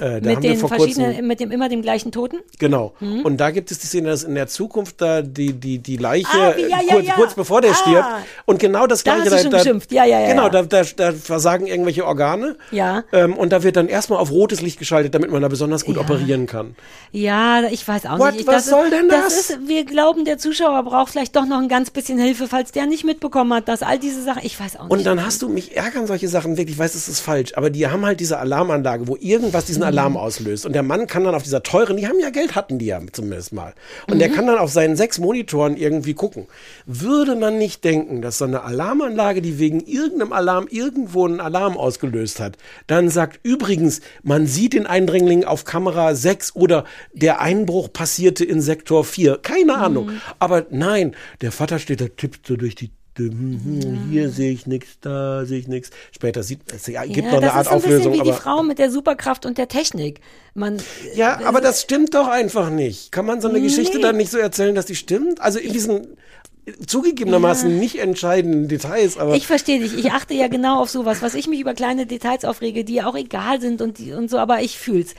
Äh, da mit den verschiedenen, mit dem immer dem gleichen Toten. Genau. Mhm. Und da gibt es die Szene, dass in der Zukunft da die, die, die Leiche, Ah, wie- ja, ja, kurz, ja. kurz bevor der Ah. stirbt. Und genau das Da gleiche. hast du schon geschimpft. Ja, ja, ja, Genau. Da, da, da versagen irgendwelche Organe. Ja. Ähm, und da wird dann erstmal auf rotes Licht geschaltet, damit man da besonders gut operieren kann. Ja, ich weiß auch What? nicht. Ich, Was das soll ist, denn das? ist, wir glauben, der Zuschauer braucht vielleicht doch noch ein ganz bisschen Hilfe, falls der nicht mitbekommen hat, dass all diese Sachen, ich weiß auch nicht. Und dann hast du mich ärgern solche Sachen wirklich, ich weiß, es ist falsch, aber die haben halt diese Alarmanlage, wo irgendwas diesen. Alarm auslöst. Und der Mann kann dann auf dieser teuren, die haben ja Geld, hatten die ja zumindest mal. Und der Mhm. kann dann auf seinen sechs Monitoren irgendwie gucken. Würde man nicht denken, dass so eine Alarmanlage, die wegen irgendeinem Alarm irgendwo einen Alarm ausgelöst hat, dann sagt übrigens, man sieht den Eindringling auf Kamera 6 oder der Einbruch passierte in Sektor 4. Keine Ahnung. Mhm. Aber nein, der Vater steht da, tippt so durch die hier sehe ich nichts, da sehe ich nichts. Später sieht es ja, gibt ja, noch eine das Art ist so ein Auflösung, bisschen wie die Frau mit der Superkraft und der Technik. Man, ja, aber das stimmt doch einfach nicht. Kann man so eine Geschichte Nee. dann nicht so erzählen, dass die stimmt? Also in diesen zugegebenermaßen nicht entscheidenden Details, aber Ich verstehe dich. Ich achte ja genau auf sowas, was ich mich über kleine Details aufrege, die ja auch egal sind und, die, und so, aber ich fühl's.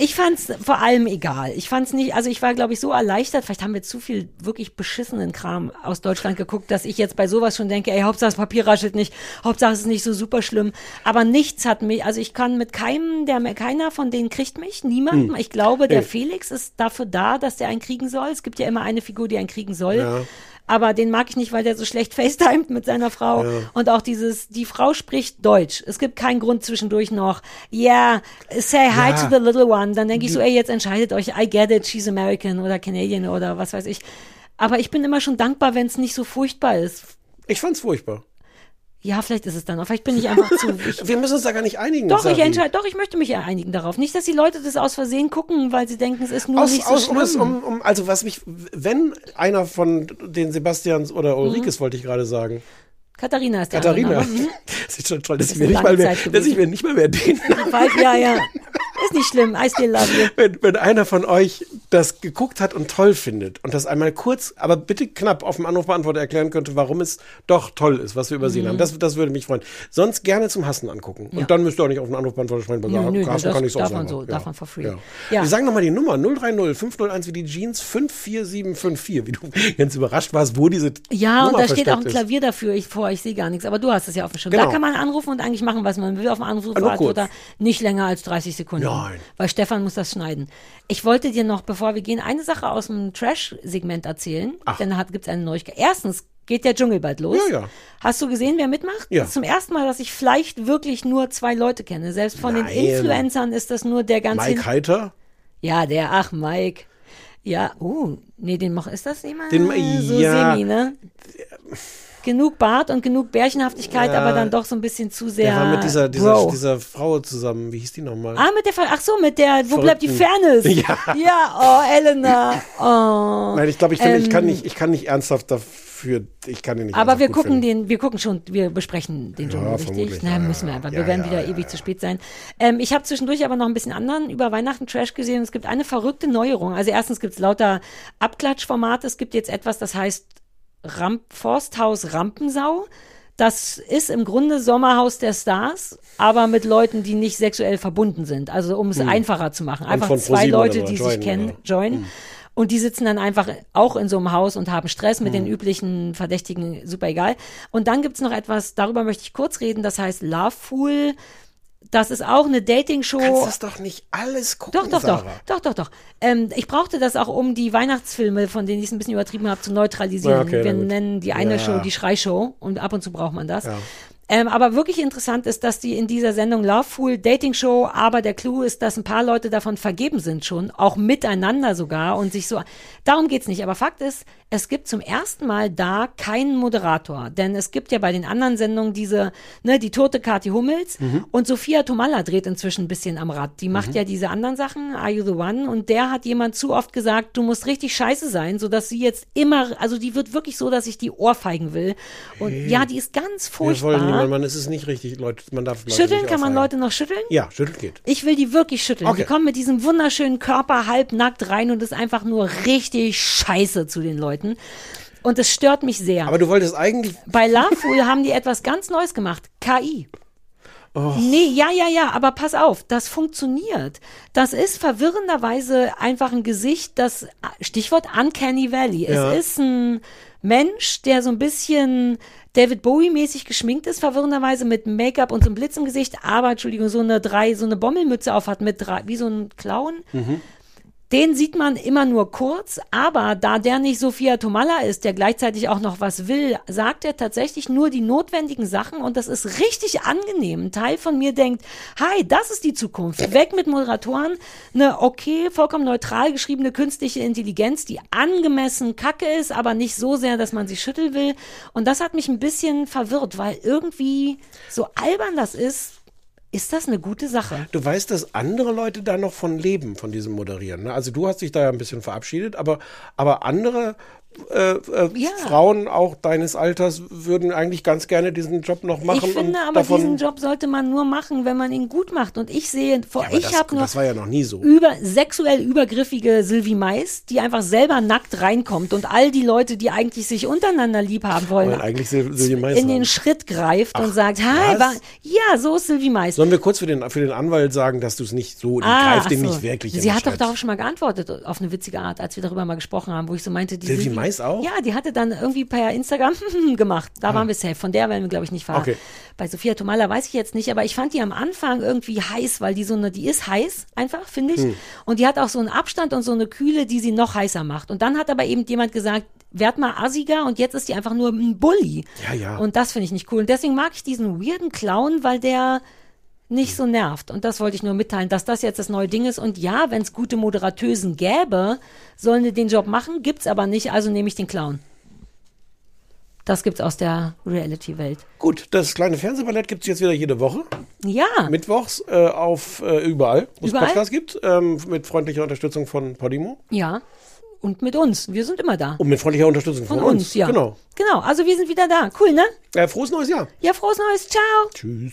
Ich fand's vor allem egal. Ich fand's nicht, also ich war, glaube ich, so erleichtert. Vielleicht haben wir zu viel wirklich beschissenen Kram aus Deutschland geguckt, dass ich jetzt bei sowas schon denke, ey, Hauptsache das Papier raschelt nicht, Hauptsache es ist nicht so super schlimm. Aber nichts hat mich, also ich kann mit keinem, der keiner von denen kriegt mich, niemand. Hm. Ich glaube, der Nee. Felix ist dafür da, dass der einen kriegen soll. Es gibt ja immer eine Figur, die einen kriegen soll. Ja. Aber den mag ich nicht, weil der so schlecht facetimet mit seiner Frau. Ja. Und auch dieses, die Frau spricht Deutsch. Es gibt keinen Grund zwischendurch noch, yeah, say hi Ja. to the little one. Dann denke ich so, ey, jetzt entscheidet euch, I get it, she's American oder Canadian oder was weiß ich. Aber ich bin immer schon dankbar, wenn es nicht so furchtbar ist. ich fand's furchtbar. Ja, vielleicht ist es dann auch. Vielleicht bin ich einfach zu. Ich, Wir müssen uns da gar nicht einigen. doch, ich Sachen. entscheide, doch, ich möchte mich ja einigen darauf. Nicht, dass die Leute das aus Versehen gucken, weil sie denken, es ist nur Aus, nicht so aus, um, es- schlimm. um, um, also was mich, wenn einer von den Sebastians oder Mhm. Ulrikes, wollte ich gerade sagen, Katharina ist der Katharina, andere. Mhm. das ist schon toll, dass Das ich, mir nicht mal mehr, dass ich mir nicht mal mehr den ja, ja. Ist nicht schlimm. I still love you. wenn, wenn einer von euch das geguckt hat und toll findet und das einmal kurz, aber bitte knapp auf dem Anrufbeantworter erklären könnte, warum es doch toll ist, was wir übersehen Mhm. haben. Das, das würde mich freuen. Sonst gerne zum Hassen angucken. Ja. Und dann müsst ihr auch nicht auf den Anrufbeantworter sprechen, weil Nö, da nö, Hassen das kann ich auch darf selber. man so, darf man for free. Ja. Ja. Wir sagen nochmal die Nummer 030 501 wie die Jeans 54754, wie du ganz überrascht warst, wo diese Ja, Nummer und da steht auch ein versteckt ist. Klavier dafür. Ich vor, ich sehe gar nichts. Aber du hast es ja auf dem Schirm. Genau. Da kann man anrufen und eigentlich machen, was man will auf dem Anrufbeantworter. kurz. Nicht länger als 30 Sekunden. Nein. Weil Stefan muss das schneiden. Ich wollte dir noch, bevor wir gehen, eine Sache aus dem Trash-Segment erzählen. Ach. Denn da gibt es eine Neuigkeit. Erstens geht der Dschungel bald los. Ja, ja. Hast du gesehen, wer mitmacht? Ja. Das ist zum ersten Mal, dass ich vielleicht wirklich nur zwei Leute kenne. Selbst von Nein. den Influencern ist das nur der ganz Mike Heiter? Ja, der, ach, Mike. Ja, uh, nee, den mach, ist das jemand? Den- so ja. semi, ne? Genug Bart und genug Bärchenhaftigkeit, Ja. aber dann doch so ein bisschen zu sehr. Der war mit dieser, dieser, Bro. dieser Frau zusammen. Wie hieß die nochmal? Ah, mit der, Ver- ach so, mit der, wo bleibt die Verrückten. Fairness? Ja. Ja, oh, Elena. Oh. Nein, ich glaube, ich, finde, ich, kann Ähm, nicht, ich kann nicht ernsthaft dafür, ich kann den nicht Aber wir gucken finden. den, wir gucken schon, wir besprechen den Dschungel, Ja, richtig? Na, ja, müssen wir einfach. Wir werden wieder ewig zu spät sein. Ähm, ich habe zwischendurch aber noch ein bisschen anderen über Weihnachten Trash gesehen. Es gibt eine verrückte Neuerung. Also erstens gibt es lauter Abklatschformate. Es gibt jetzt etwas, das heißt Ramp Forsthaus Rampensau. Das ist im Grunde Sommerhaus der Stars, aber mit Leuten, die nicht sexuell verbunden sind. Also um es Hm. einfacher zu machen. Einfach zwei Leute, die joinen, sich kennen, oder? Hm. joinen. Und die sitzen dann einfach auch in so einem Haus und haben Stress mit Hm. den üblichen Verdächtigen, super egal. Und dann gibt's noch etwas, darüber möchte ich kurz reden, das heißt Love Fool. Das ist auch eine Dating-Show. Du kannst das doch nicht alles gucken, Doch, doch, doch, Sarah. doch, doch, doch. Ähm, ich brauchte das auch, um die Weihnachtsfilme, von denen ich es ein bisschen übertrieben habe, zu neutralisieren. Ja, okay, Wir nennen die eine Ja. Show die Schreishow und ab und zu braucht man das. Ja. Ähm, aber wirklich interessant ist, dass die in dieser Sendung Loveful Dating Show, aber der Clou ist, dass ein paar Leute davon vergeben sind schon, auch miteinander sogar und sich so. Darum geht's nicht. Aber Fakt ist, es gibt zum ersten Mal da keinen Moderator. Denn es gibt ja bei den anderen Sendungen diese, ne, die tote Kathi Hummels Mhm. und Sophia Tomalla dreht inzwischen ein bisschen am Rad. Die macht Mhm. ja diese anderen Sachen, Are You the One? Und der hat jemand zu oft gesagt, du musst richtig scheiße sein, sodass sie jetzt immer, also die wird wirklich so, dass ich die ohrfeigen will. Und Hey. ja, die ist ganz furchtbar. Niemand, man, es ist nicht richtig, Leute, man darf Leute Schütteln kann man. Leute noch schütteln? Ja, schütteln geht. Ich will die wirklich schütteln. Okay. Die kommen mit diesem wunderschönen Körper halbnackt rein und ist einfach nur richtig scheiße zu den Leuten. Und es stört mich sehr. Aber du wolltest eigentlich. Bei Loveful haben die etwas ganz Neues gemacht. KI. Oh. Nee, ja, ja, ja, aber pass auf, das funktioniert. Das ist verwirrenderweise einfach ein Gesicht, das Stichwort Uncanny Valley. Ja. Es ist ein Mensch, der so ein bisschen David Bowie-mäßig geschminkt ist, verwirrenderweise mit Make-up und so einem Blitz im Gesicht, aber Entschuldigung, so eine drei, so eine Bommelmütze auf hat mit drei, wie so ein Clown. Mhm. Den sieht man immer nur kurz, aber da der nicht Sophia Tomalla ist, der gleichzeitig auch noch was will, sagt er tatsächlich nur die notwendigen Sachen und das ist richtig angenehm. Ein Teil von mir denkt, hi, das ist die Zukunft. Weg mit Moderatoren, eine okay, vollkommen neutral geschriebene künstliche Intelligenz, die angemessen kacke ist, aber nicht so sehr, dass man sie schütteln will. Und das hat mich ein bisschen verwirrt, weil irgendwie so albern das ist, ist das eine gute Sache. Du weißt, dass andere Leute da noch von leben, von diesem Moderieren. Ne? Also du hast dich da ja ein bisschen verabschiedet, aber, aber andere äh, äh, Ja. Frauen auch deines Alters würden eigentlich ganz gerne diesen Job noch machen. Ich finde aber, diesen Job sollte man nur machen, wenn man ihn gut macht. Und ich sehe, vor, aber ich habe nur das war ja noch nie so. über, sexuell übergriffige Sylvie Mais, die einfach selber nackt reinkommt und all die Leute, die eigentlich sich untereinander lieb haben wollen, eigentlich Sylvie Mais in haben. den Schritt greift und sagt, hi, war, ja, so ist Sylvie Mais. Sollen wir kurz für den, für den Anwalt sagen, dass du es nicht so, Ah, greift den ach so. nicht wirklich Sie hat doch Schritt. darauf schon mal geantwortet, auf eine witzige Art, als wir darüber mal gesprochen haben, wo ich so meinte, die Sylvie Mais auch? Ja, die hatte dann irgendwie per Instagram gemacht. Da Ah. waren wir safe. Von der werden wir, glaube ich, nicht verraten. Okay. Bei Sophia Tomalla weiß ich jetzt nicht, aber ich fand die am Anfang irgendwie heiß, weil die so eine, die ist heiß einfach, finde ich. Hm. Und die hat auch so einen Abstand und so eine Kühle, die sie noch heißer macht. Und dann hat aber eben jemand gesagt, werd mal assiger und jetzt ist die einfach nur ein Bully. Ja, ja. Und das finde ich nicht cool. Und deswegen mag ich diesen weirden Clown, weil der nicht so nervt. Und das wollte ich nur mitteilen, dass das jetzt das neue Ding ist. Und ja, wenn es gute Moderatösen gäbe, sollen die den Job machen, gibt's aber nicht, also nehme ich den Clown. Das gibt's aus der Reality-Welt. Gut, das kleine Fernsehballett gibt es jetzt wieder jede Woche. Ja. Mittwochs äh, auf äh, überall, wo es? Podcasts gibt, ähm, mit freundlicher Unterstützung von Podimo. Ja. Und mit uns. Wir sind immer da. Und mit freundlicher Unterstützung von, Von uns, ja. Genau. Genau. Also wir sind wieder da. Cool, ne? Äh, frohes neues Jahr. Ja, frohes Neues. Ciao. Tschüss.